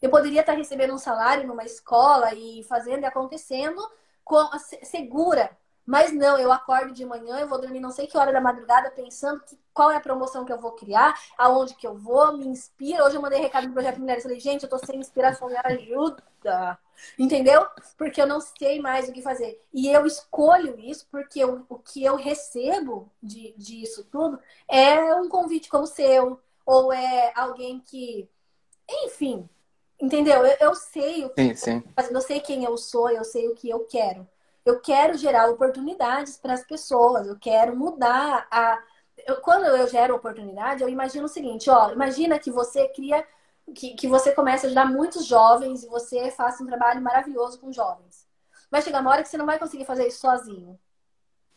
Eu poderia estar recebendo um salário numa escola e fazendo e acontecendo com segura, mas não, eu acordo de manhã, eu vou dormir não sei que hora da madrugada pensando que, qual é a promoção que eu vou criar, aonde que eu vou, me inspira. Hoje eu mandei recado no Projeto Mulheres, falei, gente, eu tô sem inspiração, me ajuda. Entendeu? Porque eu não sei mais o que fazer. E eu escolho isso porque eu, o que eu recebo de, disso tudo é um convite como o seu, ou é alguém que. Enfim, entendeu? Eu, eu sei o que sim, sim. eu sei quem eu sou, eu sei o que eu quero. Eu quero gerar oportunidades para as pessoas, eu quero mudar a. Eu, quando eu gero oportunidade, eu imagino o seguinte: ó, imagina que você cria, que, que você começa a ajudar muitos jovens e você faça um trabalho maravilhoso com jovens. Vai chegar uma hora que você não vai conseguir fazer isso sozinho.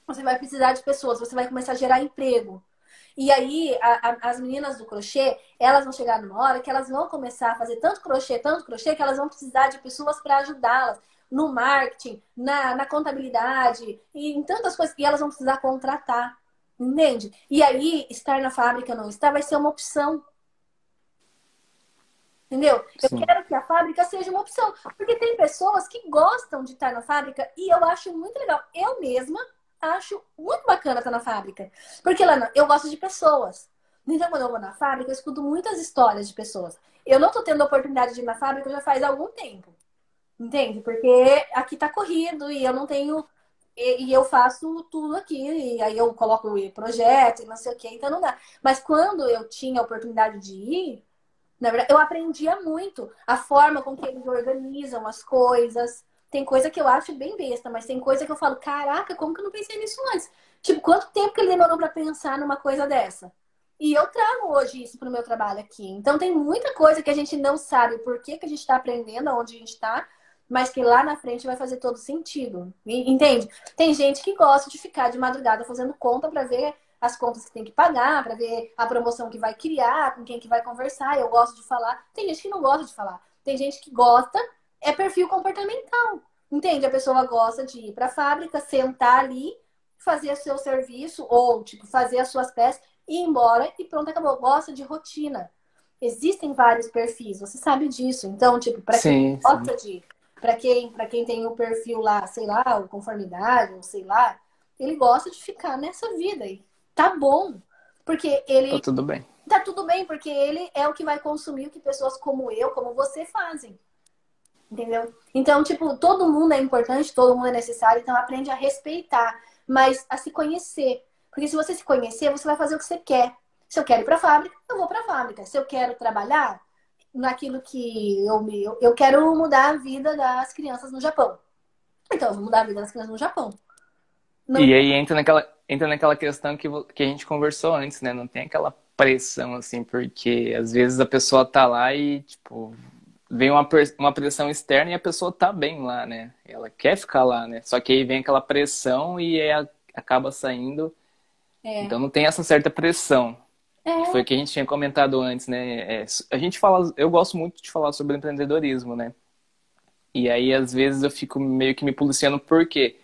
Você vai precisar de pessoas, você vai começar a gerar emprego. E aí, a, a, as meninas do crochê, elas vão chegar numa hora que elas vão começar a fazer tanto crochê, tanto crochê, que elas vão precisar de pessoas para ajudá-las no marketing, na, na contabilidade e em tantas coisas. E elas vão precisar contratar. Entende? E aí, estar na fábrica não estar vai ser uma opção. Entendeu? Sim. Eu quero que a fábrica seja uma opção. Porque tem pessoas que gostam de estar na fábrica e eu acho muito legal. Eu mesma acho muito bacana estar na fábrica. Porque lá eu gosto de pessoas. Então, quando eu vou na fábrica, eu escuto muitas histórias de pessoas. Eu não estou tendo a oportunidade de ir na fábrica já faz algum tempo. Entende? Porque aqui tá corrido e eu não tenho e, e, eu faço tudo aqui, e aí eu coloco o projeto e não sei o que, então não dá. Mas quando eu tinha a oportunidade de ir, na verdade, eu aprendia muito a forma com que eles organizam as coisas. Tem coisa que eu acho bem besta, mas tem coisa que eu falo, caraca, como que eu não pensei nisso antes? Tipo, quanto tempo que ele demorou para pensar numa coisa dessa? E eu trago hoje isso para o meu trabalho aqui. Então tem muita coisa que a gente não sabe por que, que a gente está aprendendo, onde a gente está, mas que lá na frente vai fazer todo sentido. Entende? Tem gente que gosta de ficar de madrugada fazendo conta para ver as contas que tem que pagar, para ver a promoção que vai criar, com quem que vai conversar. Eu gosto de falar. Tem gente que não gosta de falar. Tem gente que gosta, é perfil comportamental. Entende? A pessoa gosta de ir para a fábrica, sentar ali, fazer o seu serviço ou tipo fazer as suas peças ir embora e pronto, acabou. Gosta de rotina. Existem vários perfis, você sabe disso. Então, tipo, para quem gosta de. Para quem, quem tem o um perfil lá, sei lá, o conformidade, ou sei lá, ele gosta de ficar nessa vida. E tá bom. Porque ele. Tá tudo bem. Tá tudo bem, porque ele é o que vai consumir o que pessoas como eu, como você fazem. Entendeu? Então, tipo, todo mundo é importante, todo mundo é necessário, então aprende a respeitar, mas a se conhecer. Porque se você se conhecer, você vai fazer o que você quer. Se eu quero ir para a fábrica, eu vou para a fábrica. Se eu quero trabalhar naquilo que eu, me, eu, quero mudar a vida das crianças no Japão. Então, eu vou mudar a vida das crianças no Japão. Não... E aí entra naquela, entra naquela questão que, que a gente conversou antes, né? Não tem aquela pressão, assim, porque às vezes a pessoa tá lá e, tipo, vem uma, uma pressão externa e a pessoa tá bem lá, né? Ela quer ficar lá, né? Só que aí vem aquela pressão e aí acaba saindo é. Então não tem essa certa pressão. É. Que foi o que a gente tinha comentado antes, né? É, a gente fala, eu gosto muito de falar sobre empreendedorismo, né? E aí, às vezes, eu fico meio que me policiando, por quê?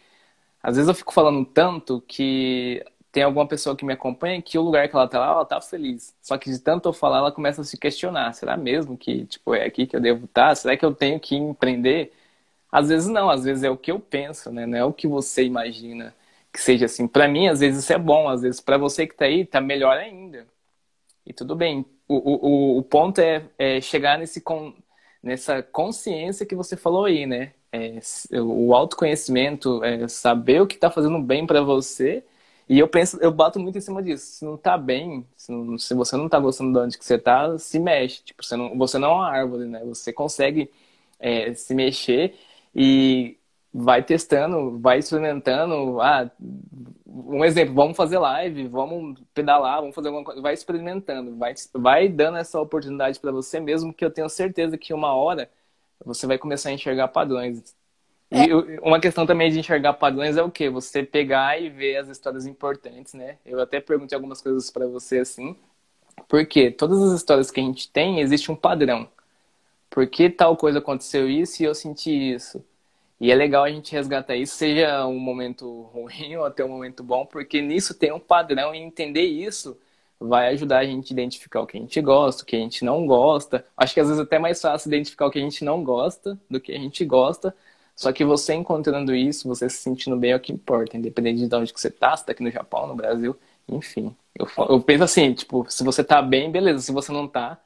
Às vezes eu fico falando tanto que tem alguma pessoa que me acompanha que o lugar que ela tá lá, ela tá feliz. Só que de tanto eu falar, ela começa a se questionar. Será mesmo que, tipo, é aqui que eu devo estar? Tá? Será que eu tenho que empreender? Às vezes não, às vezes é o que eu penso, né? Não é o que você imagina que seja assim. Para mim, às vezes isso é bom, às vezes para você que está aí, tá melhor ainda. E tudo bem. O, o, o ponto é, é chegar nesse con, nessa consciência que você falou aí, né? É, o autoconhecimento, é saber o que está fazendo bem para você. E eu penso, eu bato muito em cima disso. Se não tá bem, se, não, se você não tá gostando de onde que você tá, se mexe. Tipo, você não, você não é uma árvore, né? Você consegue é, se mexer e vai testando, vai experimentando. Ah, um exemplo, vamos fazer live, vamos pedalar, vamos fazer alguma coisa. Vai experimentando, vai, vai dando essa oportunidade para você mesmo, que eu tenho certeza que uma hora você vai começar a enxergar padrões. É. E uma questão também de enxergar padrões é o quê? Você pegar e ver as histórias importantes, né? Eu até perguntei algumas coisas para você assim. Porque todas as histórias que a gente tem, existe um padrão. Por que tal coisa aconteceu isso e eu senti isso? E é legal a gente resgatar isso, seja um momento ruim ou até um momento bom, porque nisso tem um padrão e entender isso vai ajudar a gente a identificar o que a gente gosta, o que a gente não gosta. Acho que às vezes é até mais fácil identificar o que a gente não gosta do que a gente gosta. Só que você encontrando isso, você se sentindo bem é o que importa, independente de onde que você tá, se tá aqui no Japão, no Brasil, enfim. Eu, eu penso assim, tipo, se você tá bem, beleza. Se você não tá,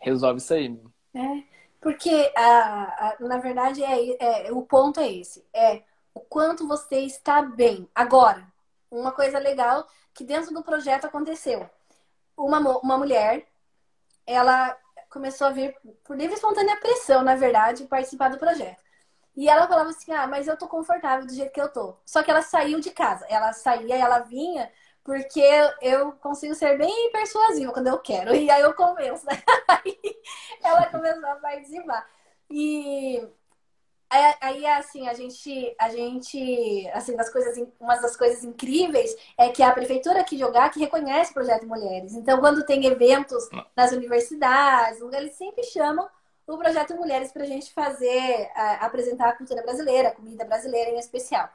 resolve isso aí. É. Porque, a, a, na verdade, é, é, o ponto é esse. É o quanto você está bem. Agora, uma coisa legal que dentro do projeto aconteceu. Uma, uma mulher, ela começou a vir por livre e espontânea pressão, na verdade, participar do projeto. E ela falava assim: Ah, mas eu tô confortável do jeito que eu tô. Só que ela saiu de casa. Ela saía, ela vinha porque eu consigo ser bem persuasiva quando eu quero. E aí eu convenço. Né? Aí ela começou a participar. E aí, assim, a gente, a gente, assim, das coisas, uma das coisas incríveis é que a prefeitura aqui de Jogar que reconhece o Projeto Mulheres. Então, quando tem eventos nas universidades, eles sempre chamam o Projeto Mulheres para a gente fazer, apresentar a cultura brasileira, a comida brasileira em especial.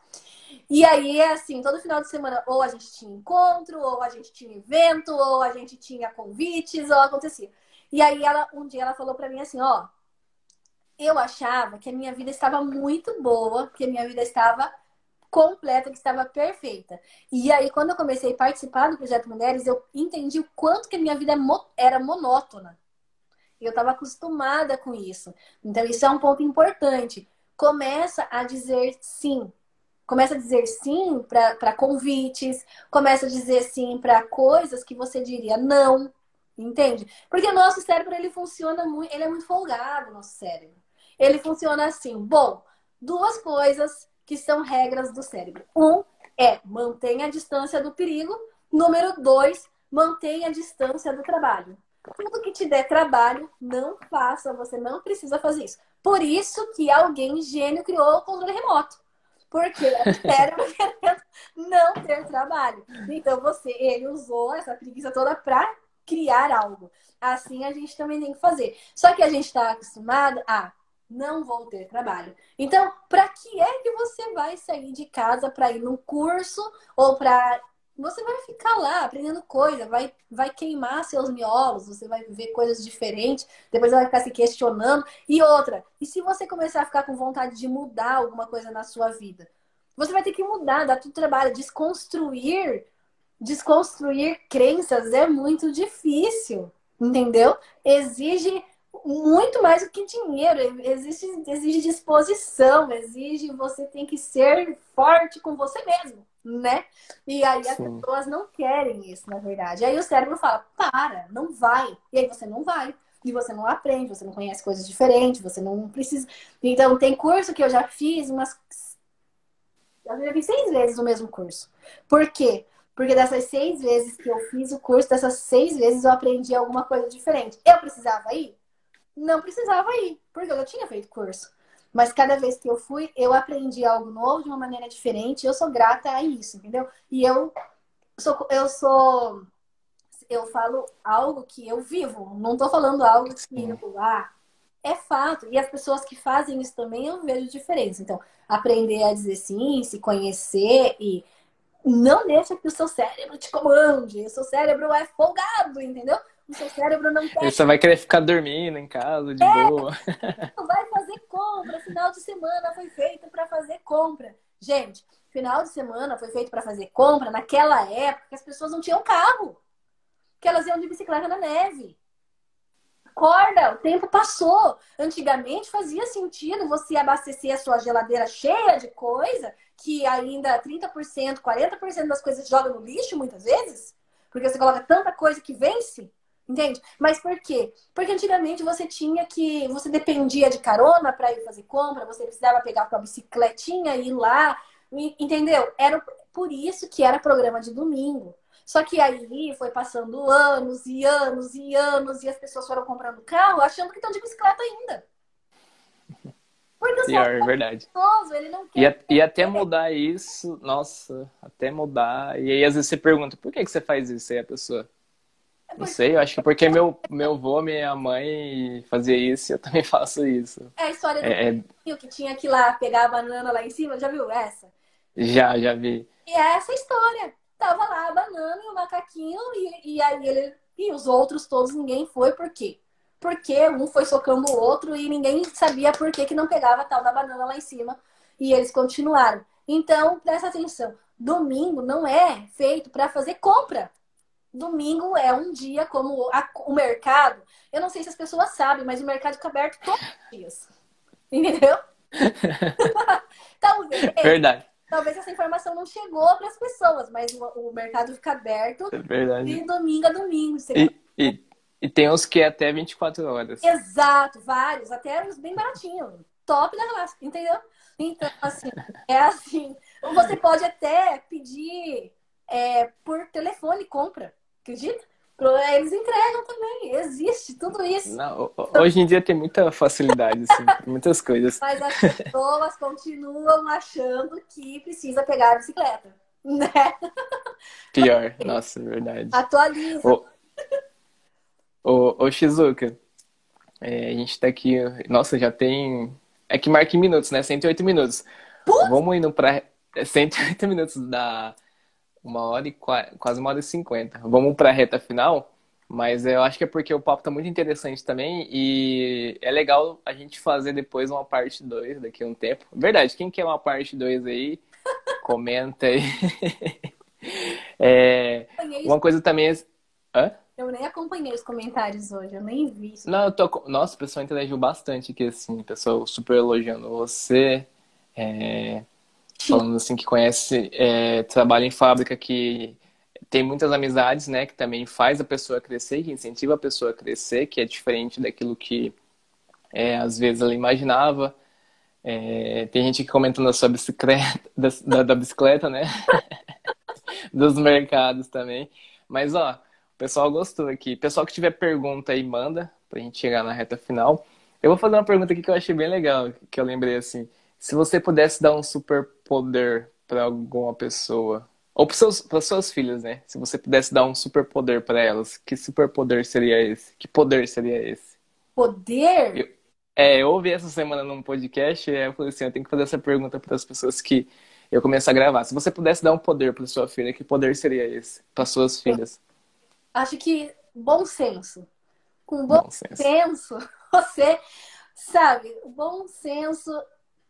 E aí, assim, todo final de semana, ou a gente tinha encontro, ou a gente tinha evento, ou a gente tinha convites, ou acontecia. E aí, ela, um dia ela falou para mim assim: ó, eu achava que a minha vida estava muito boa, que a minha vida estava completa, que estava perfeita. E aí, quando eu comecei a participar do Projeto Mulheres, eu entendi o quanto que a minha vida era monótona. Eu estava acostumada com isso. Então, isso é um ponto importante. Começa a dizer sim Começa a dizer sim para convites, começa a dizer sim para coisas que você diria não, entende? Porque o nosso cérebro ele funciona muito, ele é muito folgado, nosso cérebro. Ele funciona assim. Bom, duas coisas que são regras do cérebro. Um é mantenha a distância do perigo. Número dois, mantenha a distância do trabalho. Tudo que te der trabalho, não faça. Você não precisa fazer isso. Por isso que alguém gênio criou o controle remoto. Porque o cérebro querendo não ter trabalho. Então você, ele usou essa preguiça toda para criar algo. Assim a gente também tem que fazer. Só que a gente está acostumado a não vou ter trabalho. Então, para que é que você vai sair de casa para ir num curso ou para você vai ficar lá aprendendo coisa, vai, vai queimar seus miolos, você vai ver coisas diferentes, depois vai ficar se questionando. E outra, e se você começar a ficar com vontade de mudar alguma coisa na sua vida? Você vai ter que mudar, dar tudo trabalho, desconstruir, desconstruir crenças é muito difícil, entendeu? Exige muito mais do que dinheiro, exige, exige disposição, exige você tem que ser forte com você mesmo né? E aí as Sim. pessoas não querem isso, na verdade. Aí o cérebro fala, para, não vai. E aí você não vai. E você não aprende, você não conhece coisas diferentes, você não precisa. Então, tem curso que eu já fiz umas. Eu já fiz seis vezes o mesmo curso. Por quê? Porque dessas seis vezes que eu fiz o curso, dessas seis vezes eu aprendi alguma coisa diferente. Eu precisava ir? Não precisava ir, porque eu já tinha feito curso. Mas cada vez que eu fui, eu aprendi algo novo de uma maneira diferente. Eu sou grata a isso, entendeu? E eu sou, eu sou, eu falo algo que eu vivo. Não tô falando algo que eu, ah, é fato. E as pessoas que fazem isso também, eu vejo diferença. Então, aprender a dizer sim, se conhecer e não deixa que o seu cérebro te comande. O seu cérebro é folgado, entendeu? O seu cérebro não quer. Ele só vai querer ficar dormindo em casa, de é, boa. Vai fazer compra. Final de semana foi feito para fazer compra. Gente, final de semana foi feito para fazer compra naquela época que as pessoas não tinham carro. Que elas iam de bicicleta na neve. Acorda, o tempo passou. Antigamente fazia sentido você abastecer a sua geladeira cheia de coisa que ainda 30%, 40% das coisas joga no lixo muitas vezes, porque você coloca tanta coisa que vence. Entende? Mas por quê? Porque antigamente você tinha que. Você dependia de carona para ir fazer compra, você precisava pegar a bicicletinha e ir lá. Entendeu? Era por isso que era programa de domingo. Só que aí foi passando anos e anos e anos e as pessoas foram comprando carro achando que estão de bicicleta ainda. Porque Pior, é verdade. Gostoso, ele não quer. E, e até mudar isso, nossa, até mudar. E aí às vezes você pergunta, por que, que você faz isso? Aí a pessoa, não sei, eu acho que porque meu, meu avô, minha mãe fazia isso e eu também faço isso. É a história do é, é... que tinha que ir lá pegar a banana lá em cima, já viu essa? Já, já vi. E é essa história. Tava lá a banana e o macaquinho, e, e aí ele. E os outros todos, ninguém foi, por quê? Porque um foi socando o outro e ninguém sabia por que, que não pegava a tal da banana lá em cima. E eles continuaram. Então, presta atenção. Domingo não é feito para fazer compra. Domingo é um dia como a, o mercado. Eu não sei se as pessoas sabem, mas o mercado fica aberto todos os dias. Entendeu? talvez. Verdade. Talvez essa informação não chegou para as pessoas, mas o, o, mercado fica aberto é verdade. de domingo a domingo. E, e, e, tem uns que é até 24 horas. Exato, vários, até uns bem baratinhos. Top da classe, entendeu? Então, assim, é assim. Você pode até pedir é, por telefone compra. Acredita? Eles entregam também, existe tudo isso. Não, hoje em dia tem muita facilidade, assim, muitas coisas. Mas as pessoas continuam achando que precisa pegar a bicicleta, né? Pior, nossa, é verdade. Atualiza. Ô, ô, ô Shizuka, é, a gente tá aqui, nossa, já tem. É que marca em minutos, né? 108 minutos. Putz. Vamos indo pra 108 minutos da uma hora e quase uma hora e cinquenta. Vamos para a reta final, mas eu acho que é porque o papo tá muito interessante também e é legal a gente fazer depois uma parte 2 daqui a um tempo. Verdade, quem quer uma parte 2 aí, comenta aí. é, uma coisa também é... Hã? Eu nem acompanhei os comentários hoje, eu nem vi. Isso. Não, eu tô... Nossa, o pessoal interagiu bastante aqui, assim, o pessoal super elogiando você. É... falando assim que conhece, é, trabalha em fábrica que tem muitas amizades, né, que também faz a pessoa crescer, que incentiva a pessoa a crescer, que é diferente daquilo que é, às vezes ela imaginava. É, tem gente que comentando da sua bicicleta, da, da, da bicicleta, né? Dos mercados também. Mas, ó, o pessoal gostou aqui. Pessoal que tiver pergunta aí, manda pra gente chegar na reta final. Eu vou fazer uma pergunta aqui que eu achei bem legal, que eu lembrei assim. Se você pudesse dar um super poder para alguma pessoa, ou para suas filhas, né? Se você pudesse dar um super poder para elas, que super poder seria esse? Que poder seria esse? Poder? Eu, é, eu ouvi essa semana num podcast e eu falei assim, eu tenho que fazer essa pergunta para as pessoas que eu comecei a gravar. Se você pudesse dar um poder para sua filha, que poder seria esse para suas filhas? Acho que bom senso. Com bom, bom senso. senso, você sabe, o bom senso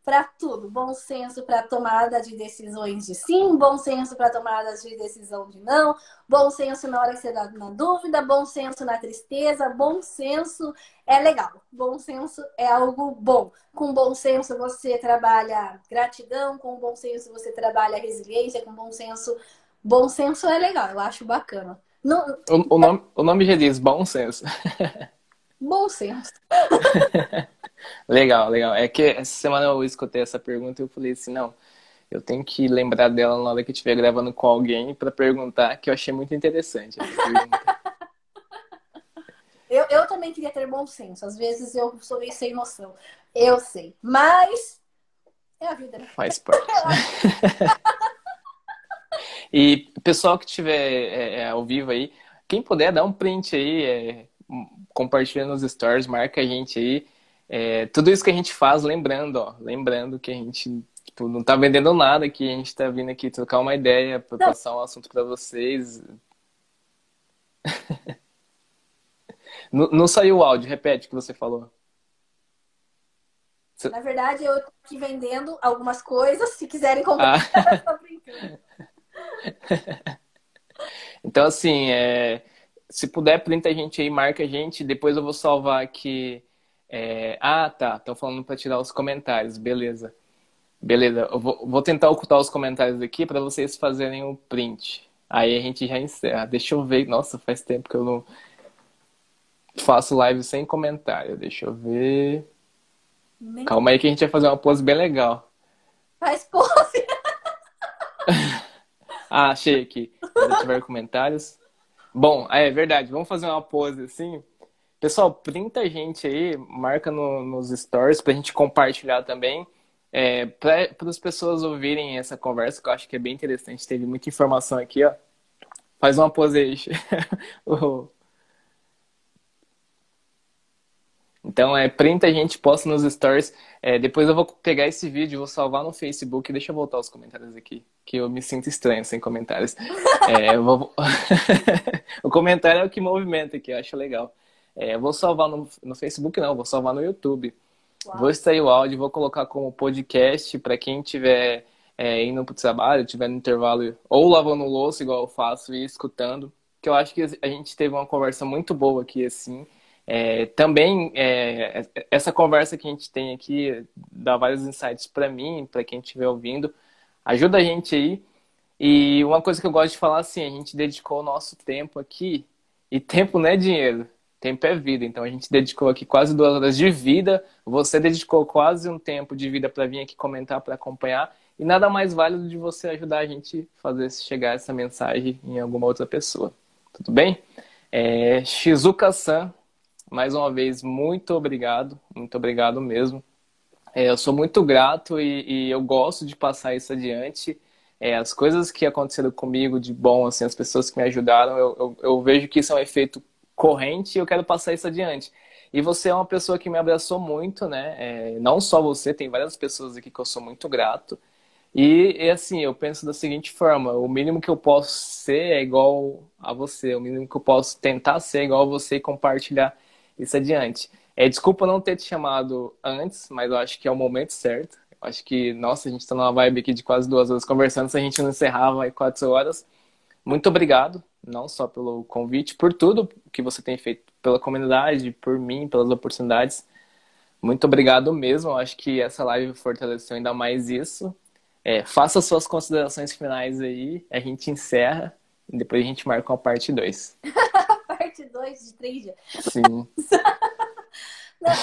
para tudo. Bom senso para tomada de decisões de sim, bom senso para tomada de decisão de não, bom senso na hora que você está na dúvida, bom senso na tristeza, bom senso é legal. Bom senso é algo bom. Com bom senso você trabalha gratidão, com bom senso você trabalha resiliência, com bom senso. Bom senso é legal, eu acho bacana. Não... O, o, nome, o nome já diz bom senso. Bom senso. legal, legal. É que essa semana eu escutei essa pergunta e eu falei assim, não, eu tenho que lembrar dela na hora que eu estiver gravando com alguém para perguntar, que eu achei muito interessante. eu, eu também queria ter bom senso. Às vezes eu sou meio sem noção. Eu sei. Mas é a vida, né? Faz parte. e pessoal que estiver é, é, ao vivo aí, quem puder dar um print aí, é, compartilha nos stories, marca a gente aí. É, tudo isso que a gente faz, lembrando, ó, lembrando que a gente tipo, não tá vendendo nada aqui, a gente tá vindo aqui trocar uma ideia, para passar um assunto para vocês. não, não, saiu o áudio, repete o que você falou. Na verdade, eu tô aqui vendendo algumas coisas, se quiserem comprar, ah. eu tô brincando. então, assim, é, se puder, printa a gente aí, marca a gente. Depois eu vou salvar aqui. É... Ah, tá. Estão falando para tirar os comentários. Beleza. Beleza. Eu vou, vou tentar ocultar os comentários aqui para vocês fazerem o print. Aí a gente já encerra. Deixa eu ver. Nossa, faz tempo que eu não faço live sem comentário. Deixa eu ver. Nem... Calma aí que a gente vai fazer uma pose bem legal. Faz pose. ah, achei aqui. Se tiver comentários. Bom, é verdade. Vamos fazer uma pose assim. Pessoal, printa a gente aí, marca no, nos stories pra gente compartilhar também. É, para as pessoas ouvirem essa conversa, que eu acho que é bem interessante. Teve muita informação aqui, ó. Faz uma pose aí. Então, é, printa a gente, posta nos stories. É, depois eu vou pegar esse vídeo, vou salvar no Facebook. Deixa eu voltar os comentários aqui, que eu me sinto estranho sem comentários. É, vou... o comentário é o que movimenta aqui, eu acho legal. É, vou salvar no, no Facebook, não, vou salvar no YouTube. Uau. Vou extrair o áudio, vou colocar como podcast para quem tiver é, indo para o trabalho, tiver no intervalo ou lavando louça, igual eu faço, e escutando. Que eu acho que a gente teve uma conversa muito boa aqui, assim. É, também, é, essa conversa que a gente tem aqui dá vários insights para mim, para quem estiver ouvindo. Ajuda a gente aí. E uma coisa que eu gosto de falar assim, a gente dedicou o nosso tempo aqui, e tempo não é dinheiro, tempo é vida. Então a gente dedicou aqui quase duas horas de vida, você dedicou quase um tempo de vida para vir aqui comentar, para acompanhar, e nada mais válido de você ajudar a gente fazer chegar essa mensagem em alguma outra pessoa. Tudo bem? É, Shizuka-san mais uma vez, muito obrigado, muito obrigado mesmo. É, eu sou muito grato e, e, eu gosto de passar isso adiante. É, as coisas que aconteceram comigo de bom, assim, as pessoas que me ajudaram, eu, eu, eu vejo que isso é um efeito corrente e eu quero passar isso adiante. E você é uma pessoa que me abraçou muito, né? É, não só você, tem várias pessoas aqui que eu sou muito grato. E, e, assim, eu penso da seguinte forma: o mínimo que eu posso ser é igual a você, o mínimo que eu posso tentar ser é igual a você e compartilhar isso adiante. É, desculpa não ter te chamado antes, mas eu acho que é o momento certo. Eu acho que, nossa, a gente está numa vibe aqui de quase duas horas conversando, se a gente não encerrava aí quatro horas. Muito obrigado, não só pelo convite, por tudo que você tem feito pela comunidade, por mim, pelas oportunidades. Muito obrigado mesmo. Acho que essa live fortaleceu ainda mais isso. É, faça suas considerações finais aí, a gente encerra e depois a gente marca uma parte 2. parte 2 de três dias. Sim. Não,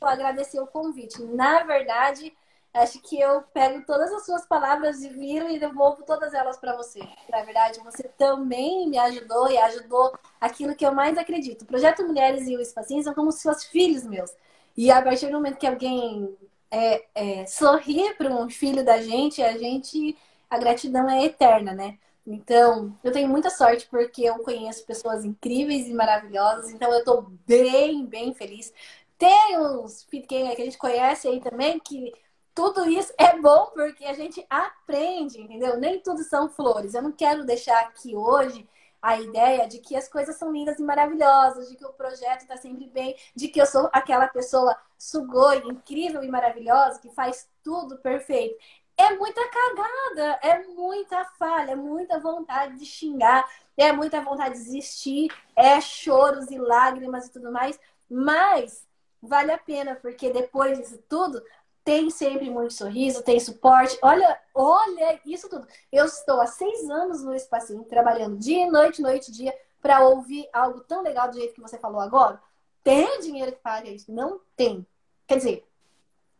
vou agradecer o convite. Na verdade, acho que eu pego todas as suas palavras e viro e devolvo todas elas para você. Na verdade, você também me ajudou e ajudou aquilo que eu mais acredito. O Projeto Mulheres e o Espacinho são como se fossem filhos meus. E a partir do momento que alguém é, é, sorri para um filho da gente, a gente, a gratidão é eterna, né? Então, eu tenho muita sorte porque eu conheço pessoas incríveis e maravilhosas, então eu tô bem, bem feliz. Tem uns Pitcairn que a gente conhece aí também, que tudo isso é bom porque a gente aprende, entendeu? Nem tudo são flores. Eu não quero deixar aqui hoje a ideia de que as coisas são lindas e maravilosas, de que o projeto está sempre bem, de que eu sou aquela pessoa sugoi, incrível e maravilhosa, que faz tudo perfeito é muita cagada, é muita falha, é muita vontade de xingar, é muita vontade de desistir, é choros e lágrimas e tudo mais, mas vale a pena, porque depois disso tudo, tem sempre muito sorriso, tem suporte. Olha, olha isso tudo. Eu estou há seis anos no espacinho, trabalhando dia e noite, noite e dia, para ouvir algo tão legal do jeito que você falou agora. Tem dinheiro que paga isso? Não tem. Quer dizer,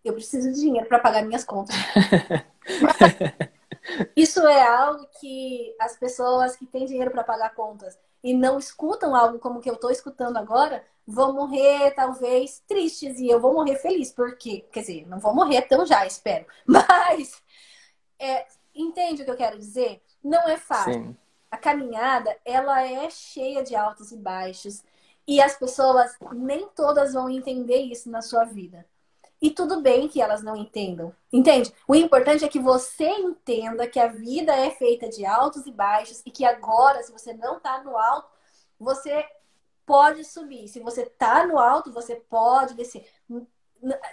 eu preciso de dinheiro para pagar minhas contas. Isso é algo que as pessoas que têm dinheiro para pagar contas e não escutam algo como que eu estou escutando agora, vão morrer talvez tristes e eu vou morrer feliz, porque, quer dizer, não vou morrer tão já, espero. Mas é, entende o que eu quero dizer? Não é fácil. Sim. A caminhada, ela é cheia de altos e baixos e as pessoas nem todas vão entender isso na sua vida. E tudo bem que elas não entendam. Entende? O importante é que você entenda que a vida é feita de altos e baixos e que agora, se você não está no alto, você pode subir. Se você está no alto, você pode descer.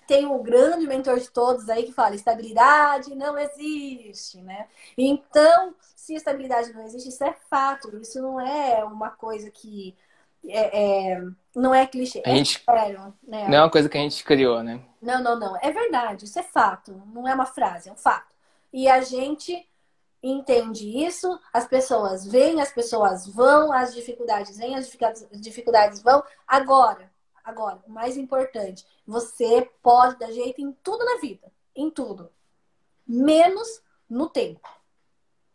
Tem um grande mentor de todos aí que fala: estabilidade não existe, né? Então, se estabilidade não existe, isso é fato. Isso não é uma coisa que é, é, não é clichê. A gente, é sério, né? Não é uma coisa que a gente criou, né? Não, não, não. É verdade, isso é fato. Não é uma frase, é um fato. E a gente entende isso, as pessoas vêm, as pessoas vão, as dificuldades vêm, as dificuldades vão. Agora, agora, o mais importante, você pode dar jeito em tudo na vida. Em tudo. Menos no tempo.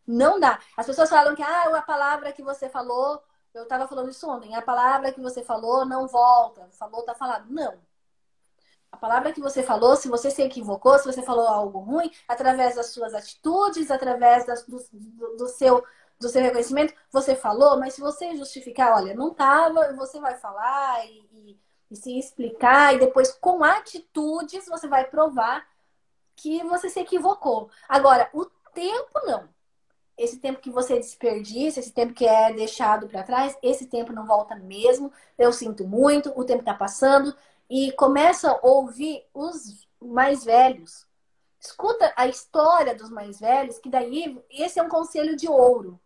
Não dá. As pessoas falam que ah, a palavra que você falou eu estava falando isso ontem. A palavra que você falou não volta. Falou, tá falado. Não. A palavra que você falou, se você se equivocou, se você falou algo ruim, através das suas atitudes, através das, do, do, do, seu, do seu reconhecimento, você falou, mas se você justificar, olha, não tava, você vai falar e, e, e se explicar, e depois com atitudes você vai provar que você se equivocou. Agora, o tempo não esse tempo que você desperdiça, esse tempo que é deixado para trás, esse tempo não volta mesmo. Eu sinto muito, o tempo está passando e começa a ouvir os mais velhos. Escuta a história dos mais velhos, que daí esse é um conselho de ouro.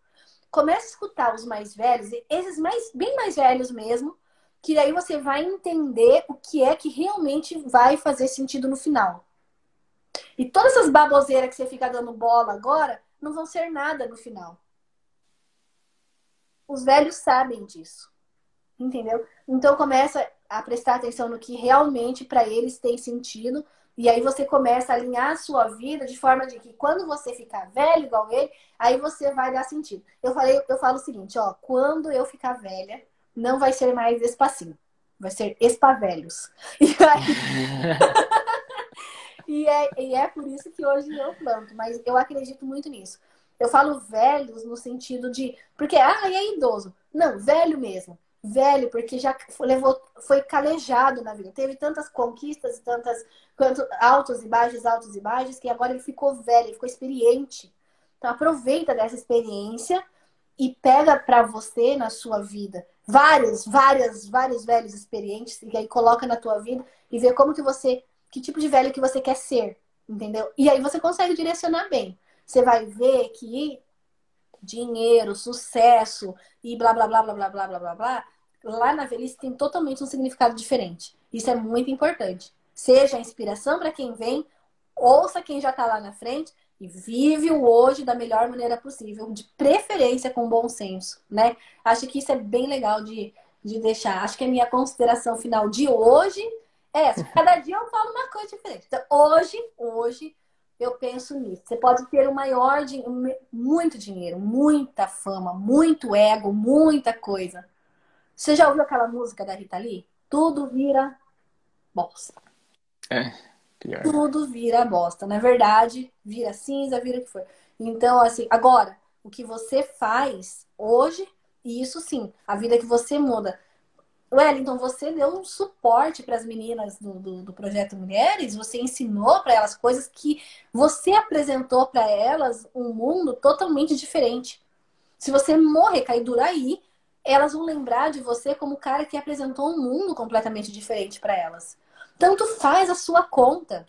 Começa a escutar os mais velhos, esses mais bem mais velhos mesmo, que daí você vai entender o que é que realmente vai fazer sentido no final. E todas essas baboseiras que você fica dando bola agora, não vão ser nada no final. Os velhos sabem disso. Entendeu? Então começa a prestar atenção no que realmente para eles tem sentido. E aí você começa a alinhar a sua vida de forma de que quando você ficar velho igual ele, aí você vai dar sentido. Eu falei, eu falo o seguinte, ó, quando eu ficar velha, não vai ser mais espacinho, vai ser espavelhos. E aí E é, e é por isso que hoje eu planto, mas eu acredito muito nisso. Eu falo velhos no sentido de. Porque, ah, é idoso. Não, velho mesmo. Velho, porque já levou, foi calejado na vida. Teve tantas conquistas tantas quanto, altos e baixos, altos e baixos, que agora ele ficou velho, ele ficou experiente. Então aproveita dessa experiência e pega para você na sua vida vários, várias, vários velhos experientes e aí coloca na tua vida e vê como que você que tipo de velho que você quer ser, entendeu? E aí você consegue direcionar bem. Você vai ver que dinheiro, sucesso e blá blá blá blá blá blá blá blá blá, lá na velhice tem totalmente um significado diferente. Isso é muito importante. Seja inspiração para quem vem, ouça quem já está lá na frente e vive o hoje da melhor maneira possível, de preferência com bom senso, né? Acho que isso é bem legal de, de deixar. Acho que a minha consideração final de hoje é essa. Cada dia eu falo uma coisa diferente. Então, hoje, hoje, eu penso nisso. Você pode ter o maior, muito dinheiro, muita fama, muito ego, muita coisa. Você já ouviu aquela música da Rita Lee? Tudo vira bosta. É, pior. Tudo vira bosta. Na verdade, vira cinza, vira o que for. Então, assim, agora, o que você faz hoje, isso sim, a vida que você muda. Wellington, você deu um suporte para as meninas do, do, do, projeto Mulheres, você ensinou para elas coisas que você apresentou para elas um mundo totalmente diferente. Se você morrer, cair duro aí, elas vão lembrar de você como o cara que apresentou um mundo completamente diferente para elas. Tanto faz a sua conta.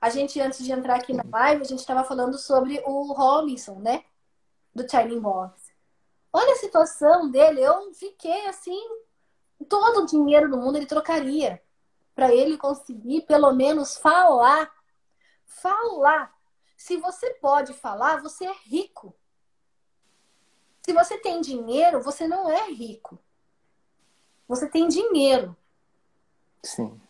A gente, antes de entrar aqui na live, a gente estava falando sobre o Robinson, né? Do Shining Box. Olha a situação dele. Eu fiquei assim. Todo o dinheiro do mundo ele trocaria para ele conseguir pelo menos falar. Falar. Se você pode falar, você é rico. Se você tem dinheiro, você não é rico. Você tem dinheiro. Sim.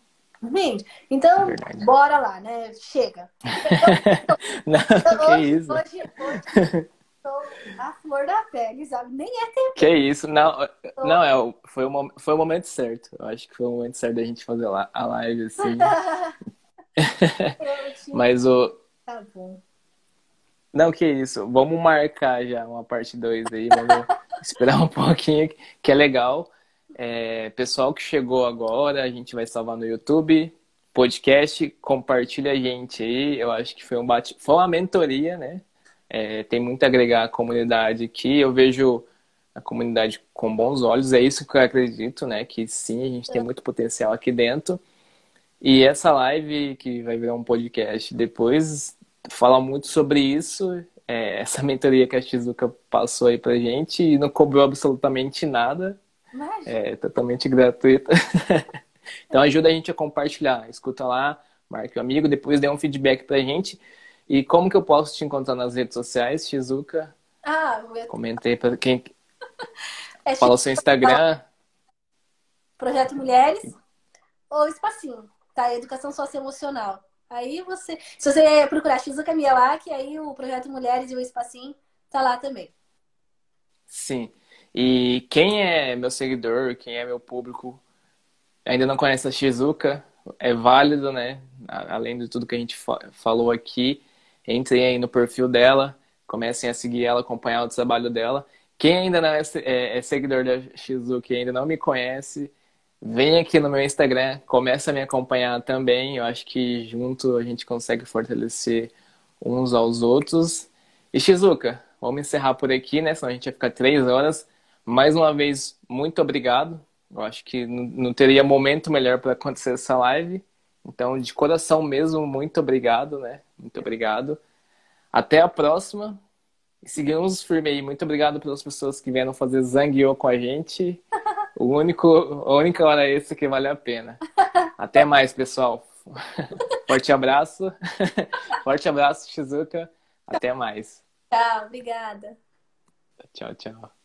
Entende? Então, é bora lá, né? Chega. não, então, que isso. Hoje, hoje estou a flor da pele, sabe? Nem é tempo. Que isso. Não, não é, foi, o, foi o momento certo. Eu acho que foi o momento certo da gente fazer a live, assim. Mas o... Tá bom. Não, que isso. Vamos marcar já uma parte 2 aí. Vamos esperar um pouquinho, que é legal. É, pessoal que chegou agora, a gente vai salvar no YouTube. Podcast, compartilha a gente aí. Eu acho que foi um bate... foi uma mentoria, né? É, tem muito a agregar à comunidade aqui. Eu vejo a comunidade com bons olhos. É isso que eu acredito, né? Que sim, a gente tem muito potencial aqui dentro. E essa live, que vai virar um podcast depois, fala muito sobre isso. É, essa mentoria que a Shizuka passou aí pra gente e não cobrou absolutamente nada. Imagina. É totalmente gratuita. então ajuda a gente a compartilhar. Escuta lá, marque o um amigo, depois dê um feedback pra gente. E como que eu posso te encontrar nas redes sociais, Shizuka? Ah, meu... Comentei para quem. é Fala o seu Instagram. Projeto Mulheres ou Espacinho, tá? Educação Socioemocional. Aí você, se você procurar Shizuka Miyawaki, aí o Projeto Mulheres e o Espacinho tá lá também. Sim. E quem é meu seguidor, quem é meu público, ainda não conhece a Shizuka, é válido, né? Além de tudo que a gente falou aqui, entrem aí no perfil dela, comecem a seguir ela, acompanhar o trabalho dela. Quem ainda não é, é, é seguidor da Shizuka e ainda não me conhece, Vem aqui no meu Instagram, começa a me acompanhar também. Eu acho que junto a gente consegue fortalecer uns aos outros. E Shizuka, vamos encerrar por aqui, né? Senão a gente vai ficar três horas. Mais uma vez, muito obrigado. Eu acho que não teria momento melhor para acontecer essa live. Então, de coração mesmo, muito obrigado, né? Muito obrigado. Até a próxima. E seguimos firme aí. Muito obrigado pelas pessoas que vieram fazer Zangyo com a gente. O único, a única hora extra que vale a pena. Até mais, pessoal. Forte abraço. Forte abraço, Shizuka. Até mais. Tchau, obrigada. Tchau, tchau.